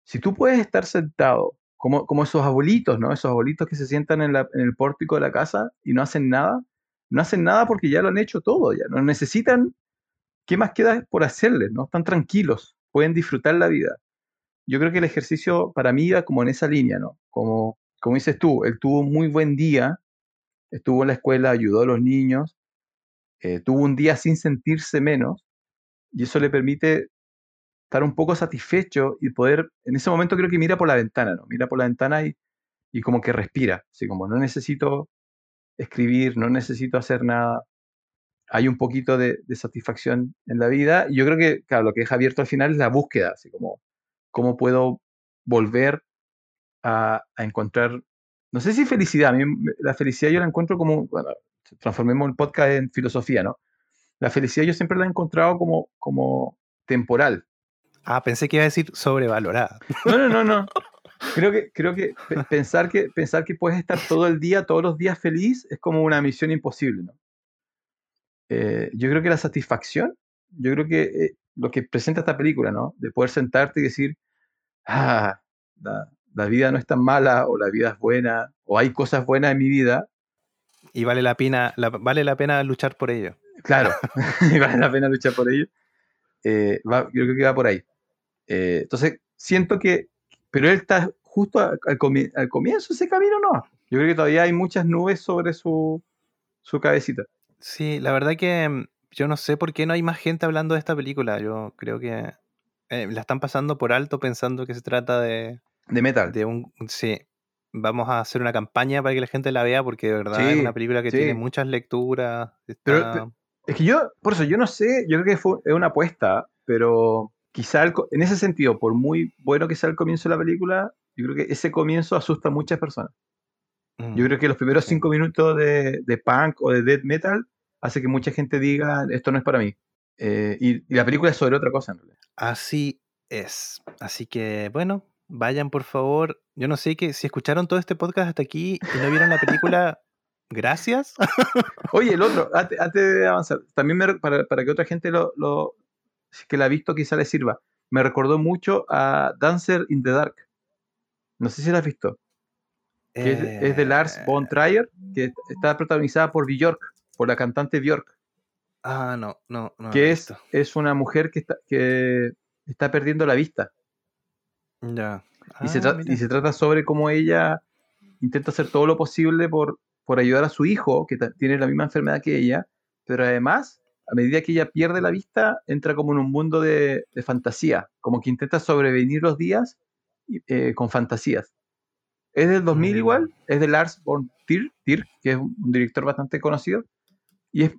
si tú puedes estar sentado, como, como esos abuelitos, ¿no? Esos abuelitos que se sientan en, en el pórtico de la casa y no hacen nada, no hacen nada porque ya lo han hecho todo, ya no necesitan, ¿qué más queda por hacerles, no? Están tranquilos, pueden disfrutar la vida. Yo creo que el ejercicio para mí iba como en esa línea, ¿no? Como, como dices tú, él tuvo un muy buen día, estuvo en la escuela, ayudó a los niños, eh, tuvo un día sin sentirse menos, y eso le permite estar un poco satisfecho y poder, en ese momento creo que mira por la ventana, ¿no? Mira por la ventana y, y como que respira, así como no necesito escribir, no necesito hacer nada, hay un poquito de, de satisfacción en la vida, y yo creo que, claro, lo que deja abierto al final es la búsqueda, así como cómo puedo volver a, a encontrar, no sé si felicidad, a mí la felicidad yo la encuentro como, bueno, transformemos el podcast en filosofía, ¿no? La felicidad yo siempre la he encontrado como, como temporal. Ah, pensé que iba a decir sobrevalorada. No, no, no, no. [laughs] Creo que, creo que pe- pensar que pensar que puedes estar todo el día, todos los días feliz, es como una misión imposible, ¿no? Eh, yo creo que la satisfacción, yo creo que eh, lo que presenta esta película, ¿no? De poder sentarte y decir, ah, la, la vida no es tan mala, o la vida es buena, o hay cosas buenas en mi vida, Y vale la pena, la- vale la pena luchar por ello. claro, [laughs] [laughs] y vale la pena luchar por ello. Eh, va- yo creo que va por ahí. Eh, entonces, siento que, pero él está justo al, al comienzo de ese camino, ¿no? Yo creo que todavía hay muchas nubes sobre su, su cabecita. Sí, la verdad que yo no sé por qué no hay más gente hablando de esta película. Yo creo que eh, la están pasando por alto pensando que se trata de, De metal. de un... Sí, vamos a hacer una campaña para que la gente la vea porque de verdad es una película que sí. tiene muchas lecturas. Pero- está- pero- Es que yo, por eso, yo no sé, yo creo que fue, es una apuesta, pero quizá el en ese sentido, por muy bueno que sea el comienzo de la película, yo creo que ese comienzo asusta a muchas personas. mm, Yo creo que los primeros Sí. cinco minutos de, de punk o de death metal hace que mucha gente diga, esto no es para mí. Eh, y, y la película es sobre otra cosa, en realidad. Así es. Así que, bueno, vayan por favor. Yo no sé que si escucharon todo este podcast hasta aquí y no vieron la película, [laughs] gracias. [laughs] Oye, el otro, antes, antes de avanzar, también me para, para que otra gente lo, lo- que la ha visto quizá le sirva, me recordó mucho a Dancer in the Dark. No sé si la has visto. es, es de Lars Eh, von Trier, que est- está protagonizada por Björk, por la cantante Björk. Ah, no, no, no. que es, es una mujer que está, que está perdiendo la vista. Ya. Y, se Ah, y se trata sobre cómo ella intenta hacer todo lo posible por, por ayudar a su hijo, que tiene la misma enfermedad que ella, pero además, a medida que ella pierde la vista, entra como en un mundo de, de fantasía, como que intenta sobrevenir los días eh, con fantasías. Es del 2000 Mm. igual, es de Lars von Trier, Trier, que es un director bastante conocido, y es-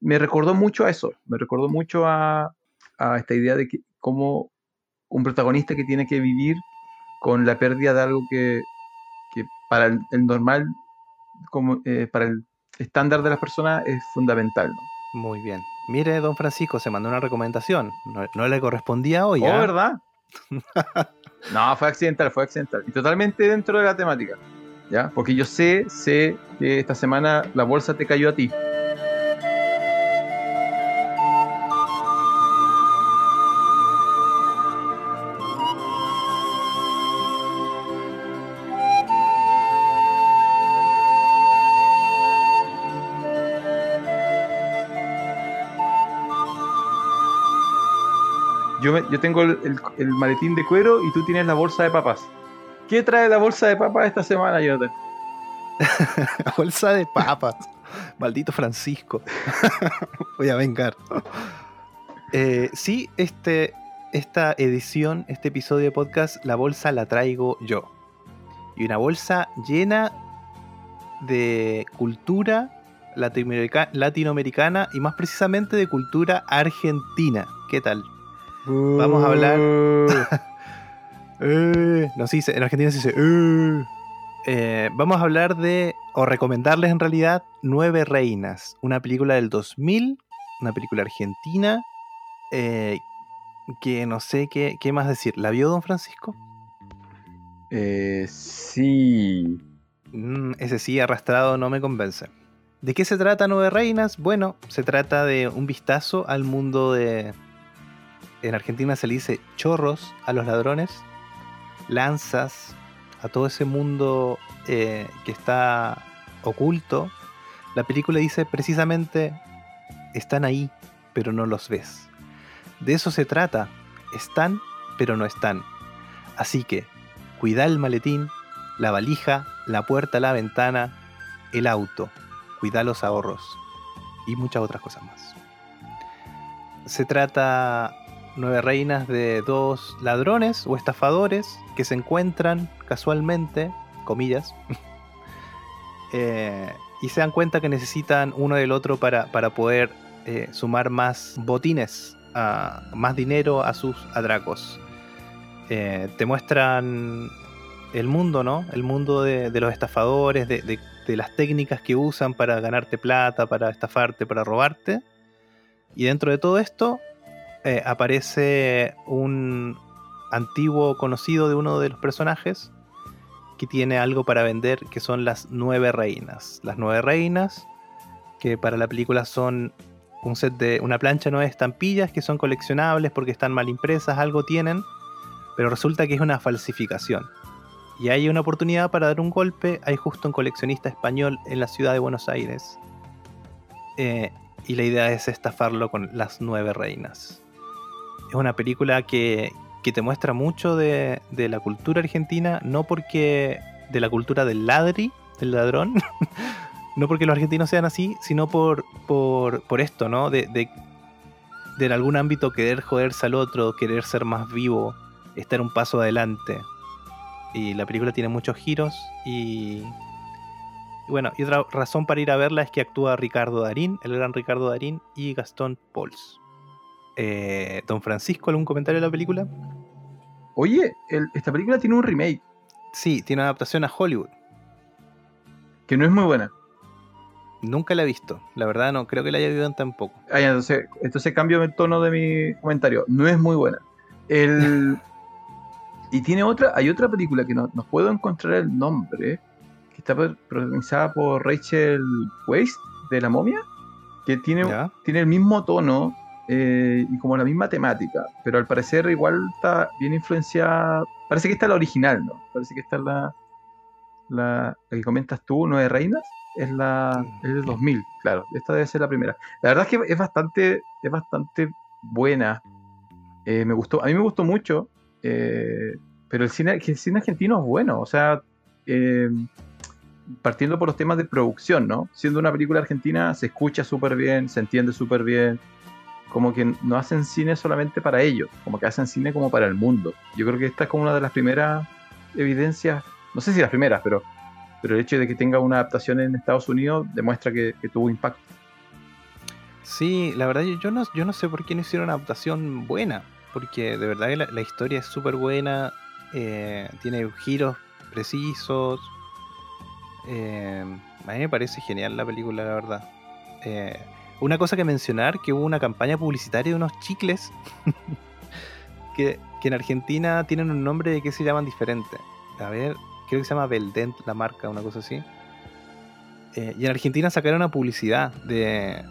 me recordó mucho a eso, me recordó mucho a, a esta idea de que como un protagonista que tiene que vivir con la pérdida de algo que, que para el, el normal, como eh, para el estándar de las personas es fundamental. ¿no? Muy bien. Mire, don Francisco, se mandó una recomendación. No, no le correspondía hoy, Oh, ¿ah? ¿verdad? [laughs] no, fue accidental, fue accidental. Y totalmente dentro de la temática. ¿Ya? Porque yo sé, sé que esta semana la bolsa te cayó a ti. Yo, tengo el, maletín de cuero y tú tienes la bolsa de papas. ¿Qué trae la bolsa de papas esta semana, Jonathan? [laughs] Bolsa de papas. Maldito Francisco. [laughs] Voy a vengar. Eh, sí, este, esta edición, este episodio de podcast, la bolsa la traigo yo. Y una bolsa llena de cultura latinoamerica- latinoamericana y más precisamente de cultura argentina. ¿Qué tal? Vamos a hablar- [laughs] Eh, no, sí, en Argentina se dice. "Eh". Eh, vamos a hablar de, o recomendarles en realidad, Nueve Reinas, una película del 2000, una película argentina, eh, que no sé qué, qué más decir. ¿La vio don Francisco? Eh, sí. Mm, ese sí, arrastrado, no me convence. ¿De qué se trata Nueve Reinas? Bueno, se trata de un vistazo al mundo de... En Argentina se le dice chorros a los ladrones, lanzas a todo ese mundo eh, que está oculto. La película dice precisamente, están ahí, pero no los ves. De eso se trata, están, pero no están. Así que, cuida el maletín, la valija, la puerta, la ventana, el auto, cuida los ahorros y muchas otras cosas más. Se trata nueve reinas de dos ladrones o estafadores que se encuentran casualmente, comillas, [laughs] eh, y se dan cuenta que necesitan uno del otro para, para poder eh, sumar más botines, a- más dinero a sus atracos. Eh, te muestran el mundo, ¿no? El mundo de, los estafadores, de- de las técnicas que usan para ganarte plata, para estafarte, para robarte. Y dentro de todo esto eh, aparece un antiguo conocido de uno de los personajes que tiene algo para vender que son las nueve reinas. Las nueve reinas que para la película son un set de una plancha nueve estampillas que son coleccionables porque están mal impresas, algo tienen, pero resulta que es una falsificación. Y hay una oportunidad para dar un golpe. Hay justo un coleccionista español en la ciudad de Buenos Aires. Eh, y la idea es estafarlo con las nueve reinas. Es una película que, que te muestra mucho de, de la cultura argentina, no porque de la cultura del ladri, del ladrón, [laughs] no porque los argentinos sean así, sino por, por, por esto, ¿no? De, de, de en algún ámbito querer joderse al otro, querer ser más vivo, estar un paso adelante. Y la película tiene muchos giros y... y bueno, y otra razón para ir a verla es que actúa Ricardo Darín, el gran Ricardo Darín y Gastón Pauls. Eh, Don Francisco, ¿algún comentario de la película? Oye, el- esta película tiene un remake Sí, tiene una adaptación a Hollywood. que no es muy buena. Nunca la he visto. La verdad no creo que la haya visto tampoco. Ah, entonces, entonces cambio el tono de mi comentario. No es muy buena. El... [laughs] y tiene otra, hay otra película que no, no puedo encontrar el nombre, que está pro- protagonizada por Rachel Weisz de La Momia, que tiene, ¿Ya? tiene el mismo tono eh, y como la misma temática, pero al parecer igual está bien influenciada. Parece que está la original, ¿no? Parece que está la, la, la que comentas tú, Nueve Reinas. es la es del 2000, claro. Esta debe ser la primera. La verdad es que es bastante, es bastante buena. Eh, me gustó, a mí me gustó mucho, eh, pero el cine, el cine argentino es bueno. O sea, partiendo por los temas de producción, ¿no? Siendo una película argentina, se escucha súper bien, se entiende súper bien. Como que no hacen cine solamente para ellos, como que hacen cine como para el mundo. Yo creo que esta es como una de las primeras evidencias, no sé si las primeras, pero, pero el hecho de que tenga una adaptación en Estados Unidos demuestra que, tuvo impacto. Sí, la verdad yo no, yo no sé por qué no hicieron una adaptación buena, porque de verdad la historia es súper buena, eh, tiene giros precisos. eh, a mí me parece genial la película, la verdad. Eh, una cosa que mencionar, que hubo una campaña publicitaria de unos chicles [laughs] que, que en Argentina tienen un nombre de que se llaman diferente. A ver, creo que se llama Beldent la marca, una cosa así. Eh, y en Argentina sacaron una publicidad de,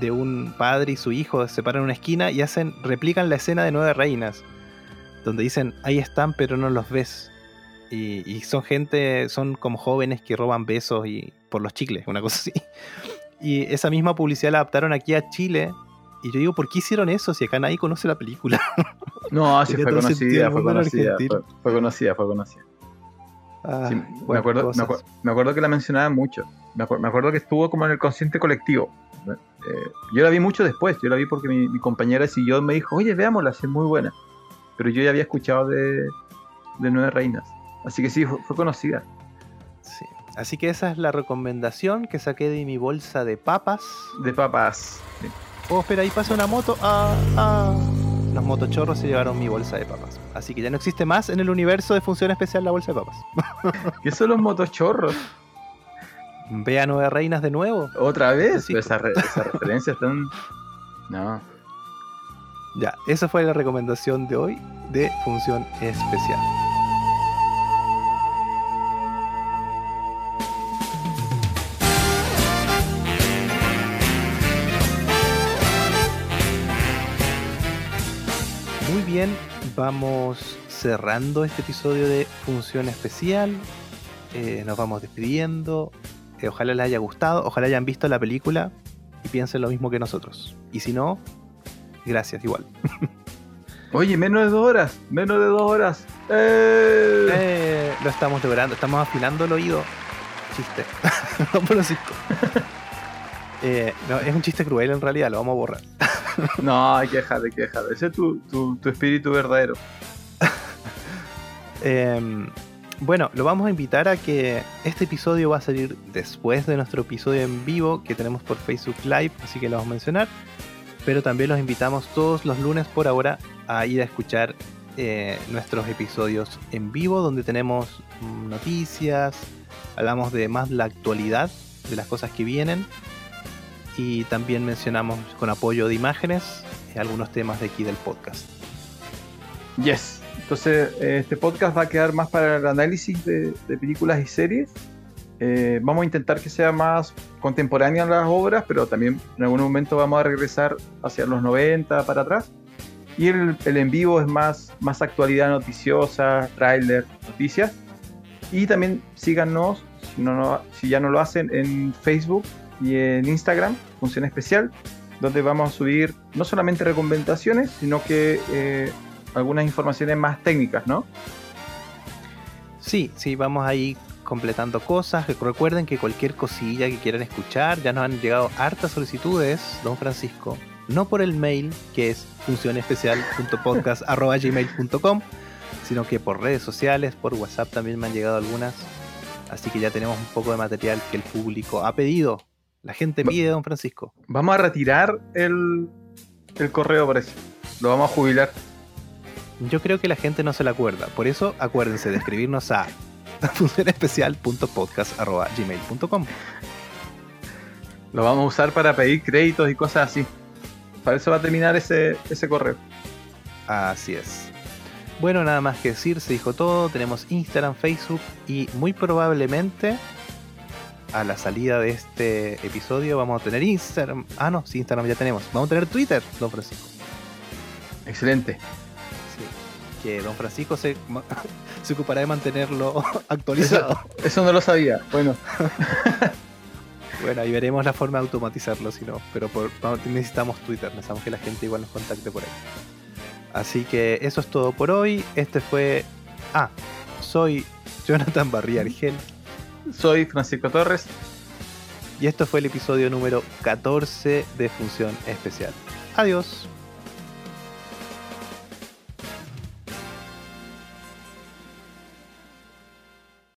de un padre y su hijo se paran en una esquina y hacen replican la escena de Nueve Reinas, donde dicen, ahí están pero no los ves. Y, y son gente, son como jóvenes que roban besos y por los chicles, una cosa así. Y esa misma publicidad la adaptaron aquí a Chile. Y yo digo, ¿por qué hicieron eso si acá nadie conoce la película? [laughs] No, sí, fue conocida, fue conocida, fue, conocida, fue conocida. Ah, Sí, me, acuerdo, me, acuerdo que la mencionaban mucho. Me, acuer- me acuerdo que estuvo como en el consciente colectivo. Eh, yo la vi mucho después. Yo la vi porque mi, mi compañera de sillón me dijo, oye, veámosla, es muy buena. Pero yo ya había escuchado de, de Nueve Reinas. Así que sí, fue, fue conocida. Sí. Así que esa es la recomendación que saqué de mi bolsa de papas. De papas. Sí. Oh, espera, ahí pasa una moto. Ah, ah. Los motochorros se llevaron mi bolsa de papas. Así que ya no existe más en el universo de función especial la bolsa de papas. [laughs] ¿Qué son los motochorros? Ve a Nueve Reinas de nuevo. ¿Otra vez? Pero esas re- esas referencias están... No. Ya, esa fue la recomendación de hoy de función especial. Bien, vamos cerrando este episodio de función especial. Eh, nos vamos despidiendo. Eh, ojalá les haya gustado, ojalá hayan visto la película y piensen lo mismo que nosotros. Y si no, gracias igual. [laughs] Oye, menos de dos horas. Menos de dos horas. ¡Eh! Lo estamos logrando, estamos afinando el oído. Chiste. [laughs] Vamos por los cinco. [laughs] No, es un chiste cruel en realidad, lo vamos a borrar. [laughs] No, que dejar. Ese es tu, tu, tu espíritu verdadero. [laughs] Eh, bueno, lo vamos a invitar a que este episodio va a salir después de nuestro episodio en vivo que tenemos por Facebook Live, así que lo vamos a mencionar. Pero también los invitamos todos los lunes por ahora a ir a escuchar eh, nuestros episodios en vivo, donde tenemos noticias, hablamos de más la actualidad, de las cosas que vienen. Y también mencionamos con apoyo de imágenes eh, algunos temas de aquí del podcast. Yes. Entonces, eh, este podcast va a quedar más para el análisis de, de películas y series. Eh, vamos a intentar que sea más contemporánea las obras, pero también en algún momento vamos a regresar hacia los 90 para atrás. Y el, el en vivo es más, más actualidad noticiosa, tráiler, noticias. Y también síganos, si, no, no- si ya no lo hacen, en Facebook y en Instagram, función especial, donde vamos a subir no solamente recomendaciones, sino que eh, algunas informaciones más técnicas, ¿no? Sí, sí, vamos ahí completando cosas. Recuerden que cualquier cosilla que quieran escuchar, ya nos han llegado hartas solicitudes, don Francisco. No por el mail, que es funcionespecial.podcast.gmail.com, sino que por redes sociales, por WhatsApp también me han llegado algunas. Así que ya tenemos un poco de material que el público ha pedido. La gente pide, don Francisco. Vamos a retirar el, el correo, parece. Lo vamos a jubilar. Yo creo que la gente no se la acuerda. Por eso acuérdense de escribirnos a funcionespecial.podcast.gmail.com. Lo vamos a usar para pedir créditos y cosas así. Para eso va a terminar ese, ese correo. Así es. Bueno, nada más que decir, se dijo todo. Tenemos Instagram, Facebook y muy probablemente a la salida de este episodio vamos a tener Instagram. Ah, no, sí, Instagram ya tenemos. Vamos a tener Twitter, don Francisco. Excelente. Sí, que don Francisco se, [laughs] se ocupará de mantenerlo [laughs] actualizado. Eso, no lo sabía. Bueno. [laughs] bueno, ahí veremos la forma de automatizarlo, si no. Pero necesitamos Twitter, necesitamos que la gente igual nos contacte por ahí. Así que eso es todo por hoy. Este fue. Ah, soy Jonathan Barría Argel soy Francisco Torres. Y esto fue el episodio número 14 de Función Especial. Adiós.